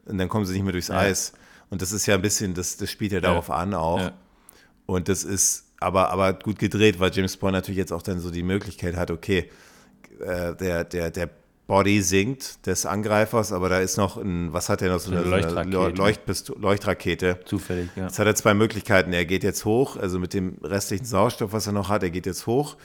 und dann kommen sie nicht mehr durchs. Eis. Und das ist ja ein bisschen, das, das spielt ja darauf an auch. Und das ist aber, aber gut gedreht, weil James Bond natürlich jetzt auch dann so die Möglichkeit hat, okay, äh, der, der, der Body sinkt des Angreifers, aber da ist noch ein, was hat er noch, so
Eine Leuchtrakete.
Leucht- Leuchtpisto- Leuchtrakete.
Zufällig, ja.
Jetzt hat er zwei Möglichkeiten. Er geht jetzt hoch, also mit dem restlichen Sauerstoff, was er noch hat, er geht jetzt hoch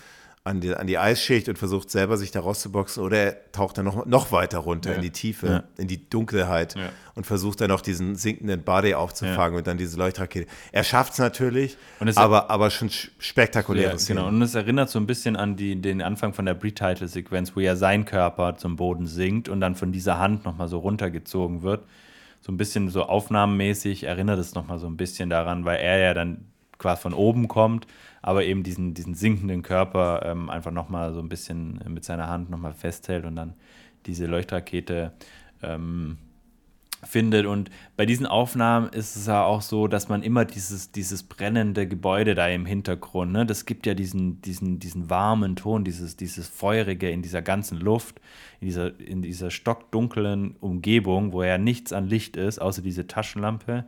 an die, an die Eisschicht und versucht selber sich da rauszuboxen oder er taucht dann noch, noch weiter runter
Ja.
in die Tiefe,
Ja.
in die Dunkelheit
Ja.
und versucht dann noch diesen sinkenden Body aufzufangen und dann diese Leuchtrakete. Er schafft es natürlich, aber, aber schon spektakuläre
genau. Und es erinnert so ein bisschen an die, den Anfang von der Pre-Title-Sequenz, wo ja sein Körper zum Boden sinkt und dann von dieser Hand nochmal so runtergezogen wird. So ein bisschen so aufnahmenmäßig erinnert es nochmal so ein bisschen daran, weil er ja dann quasi von oben kommt, aber eben diesen, diesen sinkenden Körper ähm, einfach nochmal so ein bisschen mit seiner Hand nochmal festhält und dann diese Leuchtrakete ähm, findet. Und bei diesen Aufnahmen ist es ja auch so, dass man immer dieses, dieses brennende Gebäude da im Hintergrund, ne, das gibt ja diesen, diesen, diesen warmen Ton, dieses, dieses Feurige in dieser ganzen Luft, in dieser, in dieser stockdunklen Umgebung, wo ja nichts an Licht ist, außer diese Taschenlampe.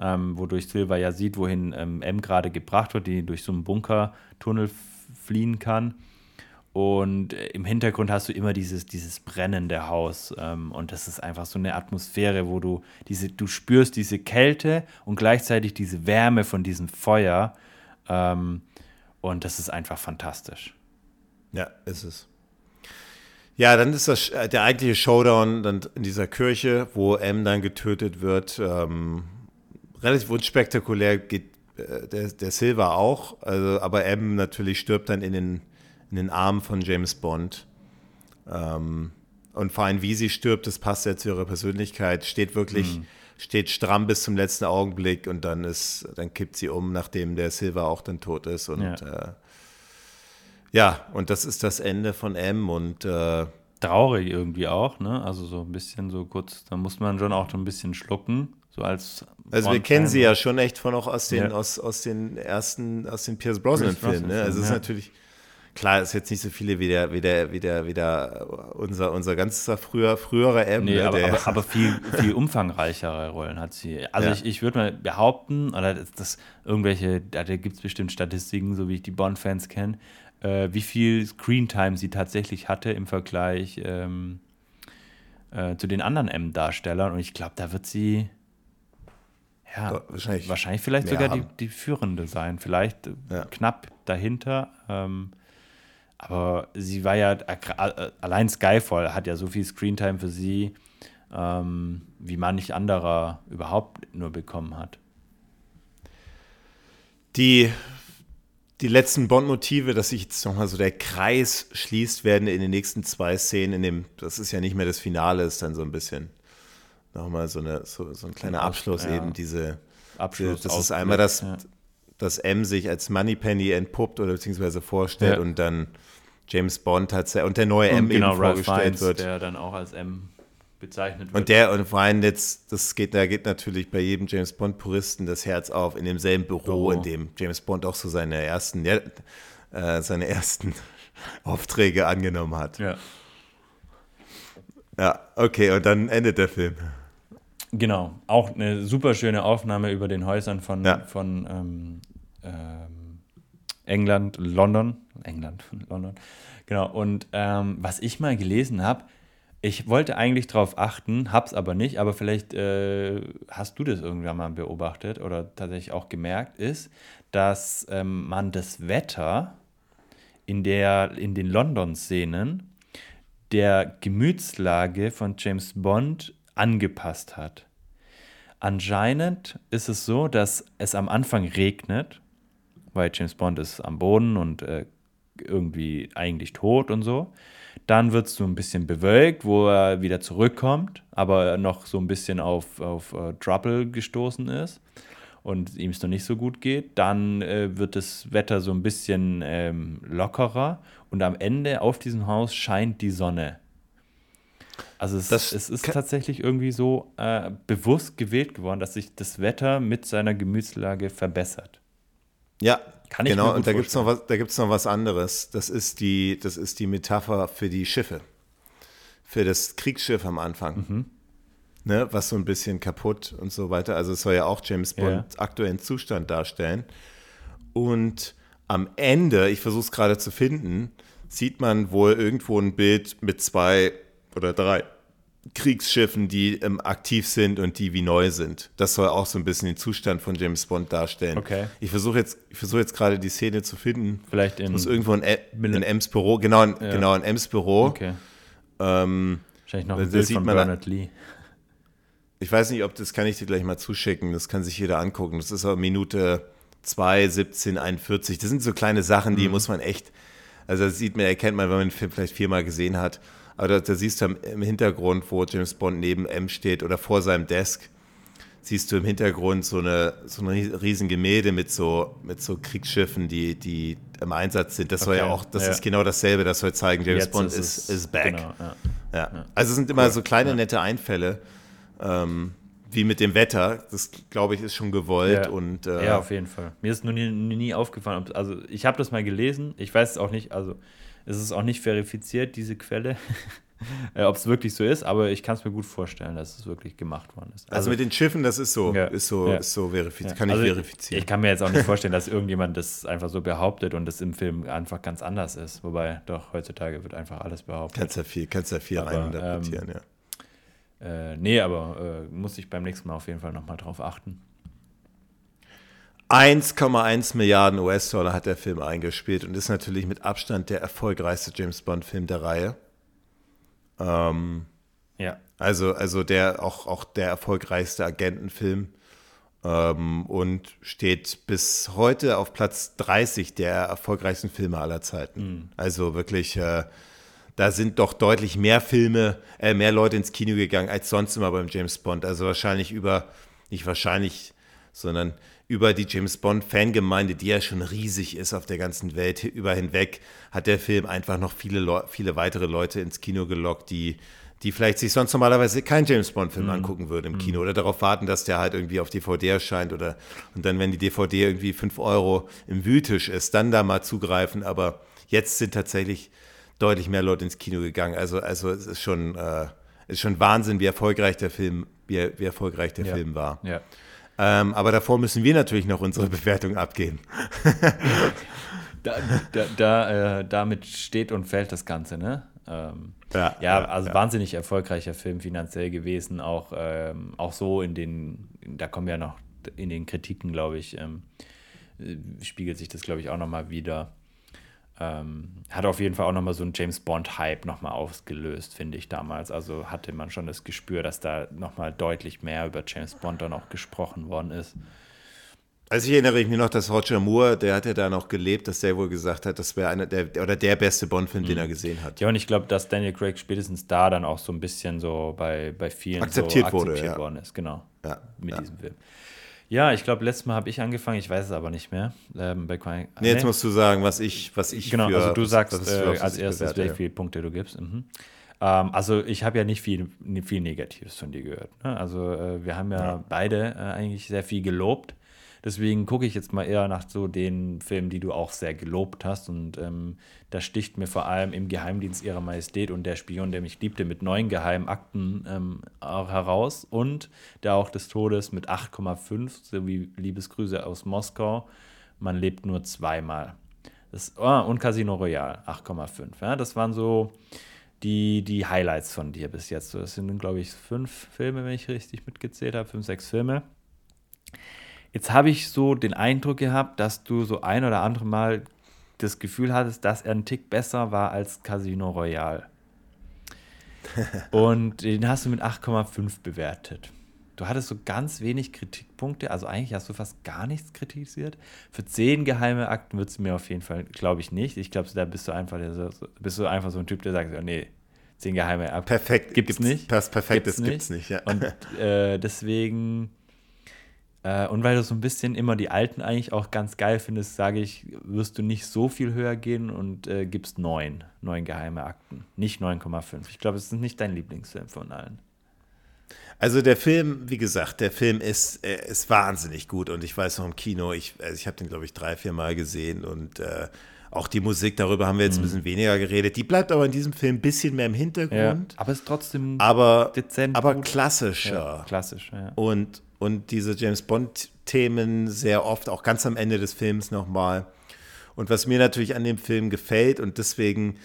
Ähm, wodurch Silva ja sieht, wohin ähm, M gerade gebracht wird, die durch so einen Bunkertunnel fliehen kann. Und äh, im Hintergrund hast du immer dieses, dieses brennende Haus. Ähm, und das ist einfach so eine Atmosphäre, wo du diese, du spürst diese Kälte und gleichzeitig diese Wärme von diesem Feuer. Ähm, und das ist einfach fantastisch.
Ja, ist es. Ja, dann ist das äh, der eigentliche Showdown dann in dieser Kirche, wo M dann getötet wird. Ähm, relativ unspektakulär geht äh, der, der Silver auch, also, aber M natürlich stirbt dann in den in den Armen von James Bond. Ähm, und vor allem, wie sie stirbt, das passt ja zu ihrer Persönlichkeit, steht wirklich, mhm. steht stramm bis zum letzten Augenblick und dann ist, dann kippt sie um, nachdem der Silver auch dann tot ist. Und ja, äh, ja und das ist das Ende von M und äh,
traurig irgendwie auch, ne? Also so ein bisschen so kurz, da muss man schon auch so ein bisschen schlucken. So als
also wir kennen sie ja schon echt von auch aus den, ja. aus, aus den ersten, aus den Pierce Brosnan-Filmen. Ne? Also es ist natürlich Klar, ist jetzt nicht so viele wie der, wie der, wie der, wie der unser, unser ganzer früher, früherer M.
Nee, ne, aber, aber, aber, viel, viel umfangreichere Rollen hat sie. Also ja. ich, ich würde mal behaupten, oder das, das irgendwelche, da gibt es bestimmt Statistiken, so wie ich die Bond-Fans kenne, äh, wie viel Screentime sie tatsächlich hatte im Vergleich ähm, äh, zu den anderen M-Darstellern. Und ich glaube, da wird sie ja, wahrscheinlich, wahrscheinlich vielleicht sogar die, die, führende sein. Vielleicht ja. knapp dahinter. Ähm, aber sie war ja, äh, allein Skyfall hat ja so viel Screentime für sie, ähm, wie manch anderer überhaupt nur bekommen hat.
Die, die letzten Bond-Motive, dass sich jetzt nochmal so der Kreis schließt, werden in den nächsten zwei Szenen, in dem, das ist ja nicht mehr das Finale, ist dann so ein bisschen nochmal so, eine, so, so ein kleiner Abschluss ja. eben, diese, Abschluss, das ist einmal das, ja. dass M sich als Moneypenny entpuppt oder beziehungsweise vorstellt ja. und dann James Bond hat und der neue und M genau, eben vorgestellt Fiennes, wird.
Der dann auch als M bezeichnet wird.
Und der, und vor allem jetzt, das geht, da geht natürlich bei jedem James Bond-Puristen das Herz auf, in demselben Büro, Büro, in dem James Bond auch so seine ersten, ja, äh, seine ersten Aufträge angenommen hat.
Ja.
Ja, okay, und dann endet der Film.
Genau, auch eine super schöne Aufnahme über den Häusern von, ja. von ähm, ähm, England, London, England, London. Genau. Und ähm, was ich mal gelesen habe, ich wollte eigentlich darauf achten, hab's aber nicht, aber vielleicht äh, hast du das irgendwann mal beobachtet oder tatsächlich auch gemerkt, ist, dass ähm, man das Wetter in, der, in den London-Szenen der Gemütslage von James Bond angepasst hat. Anscheinend ist es so, dass es am Anfang regnet, weil James Bond ist am Boden und äh, irgendwie eigentlich tot und so. Dann wird es so ein bisschen bewölkt, wo er wieder zurückkommt, aber noch so ein bisschen auf, auf uh, Trouble gestoßen ist und ihm es noch nicht so gut geht. Dann äh, wird das Wetter so ein bisschen ähm, lockerer und am Ende auf diesem Haus scheint die Sonne. Also es, es ist tatsächlich irgendwie so äh, bewusst gewählt geworden, dass sich das Wetter mit seiner Gemütslage verbessert.
Ja, kann ich genau, und da gibt es noch, was, noch was anderes. Das ist, die, das ist die Metapher für die Schiffe. Für das Kriegsschiff am Anfang. Mhm. Ne, was so ein bisschen kaputt und so weiter. Also es soll ja auch James Bond ja. aktuellen Zustand darstellen. Und am Ende, ich versuche es gerade zu finden, sieht man wohl irgendwo ein Bild mit zwei oder drei Kriegsschiffen, die ähm, aktiv sind und die wie neu sind. Das soll auch so ein bisschen den Zustand von James Bond darstellen.
Okay.
Ich versuche jetzt, ich jetzt gerade die Szene zu finden.
Vielleicht in.
Muss irgendwo in, in Ems Büro, genau, in, ja. genau in Ems Büro.
Okay.
Ähm,
Wahrscheinlich noch ein Bild von Bernard Lee.
Ich weiß nicht, ob das kann ich dir gleich mal zuschicken. Das kann sich jeder angucken. Das ist aber Minute 2, 17, 41. Das sind so kleine Sachen, die mhm. muss man echt. Also das sieht man, erkennt man, wenn man den Film vielleicht viermal gesehen hat. Aber da, da siehst du im Hintergrund, wo James Bond neben M steht oder vor seinem Desk, siehst du im Hintergrund so eine, so eine riesen Gemälde mit so, mit so Kriegsschiffen, die, die im Einsatz sind. Das okay. soll ja auch, das ja. ist genau dasselbe, das soll zeigen, James Jetzt Bond ist, ist, ist back. Genau, ja. Ja. Also es sind immer cool. so kleine nette Einfälle. Ähm, wie mit dem Wetter, das glaube ich ist schon gewollt
Ja.
und äh,
Ja, auf jeden Fall. Mir ist nur nie, nie aufgefallen, also ich habe das mal gelesen, ich weiß es auch nicht, also es ist auch nicht verifiziert, diese Quelle, äh, ob es wirklich so ist, aber ich kann es mir gut vorstellen, dass es wirklich gemacht worden ist.
also, mit den Schiffen, das ist so,
Ja.
ist so,
Ja.
ist so verifiziert,
ja.
kann
Also
ich verifizieren.
Ich kann mir jetzt auch nicht vorstellen, dass irgendjemand das einfach so behauptet und das im Film einfach ganz anders ist. Wobei doch heutzutage wird einfach alles behauptet.
kannst ja viel, kannst ja viel
Aber,
reininterpretieren,
ähm,
ja.
Äh, nee, aber äh, muss ich beim nächsten Mal auf jeden Fall nochmal drauf achten.
1,1 Milliarden US-Dollar hat der Film eingespielt und ist natürlich mit Abstand der erfolgreichste James Bond-Film der Reihe. Ähm,
Ja.
also, also der auch, auch der erfolgreichste Agentenfilm ähm, und steht bis heute auf Platz 30 der erfolgreichsten Filme aller Zeiten. Also wirklich, äh, da sind doch deutlich mehr Filme, äh, mehr Leute ins Kino gegangen als sonst immer beim James Bond. Also wahrscheinlich über, nicht wahrscheinlich, sondern über die James Bond-Fangemeinde, die ja schon riesig ist auf der ganzen Welt über hinweg, hat der Film einfach noch viele, Leu viele weitere Leute ins Kino gelockt, die, die vielleicht sich sonst normalerweise keinen James Bond-Film angucken würden im Kino oder darauf warten, dass der halt irgendwie auf DVD erscheint oder und dann, wenn die DVD irgendwie 5 Euro im Wühltisch ist, dann da mal zugreifen. Aber jetzt sind tatsächlich deutlich mehr Leute ins Kino gegangen. Also, also es ist schon, äh, ist schon Wahnsinn, wie erfolgreich der Film, wie, wie erfolgreich der
Ja.
Film war.
Ja.
Ähm, aber davor müssen wir natürlich noch unsere Bewertung abgeben.
Da, da, da, äh, damit steht und fällt das Ganze, ne? Ähm,
Ja,
ja, also
ja.
wahnsinnig erfolgreicher Film finanziell gewesen, auch, ähm, auch so in den, da kommen ja noch in den Kritiken, glaube ich, ähm, äh, spiegelt sich das, glaube ich, auch nochmal wieder. Ähm, hat auf jeden Fall auch nochmal so einen James Bond-Hype nochmal ausgelöst, finde ich damals. Also hatte man schon das Gespür, dass da nochmal deutlich mehr über James Bond dann auch gesprochen worden ist.
Also ich erinnere mich noch, dass Roger Moore, der hat ja da noch gelebt, dass der wohl gesagt hat, das wäre einer der oder der beste Bond-Film,
Mhm.
den er gesehen hat.
Ja, und ich glaube, dass Daniel Craig spätestens da dann auch so ein bisschen so bei, bei vielen
Akzeptiert
so
wurde,
akzeptiert
ja.
worden ist, genau.
Ja,
Mit
ja.
diesem Film. Ja, ich glaube, letztes Mal habe ich angefangen, ich weiß es aber nicht mehr. Ähm, bei Qui-
Nee, jetzt
nee.
musst du sagen, was ich, was ich
Genau,
für,
also du sagst äh, als erstes, wie viele Punkte du gibst. Mhm. Ähm, also ich habe ja nicht viel, viel Negatives von dir gehört. Ne? Also äh, wir haben ja,
Ja.
beide äh, eigentlich sehr viel gelobt. Deswegen gucke ich jetzt mal eher nach so den Filmen, die du auch sehr gelobt hast. Und ähm, da sticht mir vor allem im Geheimdienst ihrer Majestät und der Spion, der mich liebte, mit neun geheimen Akten ähm, auch heraus. Und der auch des Todes mit 8,5 sowie Liebesgrüße aus Moskau. Man lebt nur zweimal. Das, ah, und Casino Royale, 8,5. Ja, das waren so die, die Highlights von dir bis jetzt. Das sind, glaube ich, fünf Filme, wenn ich richtig mitgezählt habe, fünf, sechs Filme. Jetzt habe ich so den Eindruck gehabt, dass du so ein oder andere Mal das Gefühl hattest, dass er ein Tick besser war als Casino Royale. Und den hast du mit 8,5 bewertet. Du hattest so ganz wenig Kritikpunkte, also eigentlich hast du fast gar nichts kritisiert. Für zehn geheime Akten wird es mir auf jeden Fall, glaube ich, nicht. Ich glaube, da bist du einfach, der, so- bist du einfach so ein Typ, der sagt, oh, nee, zehn geheime Akten
Perfekt
gibt's, nicht.
Das Perfektes gibt's nicht, ja.
Und äh, deswegen, äh, und weil du so ein bisschen immer die alten eigentlich auch ganz geil findest, sage ich, wirst du nicht so viel höher gehen und äh, gibst neun, neun geheime Akten, nicht 9,5. Ich glaube, es ist nicht dein Lieblingsfilm von allen.
Also der Film, wie gesagt, der Film ist, äh, ist wahnsinnig gut und ich weiß noch im Kino, ich, also ich habe den, glaube ich, drei, vier Mal gesehen und äh, auch die Musik, darüber haben wir jetzt ein bisschen weniger geredet. Die bleibt aber in diesem Film ein bisschen mehr im Hintergrund,
aber es ist trotzdem
aber,
dezent
aber
gut.
klassischer.
ja, klassisch. Ja.
und, und diese James Bond-Themen sehr oft, auch ganz am Ende des Films nochmal. Und was mir natürlich an dem Film gefällt und deswegen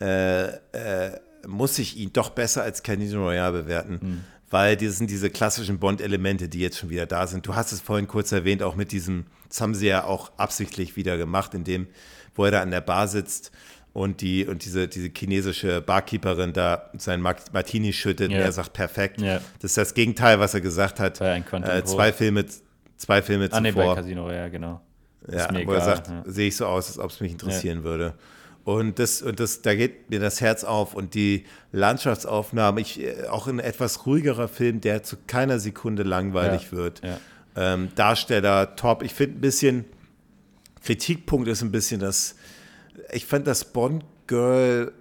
äh, äh, muss ich ihn doch besser als Casino Royale bewerten, weil das sind diese klassischen Bond-Elemente, die jetzt schon wieder da sind. Du hast es vorhin kurz erwähnt, auch mit diesem, das haben sie ja auch absichtlich wieder gemacht, in dem, wo er da an der Bar sitzt und die und diese, diese chinesische Barkeeperin da sein Mart- Martini schüttet
Ja.
und er sagt perfekt.
Ja.
Das ist das Gegenteil, was er gesagt hat. Äh, zwei Filme, zwei Filme
Ah, nee, bei
zuvor.
Casino Royale, genau.
Ja,
Ist mir
wo er
egal,
sagt,
ja.
sehe ich so aus, als ob es mich interessieren würde. Und das, und das, da geht mir das Herz auf und die Landschaftsaufnahmen, ich, äh, auch ein etwas ruhigerer Film, der zu keiner Sekunde langweilig
Ja,
wird.
ja.
Ähm, Darsteller top. Ich finde ein bisschen, Kritikpunkt ist ein bisschen das, ich fand das Bond Girl,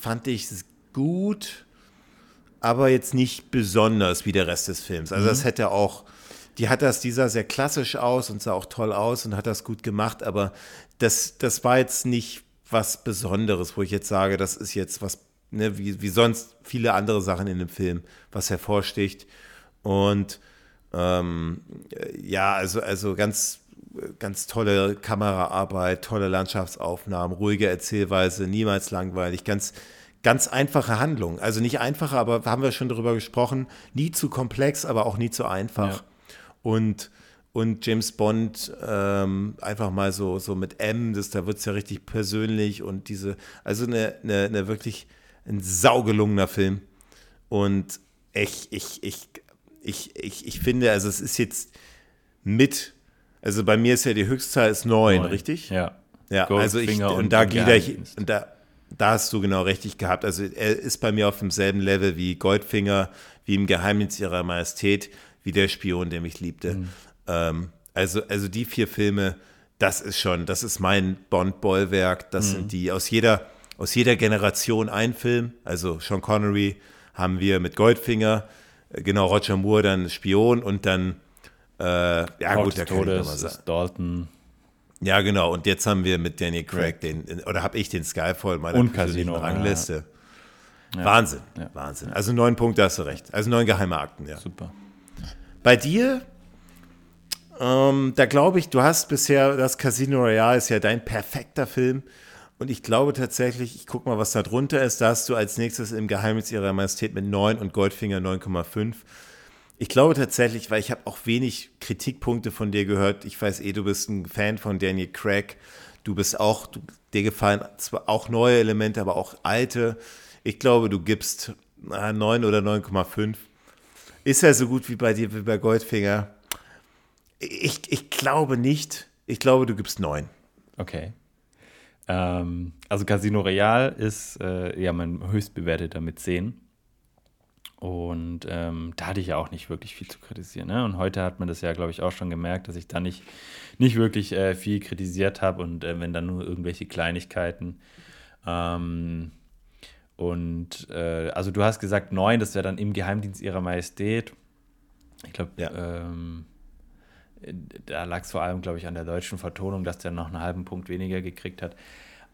fand ich gut, aber jetzt nicht besonders wie der Rest des Films. Also das hätte auch, die hat das, die sah sehr klassisch aus und sah auch toll aus und hat das gut gemacht, aber das, das war jetzt nicht was Besonderes, wo ich jetzt sage, das ist jetzt was, ne, wie, wie sonst viele andere Sachen in dem Film, was hervorsticht. Und ähm, ja, also, also ganz, ganz tolle Kameraarbeit, tolle Landschaftsaufnahmen, ruhige Erzählweise, niemals langweilig, ganz, ganz einfache Handlung. Also nicht einfache, aber haben wir schon darüber gesprochen, nie zu komplex, aber auch nie zu einfach. Ja. Und, und James Bond ähm, einfach mal so, so mit M, das, da wird es ja richtig persönlich und diese, also eine, eine, eine wirklich ein saugelungener Film. Und ich, ich, ich, ich, ich, ich finde, also es ist jetzt mit, also bei mir ist ja die Höchstzahl ist neun, richtig?
Ja.
Ja, also ich, und, und da glieder ich, und da, da hast du genau richtig gehabt. Also er ist bei mir auf demselben Level wie Goldfinger, wie im Geheimnis ihrer Majestät, wie der Spion, der mich liebte. Mhm. Ähm, also, also die vier Filme, das ist schon, das ist mein Bond-Bollwerk. Das mhm. sind die aus jeder, aus jeder Generation ein Film. Also Sean Connery haben wir mit Goldfinger, äh, genau, Roger Moore dann Spion und dann, äh, ja Ort gut, der
Todes ist Dalton.
Ja, genau. Und jetzt haben wir mit Daniel Craig den, oder habe ich den Skyfall meiner
und Casino,
Rangliste. Ja. Wahnsinn, ja. Wahnsinn. Also neun Punkte hast du recht. Also neun geheime Akten, ja.
Super.
Bei dir, ähm, da glaube ich, du hast bisher, das Casino Royale ist ja dein perfekter Film. Und ich glaube tatsächlich, ich gucke mal, was da drunter ist. Da hast du als nächstes im Geheimnis ihrer Majestät mit 9 und Goldfinger 9,5. Ich glaube tatsächlich, weil ich habe auch wenig Kritikpunkte von dir gehört. Ich weiß eh, du bist ein Fan von Daniel Craig. Du bist auch, du, dir gefallen zwar auch neue Elemente, aber auch alte. Ich glaube, du gibst na, 9 oder 9,5. Ist er so gut wie bei dir, wie bei Goldfinger? Ich, ich glaube nicht. Ich glaube, du gibst 9.
Okay. Ähm, also Casino Real ist äh, ja mein höchstbewerteter mit 10. Und ähm, da hatte ich ja auch nicht wirklich viel zu kritisieren. Ne? Und heute hat man das ja, glaube ich, auch schon gemerkt, dass ich da nicht, nicht wirklich äh, viel kritisiert habe und äh, wenn dann nur irgendwelche Kleinigkeiten. Ähm, und äh, also du hast gesagt, neun, das wäre dann im Geheimdienst ihrer Majestät. Ich glaube, ja. ähm, da lag es vor allem, glaube ich, an der deutschen Vertonung, dass der noch einen halben Punkt weniger gekriegt hat.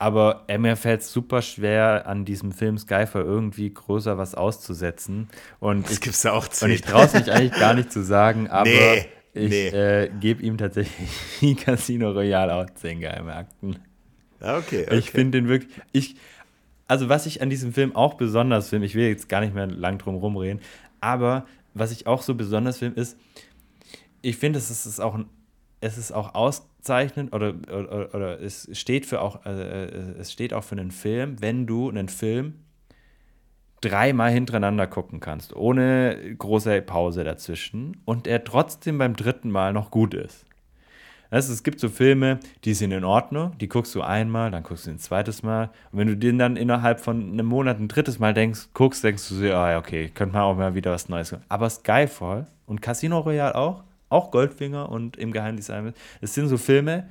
Aber mir fällt es super schwer, an diesem Film Skyfall irgendwie größer was auszusetzen. Und
das gibt's ja auch
Und ich traue es mich eigentlich gar nicht zu sagen, aber nee, ich nee. äh, gebe ihm tatsächlich Casino Royale auch 10 geheime Akten.
Ah, okay, okay.
Ich finde den wirklich. Ich, also, was ich an diesem Film auch besonders finde, ich will jetzt gar nicht mehr lang drum rumreden, aber was ich auch so besonders finde, ist, ich finde, es ist auch es ist auch auszeichnend oder, oder, oder es steht für auch, äh, es steht auch für einen Film, wenn du einen Film dreimal hintereinander gucken kannst, ohne große Pause dazwischen und er trotzdem beim dritten Mal noch gut ist. Also es gibt so Filme, die sind in Ordnung, die guckst du einmal, dann guckst du ein zweites Mal. Und wenn du den dann innerhalb von einem Monat ein drittes Mal denkst, guckst, denkst du so, ah, okay, könnte man auch mal wieder was Neues gucken. Aber Skyfall und Casino Royale auch, auch Goldfinger und im Geheimnis Das sind so Filme,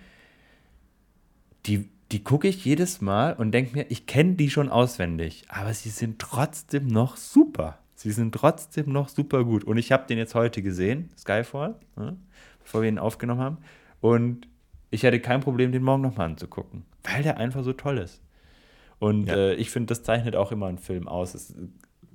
die, die gucke ich jedes Mal und denke mir, ich kenne die schon auswendig, aber sie sind trotzdem noch super. Sie sind trotzdem noch super gut. Und ich habe den jetzt heute gesehen, Skyfall, ne, bevor wir ihn aufgenommen haben. Und ich hätte kein Problem, den morgen nochmal anzugucken, weil der einfach so toll ist. Und ja. äh, ich finde, das zeichnet auch immer einen Film aus. Es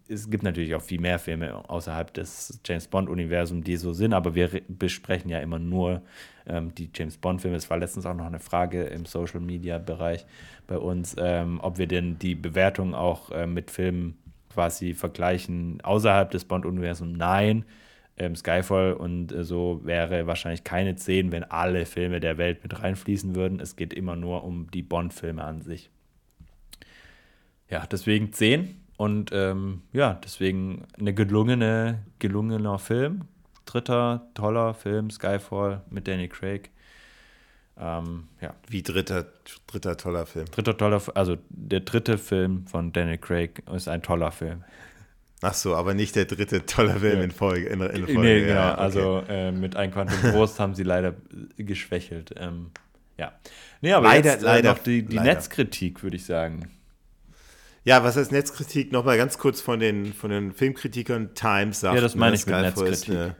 es gibt natürlich auch viel mehr Filme außerhalb des James Bond-Universums, die so sind, aber wir besprechen ja immer nur ähm, die James Bond-Filme. Es war letztens auch noch eine Frage im Social-Media-Bereich bei uns, ähm, ob wir denn die Bewertung auch äh, mit Filmen quasi vergleichen außerhalb des Bond-Universums. Nein. Ähm, Skyfall und äh, so wäre wahrscheinlich keine 10, wenn alle Filme der Welt mit reinfließen würden. Es geht immer nur um die Bond-Filme an sich. Ja, deswegen 10 und ähm, ja, deswegen eine gelungene, gelungener Film. Dritter toller Film, Skyfall mit Danny Craig. Ähm, ja.
Wie dritter, dritter toller Film?
Dritter toller, also der dritte Film von Danny Craig ist ein toller Film.
Ach so, aber nicht der dritte tolle Film ja. in Folge. In, in Folge.
Nee, genau. Ja, okay. Also äh, mit ein Quantum Trost haben sie leider geschwächelt. Ähm, ja. Nee, aber leider, jetzt, äh, leider, noch die, die Netzkritik, würde ich sagen.
Ja, was heißt Netzkritik? Nochmal ganz kurz von den, von den Filmkritikern. Times sagt,
Ja, das meine ich mit Netzkritik.
eine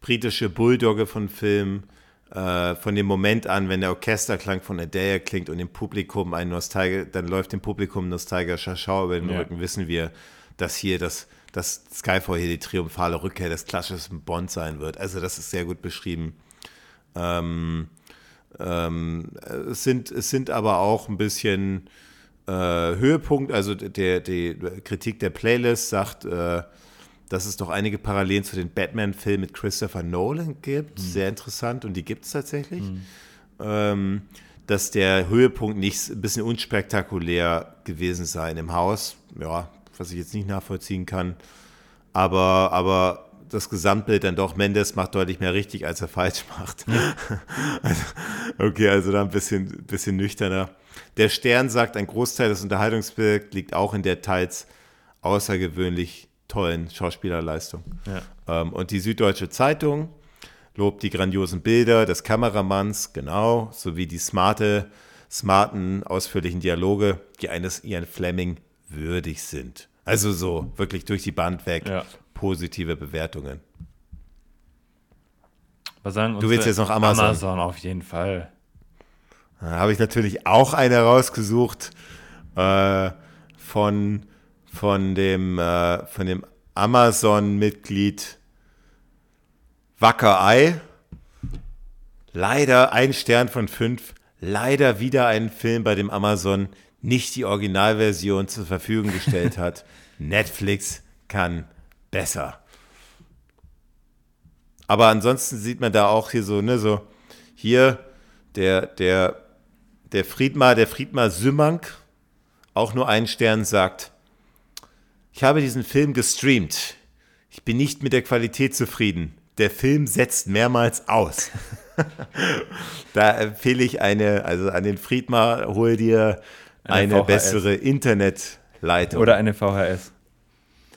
britische Bulldogge von Film. Äh, von dem Moment an, wenn der Orchesterklang von Adele klingt und dem Publikum ein Nostalgie, dann läuft dem Publikum nostalgischer Schau über den
Ja.
Rücken, wissen wir, dass hier das, dass Skyfall hier die triumphale Rückkehr des klassischen Bond sein wird. Also das ist sehr gut beschrieben. Ähm, ähm, es, sind, es sind aber auch ein bisschen äh, Höhepunkt, also der, die Kritik der Playlist sagt, äh, dass es doch einige Parallelen zu den Batman-Filmen mit Christopher Nolan gibt. Sehr interessant und die gibt es tatsächlich. Ähm, dass der Höhepunkt nicht ein bisschen unspektakulär gewesen sei im Haus. Ja, was ich jetzt nicht nachvollziehen kann. Aber, aber das Gesamtbild dann doch, Mendes macht deutlich mehr richtig, als er falsch macht. also, okay, also da ein bisschen, bisschen nüchterner. Der Stern sagt, ein Großteil des Unterhaltungsbilds liegt auch in der teils außergewöhnlich tollen Schauspielerleistung.
Ja.
Ähm, und die Süddeutsche Zeitung lobt die grandiosen Bilder des Kameramanns, genau, sowie die smarte, smarten, ausführlichen Dialoge, die eines Ian Fleming würdig sind. Also so, wirklich durch die Band weg,
Ja.
Positive Bewertungen.
Was sagen
Du willst jetzt noch Amazon.
Amazon auf jeden Fall.
Da habe ich natürlich auch eine rausgesucht äh, von, von dem, äh, von dem Amazon-Mitglied Wackerei. Leider ein Stern von fünf. Leider wieder ein Film, bei dem Amazon nicht die Originalversion zur Verfügung gestellt hat. Netflix kann besser. Aber ansonsten sieht man da auch hier so, ne, so, hier der, der, der Friedmar, der Friedmar Sümmank, auch nur einen Stern, sagt, ich habe diesen Film gestreamt. Ich bin nicht mit der Qualität zufrieden. Der Film setzt mehrmals aus. da empfehle ich eine, also an den Friedmar, hol dir
Eine
eine, bessere Internetleitung.
Oder eine VHS.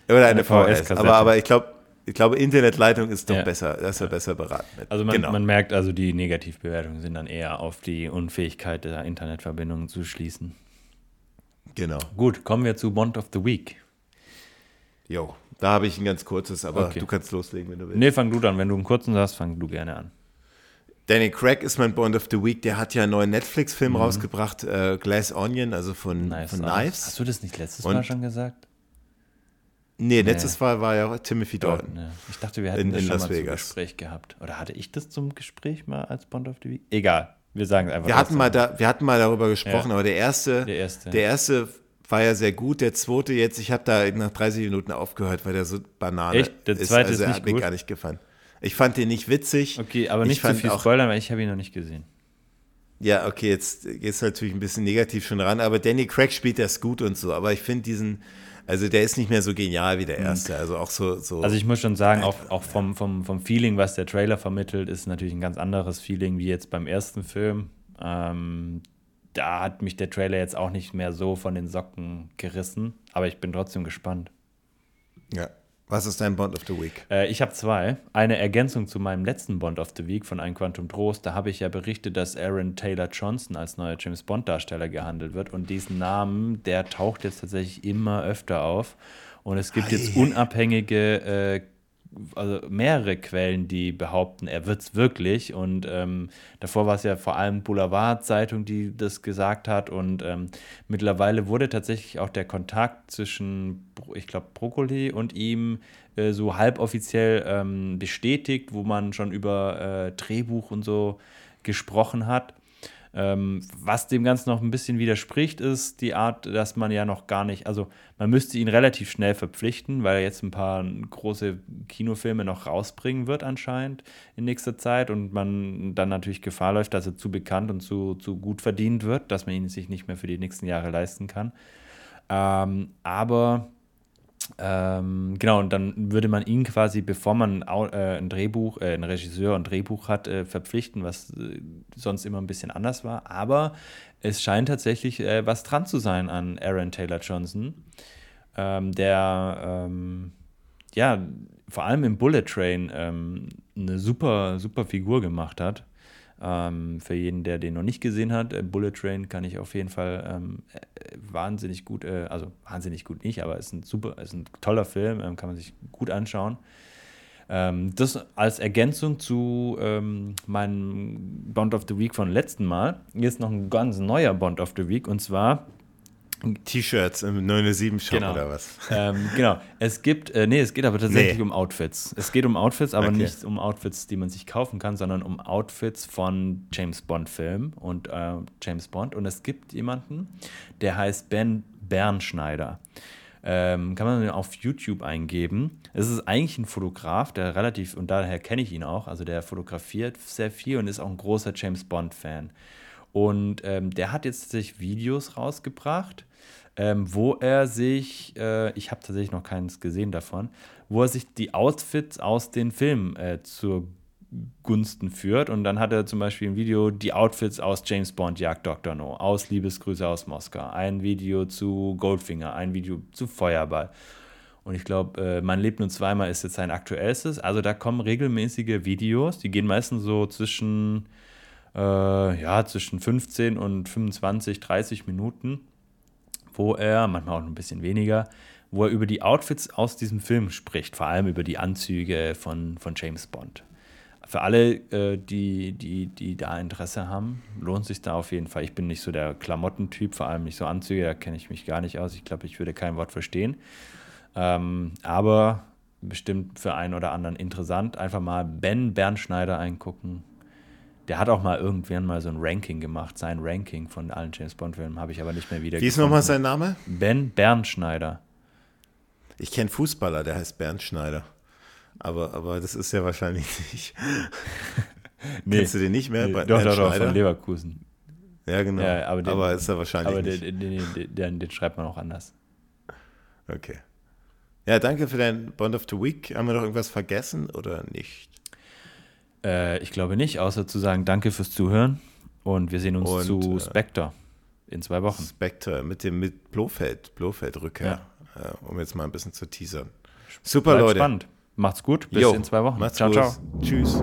Oder eine,
eine
VHS. Aber, aber ich glaube, ich glaube, Internetleitung ist doch
Ja.
besser. Das ist ja besser beraten. mit.
Also man,
genau.
man merkt also, die Negativbewertungen sind dann eher auf die Unfähigkeit der Internetverbindung zu schließen.
genau.
Gut, kommen wir zu Bond of the Week.
Jo, da habe ich ein ganz kurzes, aber
Okay.
du kannst loslegen, wenn du willst.
Nee, fang du an. Wenn du einen kurzen hast, fang du gerne an.
Danny Craig ist mein Bond of the Week. Der hat ja einen neuen Netflix-Film rausgebracht, äh, Glass Onion, also von,
Nice.
von. Knives.
Hast du das nicht letztes
Und-
Mal schon gesagt?
Nee, letztes Mal war ja Timothy Dalton.
Ja. Ich dachte, wir hätten
In-
das
in
schon
Las
mal zum
Vegas.
Gespräch gehabt. Oder hatte ich das zum Gespräch mal als Bond of the Week? Egal. Wir sagen es einfach.
Wir hatten, mal da, wir hatten mal darüber gesprochen,
Ja.
aber der erste,
Der erste.
der erste war ja sehr gut. Der zweite jetzt, ich habe da nach 30 Minuten aufgehört, weil der so Banane
Echt? Der
ist.
zweite
also
ist nicht
hat mir
gut?
gar nicht gefallen. Ich fand den nicht witzig.
Okay, aber
Ich
nicht zu viel
auch-
spoilern, weil ich habe ihn noch nicht gesehen.
Ja, okay, jetzt gehst du natürlich ein bisschen negativ schon ran, aber Danny Craig spielt das gut und so. Aber ich finde diesen, also der ist nicht mehr so genial wie der erste. Also auch so. so
Also ich muss schon sagen, auch, auch vom, vom, vom Feeling, was der Trailer vermittelt, ist natürlich ein ganz anderes Feeling wie jetzt beim ersten Film. Ähm, da hat mich der Trailer jetzt auch nicht mehr so von den Socken gerissen, aber ich bin trotzdem gespannt.
ja. Was ist dein Bond of the Week?
Äh, ich habe zwei. Eine Ergänzung zu meinem letzten Bond of the Week von Ein Quantum Trost. Da habe ich ja berichtet, dass Aaron Taylor Johnson als neuer James Bond-Darsteller gehandelt wird. Und diesen Namen, der taucht jetzt tatsächlich immer öfter auf. Und es gibt jetzt unabhängige, äh, also mehrere Quellen, die behaupten, er wird es wirklich. Und ähm, davor war es ja vor allem Boulevard-Zeitung, die das gesagt hat. Und ähm, mittlerweile wurde tatsächlich auch der Kontakt zwischen, ich glaube, Brokkoli und ihm äh, so halboffiziell ähm, bestätigt, wo man schon über äh, Drehbuch und so gesprochen hat. Ähm, was dem Ganzen noch ein bisschen widerspricht, ist die Art, dass man ja noch gar nicht, also man müsste ihn relativ schnell verpflichten, weil er jetzt ein paar große Kinofilme noch rausbringen wird anscheinend in nächster Zeit und man dann natürlich Gefahr läuft, dass er zu bekannt und zu, zu gut verdient wird, dass man ihn sich nicht mehr für die nächsten Jahre leisten kann. Ähm, aber ähm, genau, und dann würde man ihn quasi, bevor man äh, ein Drehbuch, äh, einen Regisseur und Drehbuch hat, äh, verpflichten, was äh, sonst immer ein bisschen anders war. Aber es scheint tatsächlich äh, was dran zu sein an Aaron Taylor Johnson, ähm, der ähm, ja vor allem im Bullet Train ähm, eine super, super Figur gemacht hat. Ähm, für jeden, der den noch nicht gesehen hat, äh, Bullet Train kann ich auf jeden Fall ähm, äh, wahnsinnig gut, äh, also wahnsinnig gut nicht, aber ist ein super, ist ein toller Film, ähm, kann man sich gut anschauen. Ähm, das als Ergänzung zu ähm, meinem Bond of the Week von letzten Mal. Hier ist noch ein ganz neuer Bond of the Week und zwar
T-Shirts im 907-Shop
Genau.
oder was?
ähm, genau. Es gibt, äh, nee, es geht aber tatsächlich
Nee.
um Outfits. Es geht um Outfits, aber
Okay.
nicht um Outfits, die man sich kaufen kann, sondern um Outfits von James Bond-Filmen und äh, James Bond. Und es gibt jemanden, der heißt Ben Bernschneider. Ähm, kann man auf YouTube eingeben. Es ist eigentlich ein Fotograf, der relativ, und daher kenne ich ihn auch, also der fotografiert sehr viel und ist auch ein großer James Bond-Fan. Und ähm, der hat jetzt tatsächlich Videos rausgebracht, ähm, wo er sich, äh, ich habe tatsächlich noch keins gesehen davon, wo er sich die Outfits aus den Filmen äh, zur Gunsten führt. Und dann hat er zum Beispiel ein Video, die Outfits aus James Bond Jagd Dr. No, aus Liebesgrüße aus Moskau, ein Video zu Goldfinger, ein Video zu Feuerball. Und ich glaube, äh, Man lebt nur zweimal ist jetzt sein aktuellstes. Also da kommen regelmäßige Videos, die gehen meistens so zwischen, äh, ja, zwischen 15 und 25, 30 Minuten, wo er, manchmal auch ein bisschen weniger, wo er über die Outfits aus diesem Film spricht, vor allem über die Anzüge von, von James Bond. Für alle, äh, die, die, die da Interesse haben, lohnt sich da auf jeden Fall. Ich bin nicht so der Klamottentyp, vor allem nicht so Anzüge, da kenne ich mich gar nicht aus. Ich glaube, ich würde kein Wort verstehen. Ähm, aber bestimmt für einen oder anderen interessant. Einfach mal Ben Bernschneider eingucken. Der hat auch mal irgendwann mal so ein Ranking gemacht, sein Ranking von allen James Bond-Filmen, habe ich aber nicht mehr wieder
Wie ist nochmal sein Name?
Ben Bernschneider.
Ich kenne Fußballer, der heißt Bernd Schneider. Aber, aber das ist ja wahrscheinlich nicht. Kennst du den nicht mehr?
Nee,
Bernd
doch, doch, doch, von Leverkusen.
Ja, genau.
Ja, aber
aber,
den-
ist er wahrscheinlich
Aber
nicht.
den, den, den, den schreibt man auch anders.
Okay. Ja, danke für dein Bond of the Week. Haben wir noch irgendwas vergessen oder nicht?
Äh, ich glaube nicht, außer zu sagen, danke fürs Zuhören und wir sehen uns
Und,
zu
äh,
Spectre in zwei Wochen.
Spectre mit dem mit Blofeld, Blofeld-Rückkehr, äh, um jetzt mal ein bisschen zu teasern. Super,
Bleibt
Leute.
spannend. Macht's gut, bis
Jo,
in zwei Wochen.
Macht's
ciao,
gut.
ciao.
Tschüss.